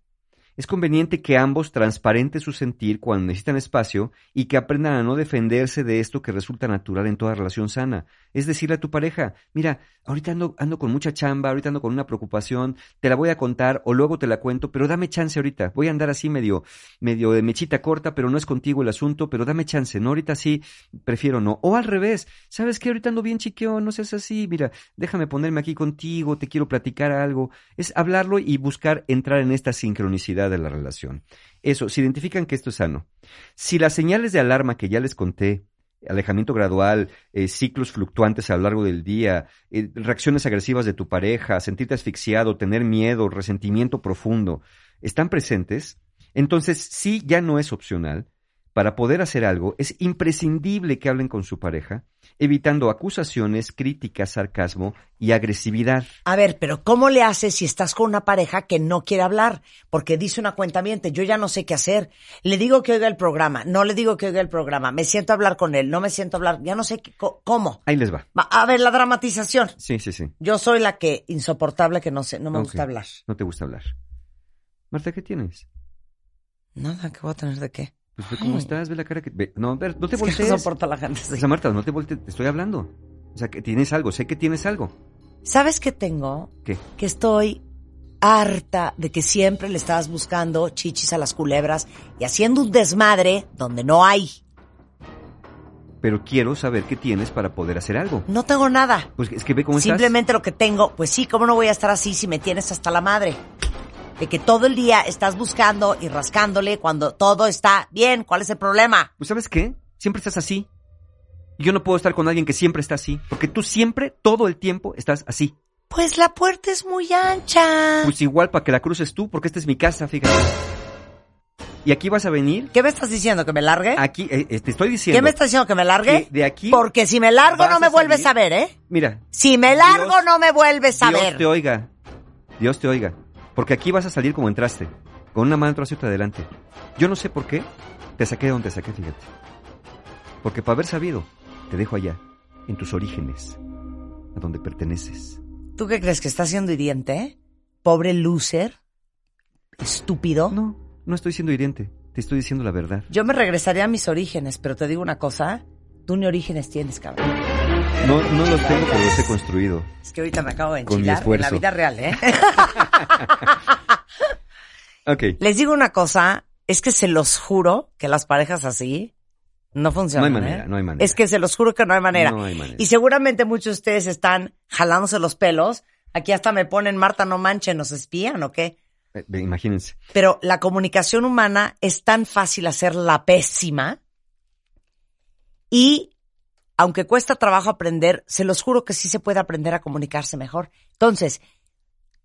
Es conveniente que ambos transparenten su sentir cuando necesitan espacio y que aprendan a no defenderse de esto que resulta natural en toda relación sana. Es decirle a tu pareja, mira, ahorita ando, ando con mucha chamba, ahorita ando con una preocupación, te la voy a contar o luego te la cuento, pero dame chance ahorita. Voy a andar así medio, medio de mechita corta, pero no es contigo el asunto, pero dame chance, ¿no? Ahorita sí, prefiero no. O al revés, ¿sabes qué? Ahorita ando bien chiqueo, no seas así, mira, déjame ponerme aquí contigo, te quiero platicar algo. Es hablarlo y buscar entrar en esta sincronicidad de la relación. Eso, si identifican que esto es sano. Si las señales de alarma que ya les conté, alejamiento gradual, eh, ciclos fluctuantes a lo largo del día, eh, reacciones agresivas de tu pareja, sentirte asfixiado, tener miedo, resentimiento profundo, están presentes, entonces sí ya no es opcional. Para poder hacer algo es imprescindible que hablen con su pareja, evitando acusaciones, críticas, sarcasmo y agresividad. A ver, pero ¿cómo le haces si estás con una pareja que no quiere hablar? Porque dice una cuenta yo ya no sé qué hacer. Le digo que oiga el programa, no le digo que oiga el programa, me siento a hablar con él, no me siento a hablar, ya no sé qué- cómo. Ahí les va. Va, A ver, la dramatización. Sí, sí, sí. Yo soy la que insoportable que no sé, no me gusta hablar. No te gusta hablar. Marta, ¿qué tienes? Nada, ¿qué voy a tener de qué? Pues ve cómo Ay. estás, ve la cara que... ve- No, ver, no te Es que voltees. no soporto a la gente así. O sea, Marta, no te voltees, te estoy hablando. O sea, que tienes algo, sé que tienes algo. ¿Sabes qué tengo? ¿Qué? Que estoy harta de que siempre le estabas buscando chichis a las culebras y haciendo un desmadre donde no hay. Pero quiero saber qué tienes para poder hacer algo. No tengo nada. Pues es que ve cómo estás. Simplemente lo que tengo, pues sí, ¿cómo no voy a estar así si me tienes hasta la madre? De que todo el día estás buscando y rascándole cuando todo está bien. ¿Cuál es el problema? Pues ¿sabes qué? Siempre estás así. Y yo no puedo estar con alguien que siempre está así. Porque tú siempre, todo el tiempo, estás así. Pues la puerta es muy ancha. Pues igual para que la cruces tú, porque esta es mi casa, fíjate. Y aquí vas a venir, ¿Qué me estás diciendo? ¿Que me largue? aquí, eh, eh, te estoy diciendo. ¿Qué me estás diciendo? ¿Que me largue? que de aquí Porque si me largo no me vuelves a ver, ¿eh? Mira, Si me largo Dios- no me vuelves a Dios ver. te oiga. Dios te oiga. Porque aquí vas a salir como entraste. Con una mano atrás y otra adelante. Yo no sé por qué. Te saqué de donde te saqué, fíjate. Porque para haber sabido, te dejo allá, en tus orígenes, a donde perteneces. ¿Tú qué crees? ¿Que estás siendo hiriente? eh? Pobre loser. Estúpido. No, no estoy siendo hiriente. Te estoy diciendo la verdad. Yo me regresaría a mis orígenes, pero te digo una cosa. Tú ni orígenes tienes, cabrón. No, no los tengo, pero los he construido. Es que ahorita me acabo de Con mi enchilar en la vida real, ¿eh? Ok. Les digo una cosa. Es que se los juro que las parejas así no No funcionan. hay manera, ¿eh? no hay manera. Es que se los juro que no hay manera. No hay manera. Y seguramente muchos de ustedes están jalándose los pelos. Aquí hasta me ponen, Marta, no manchen, ¿nos espían o qué? Eh, Imagínense. Pero la comunicación humana es tan fácil hacerla pésima y aunque cuesta trabajo aprender, se los juro que sí se puede aprender a comunicarse mejor. Entonces,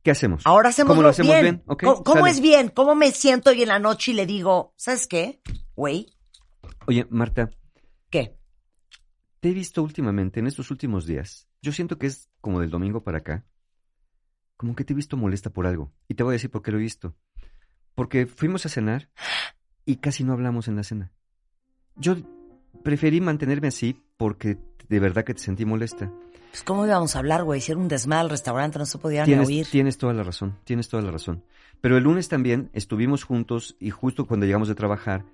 ¿Qué hacemos? ahora hacemos ¿Cómo lo hacemos bien? ¿Cómo, cómo es bien? ¿Cómo me siento hoy en la noche y le digo, ¿sabes qué? Güey, Oye, Marta, ¿qué? te he visto últimamente, en estos últimos días. Yo siento que es como del domingo para acá. Como que te he visto molesta por algo. Y te voy a decir por qué lo he visto. Porque fuimos a cenar y casi no hablamos en la cena. Yo preferí mantenerme así porque de verdad que te sentí molesta. Pues ¿cómo íbamos a hablar, güey? Era un desmadre al restaurante, no se podía ni Tienes, oír. tienes toda la razón, tienes toda la razón. Pero el lunes también estuvimos juntos y justo cuando llegamos de trabajar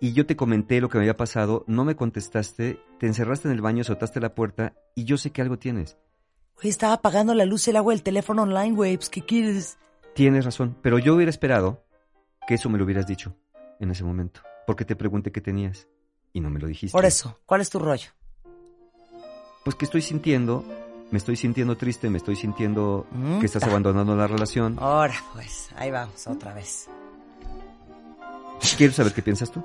y yo te comenté lo que me había pasado, no me contestaste, te encerraste en el baño, soltaste la puerta y yo sé que algo tienes. Güey, estaba apagando la luz, el agua, el teléfono online, güey. Pues, ¿qué quieres? Tienes razón, pero yo hubiera esperado que eso me lo hubieras dicho en ese momento, porque te pregunté qué tenías y no me lo dijiste. Por eso, ¿cuál es tu rollo? Pues que estoy sintiendo, me estoy sintiendo triste, me estoy sintiendo Mm, que estás ta. abandonando la relación. Ahora, pues, ahí vamos, otra vez. Quiero saber qué piensas tú.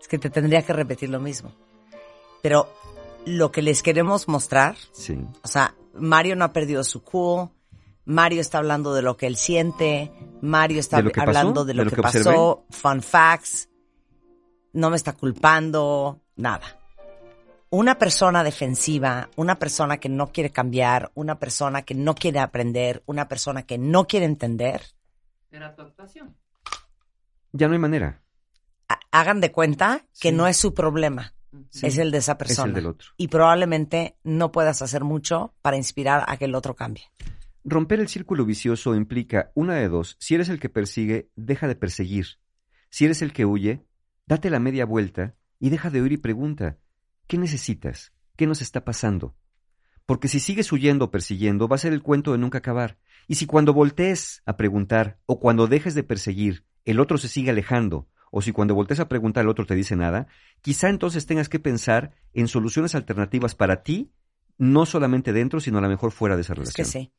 Es que te tendría que repetir lo mismo. Pero lo que les queremos mostrar, Sí. o sea, Mario no ha perdido su cool, Mario está hablando de lo que él siente, Mario está hablando de lo ¿De lo que, que pasó, fun facts, no me está culpando, nada. Una persona defensiva, una persona que no quiere cambiar, una persona que no quiere aprender, una persona que no quiere entender, Era tu actuación. Ya no hay manera. ha- hagan de cuenta que Sí. no es su problema, Sí. es el de esa persona. del otro. Y probablemente no puedas hacer mucho para inspirar a que el otro cambie. Romper el círculo vicioso implica una de dos. Si eres el que persigue, deja de perseguir. Si eres el que huye, date la media vuelta y deja de huir y pregunta, ¿qué necesitas? ¿Qué nos está pasando? Porque si sigues huyendo o persiguiendo, va a ser el cuento de nunca acabar. Y si cuando voltees a preguntar o cuando dejes de perseguir, el otro se sigue alejando, o si cuando voltees a preguntar el otro te dice nada, quizá entonces tengas que pensar en soluciones alternativas para ti, no solamente dentro, sino a lo mejor fuera de esa Es relación. que sí.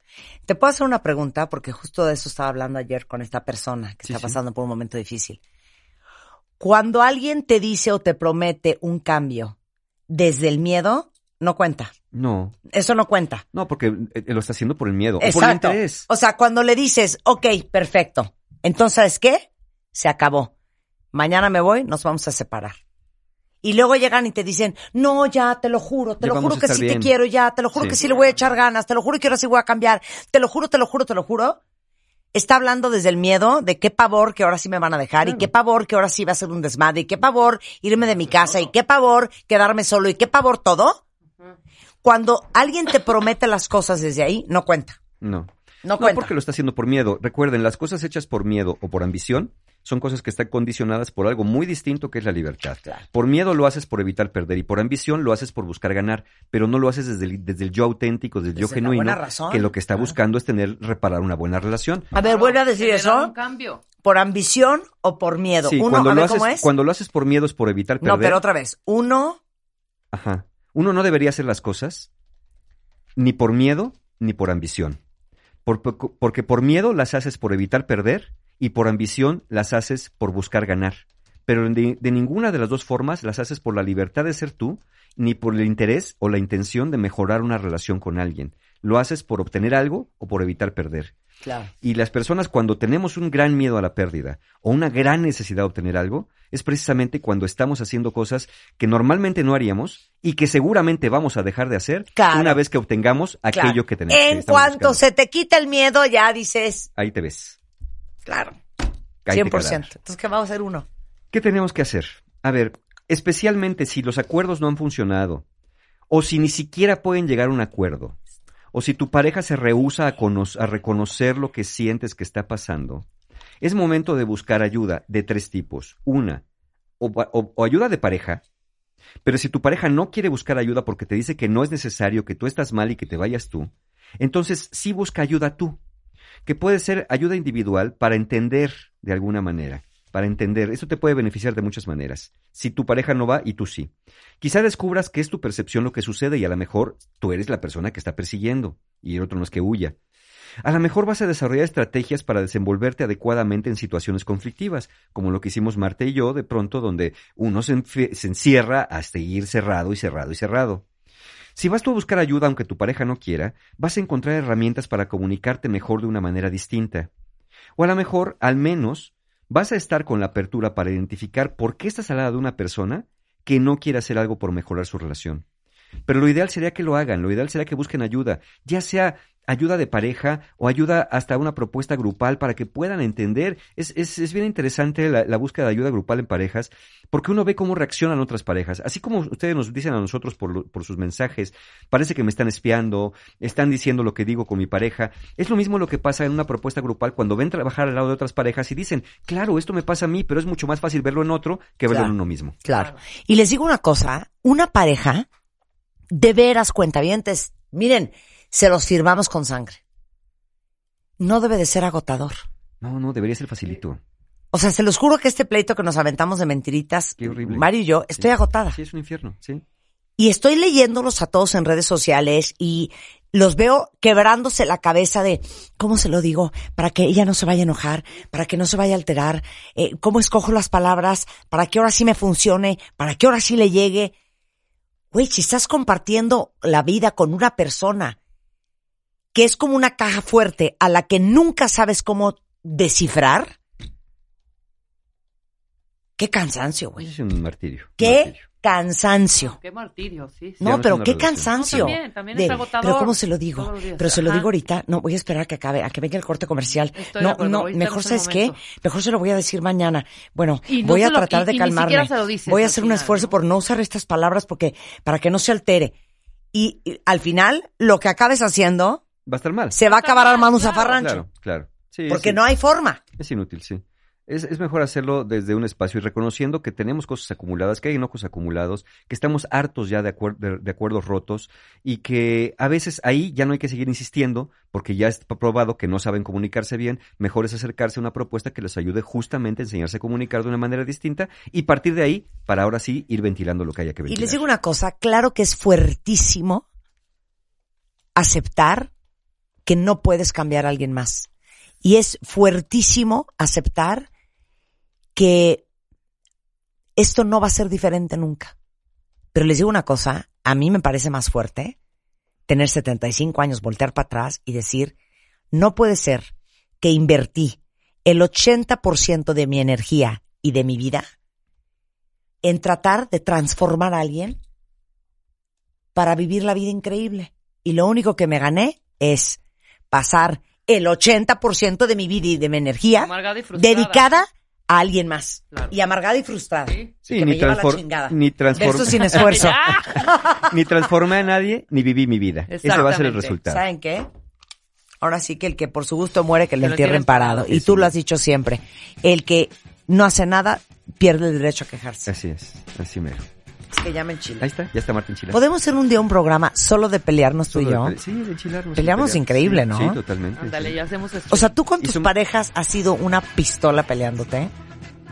Te puedo hacer una pregunta porque justo de eso estaba hablando ayer con esta persona que Sí, está sí. pasando por un momento difícil. Cuando alguien te dice o te promete un cambio desde el miedo, no cuenta. No, Eso no cuenta. no, porque eh, lo está haciendo por el miedo o por el Exacto. interés. O sea, cuando le dices, ok, perfecto. Entonces, ¿sabes qué? Se acabó. Mañana me voy, nos vamos a separar. Y luego llegan y te dicen, no, ya, te lo juro, te Ya lo juro que sí te quiero ya, te lo juro Sí. que sí le voy a echar ganas, te lo juro que ahora sí voy a cambiar, te lo juro, te lo juro, te lo juro. Está hablando desde el miedo de qué pavor que ahora sí me van a dejar y qué pavor que ahora sí va a ser un desmadre y qué pavor irme de mi casa y qué pavor quedarme solo y qué pavor todo. Cuando alguien te promete las cosas desde ahí, no cuenta. No. No No, cuenta. porque lo está haciendo por miedo. Recuerden, las cosas hechas por miedo o por ambición son cosas que están condicionadas por algo muy distinto que es la libertad. Claro. Por miedo lo haces por evitar perder y por ambición lo haces por buscar ganar, pero no lo haces desde el, desde el yo auténtico, desde el yo Desde genuino, que lo que está Claro. buscando es tener, reparar una buena relación. A ver, vuelve a decir eso. un cambio. ¿Por ambición o por miedo? Sí, Uno, cuando, a lo ver haces, cómo es. cuando lo haces por miedo es por evitar perder. No, pero otra vez. Uno, Ajá. Uno no debería hacer las cosas ni por miedo ni por ambición. Por- por- porque por miedo las haces por evitar perder y por ambición las haces por buscar ganar. Pero de, de ninguna de las dos formas las haces por la libertad de ser tú ni por el interés o la intención de mejorar una relación con alguien. Lo haces por obtener algo o por evitar perder. Claro. Y las personas cuando tenemos un gran miedo a la pérdida o una gran necesidad de obtener algo, es precisamente cuando estamos haciendo cosas que normalmente no haríamos y que seguramente vamos a dejar de hacer Claro. una vez que obtengamos aquello Claro. que tenemos. En cuanto buscando. se te quita el miedo, ya dices, Ahí te ves. Claro, Ahí te 100%. quedarás. Entonces, ¿qué vamos a hacer uno? ¿Qué tenemos que hacer? A ver, especialmente si los acuerdos no han funcionado, o si ni siquiera pueden llegar a un acuerdo, o si tu pareja se rehúsa a, a reconocer lo que sientes que está pasando, es momento de buscar ayuda de tres tipos. Una, o, o- o ayuda de pareja, pero si tu pareja no quiere buscar ayuda porque te dice que no es necesario, que tú estás mal y que te vayas tú, entonces sí busca ayuda tú, que puede ser ayuda individual para entender de alguna manera, para entender. Eso te puede beneficiar de muchas maneras. Si tu pareja no va y tú sí. Quizá descubras que es tu percepción lo que sucede y a lo mejor tú eres la persona que está persiguiendo y el otro no es que huya. A lo mejor vas a desarrollar estrategias para desenvolverte adecuadamente en situaciones conflictivas, como lo que hicimos Marta y yo de pronto, donde uno se, se encierra a seguir cerrado y cerrado y cerrado. Si vas tú a buscar ayuda aunque tu pareja no quiera, vas a encontrar herramientas para comunicarte mejor de una manera distinta. O a lo mejor, al menos, vas a estar con la apertura para identificar por qué estás al lado de una persona que no quiere hacer algo por mejorar su relación. Pero lo ideal sería que lo hagan, lo ideal sería que busquen ayuda, ya sea ayuda de pareja o ayuda hasta una propuesta grupal para que puedan entender. Es, es, es bien interesante la, la búsqueda de ayuda grupal en parejas, porque uno ve cómo reaccionan otras parejas. Así como ustedes nos dicen a nosotros por, lo- por sus mensajes, parece que me están espiando, están diciendo lo que digo con mi pareja. Es lo mismo lo que pasa en una propuesta grupal cuando ven trabajar al lado de otras parejas y dicen, claro, esto me pasa a mí, pero es mucho más fácil verlo en otro que verlo Claro. en uno mismo. Claro. Y les digo una cosa, una pareja, de veras cuentavientes, miren, se los firmamos con sangre. No debe de ser agotador. No, no, debería ser facilito. O sea, se los juro que este pleito que nos aventamos de mentiritas, Qué horrible. Mario y yo, estoy Sí. agotada. Sí, es un infierno, sí. Y estoy leyéndolos a todos en redes sociales y los veo quebrándose la cabeza de cómo se lo digo para que ella no se vaya a enojar, para que no se vaya a alterar, eh, cómo escojo las palabras, para que ahora sí me funcione, para que ahora sí le llegue. Güey, si estás compartiendo la vida con una persona que es como una caja fuerte a la que nunca sabes cómo descifrar, qué cansancio, güey. Es un martirio. un Qué martirio. cansancio. Qué martirio, sí. sí. No, pero qué relación. cansancio. También, también es De, agotador. Pero ¿cómo se lo digo? Pero se lo digo ahorita. No, voy a esperar a que acabe, a que venga el corte comercial. Estoy no, acuerdo, no, mejor sabes qué, mejor se lo voy a decir mañana. Bueno, no voy a lo- tratar y- de y ni calmarme. siquiera se lo dices voy a hacer un final, esfuerzo ¿no? por no usar estas palabras porque para que no se altere. Y, y al final, lo que acabes haciendo Va a estar mal. se va a acabar armando un claro. zafarrancho. Claro, claro. Sí, Porque sí. no hay forma. Es inútil, sí. Es, es mejor hacerlo desde un espacio y reconociendo que tenemos cosas acumuladas, que hay enojos acumulados, que estamos hartos ya de, acuer- de- de acuerdos rotos y que a veces ahí ya no hay que seguir insistiendo porque ya está probado que no saben comunicarse bien. Mejor es acercarse a una propuesta que les ayude justamente a enseñarse a comunicar de una manera distinta y partir de ahí para ahora sí ir ventilando lo que haya que Y ventilar. les digo una cosa, claro que es fuertísimo aceptar que no puedes cambiar a alguien más. Y es fuertísimo aceptar que esto no va a ser diferente nunca. Pero les digo una cosa, a mí me parece más fuerte tener 75 años, voltear para atrás y decir, no puede ser que invertí el 80% de mi energía y de mi vida en tratar de transformar a alguien para vivir la vida increíble. Y lo único que me gané es pasar el 80% de mi vida y de mi energía Amargada y frustrada. dedicada a alguien más. Claro. Y amargada y frustrada. Sí. Que me lleva la chingada. ni, sin esfuerzo. ni transformé a nadie, ni viví mi vida. Ese va a ser el resultado. ¿Saben qué? Ahora sí que el que por su gusto muere, que lo entierren parado. Y tú lo has dicho siempre. El que no hace nada pierde el derecho a quejarse. Así es, así mero. Es que llamen Chile. Ahí está, ya está Martín Chila. Podemos hacer un día un programa solo de pelearnos tú y yo. Sí, de enchilarnos. Peleamos de pelear. increíble, Sí, ¿no? Sí, totalmente. Ándale, sí. ya hacemos esto. O sea, tú con Y tus parejas has sido una pistola peleándote.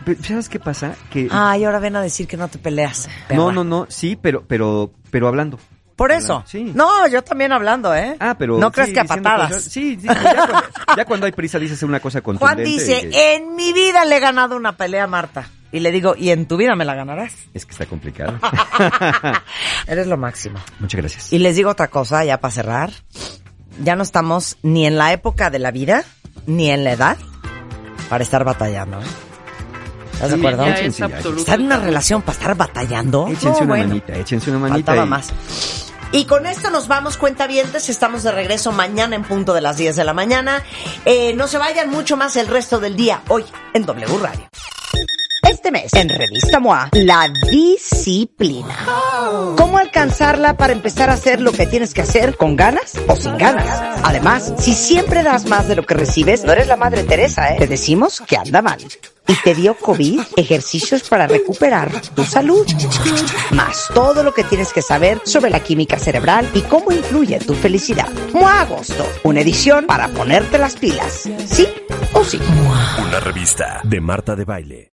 Pe- ¿Sabes qué pasa? Que Ay, ahora ven a decir que no te peleas. perra. no, no, no, sí, pero, pero, pero hablando. Por eso. Sí. No, yo también hablando, ¿eh? Ah, pero. No creas sí, que a patadas. cosas- sí, sí, ya, cuando, ya cuando hay prisa dices una cosa contundente. Juan dice, y en mi vida le he ganado una pelea a Marta. Y le digo, y en tu vida me la ganarás. Es que está complicado. Eres lo máximo. Muchas gracias. Y les digo otra cosa, ya para cerrar. ya no estamos ni en la época de la vida, ni en la edad, para estar batallando. ¿eh? ¿Estás de Sí, acuerdo? Ya Échense es. Estar en una relación para estar batallando. Échense No, una bueno, manita, échense una manita. Faltaba y- más. Y con esto nos vamos, cuentavientes. Estamos de regreso mañana en punto de las 10 de la mañana. Eh, no se vayan mucho más el resto del día hoy en W Radio. Este mes, en Revista MOA, la disciplina. ¿Cómo alcanzarla para empezar a hacer lo que tienes que hacer con ganas o sin ganas? Además, si siempre das más de lo que recibes, no eres la Madre Teresa, ¿eh? Te decimos que anda mal. Y te dio COVID, ejercicios para recuperar tu salud. Más todo lo que tienes que saber sobre la química cerebral y cómo influye tu felicidad. MOA Agosto, una edición para ponerte las pilas. ¿Sí o sí? Una revista de Marta de Baile.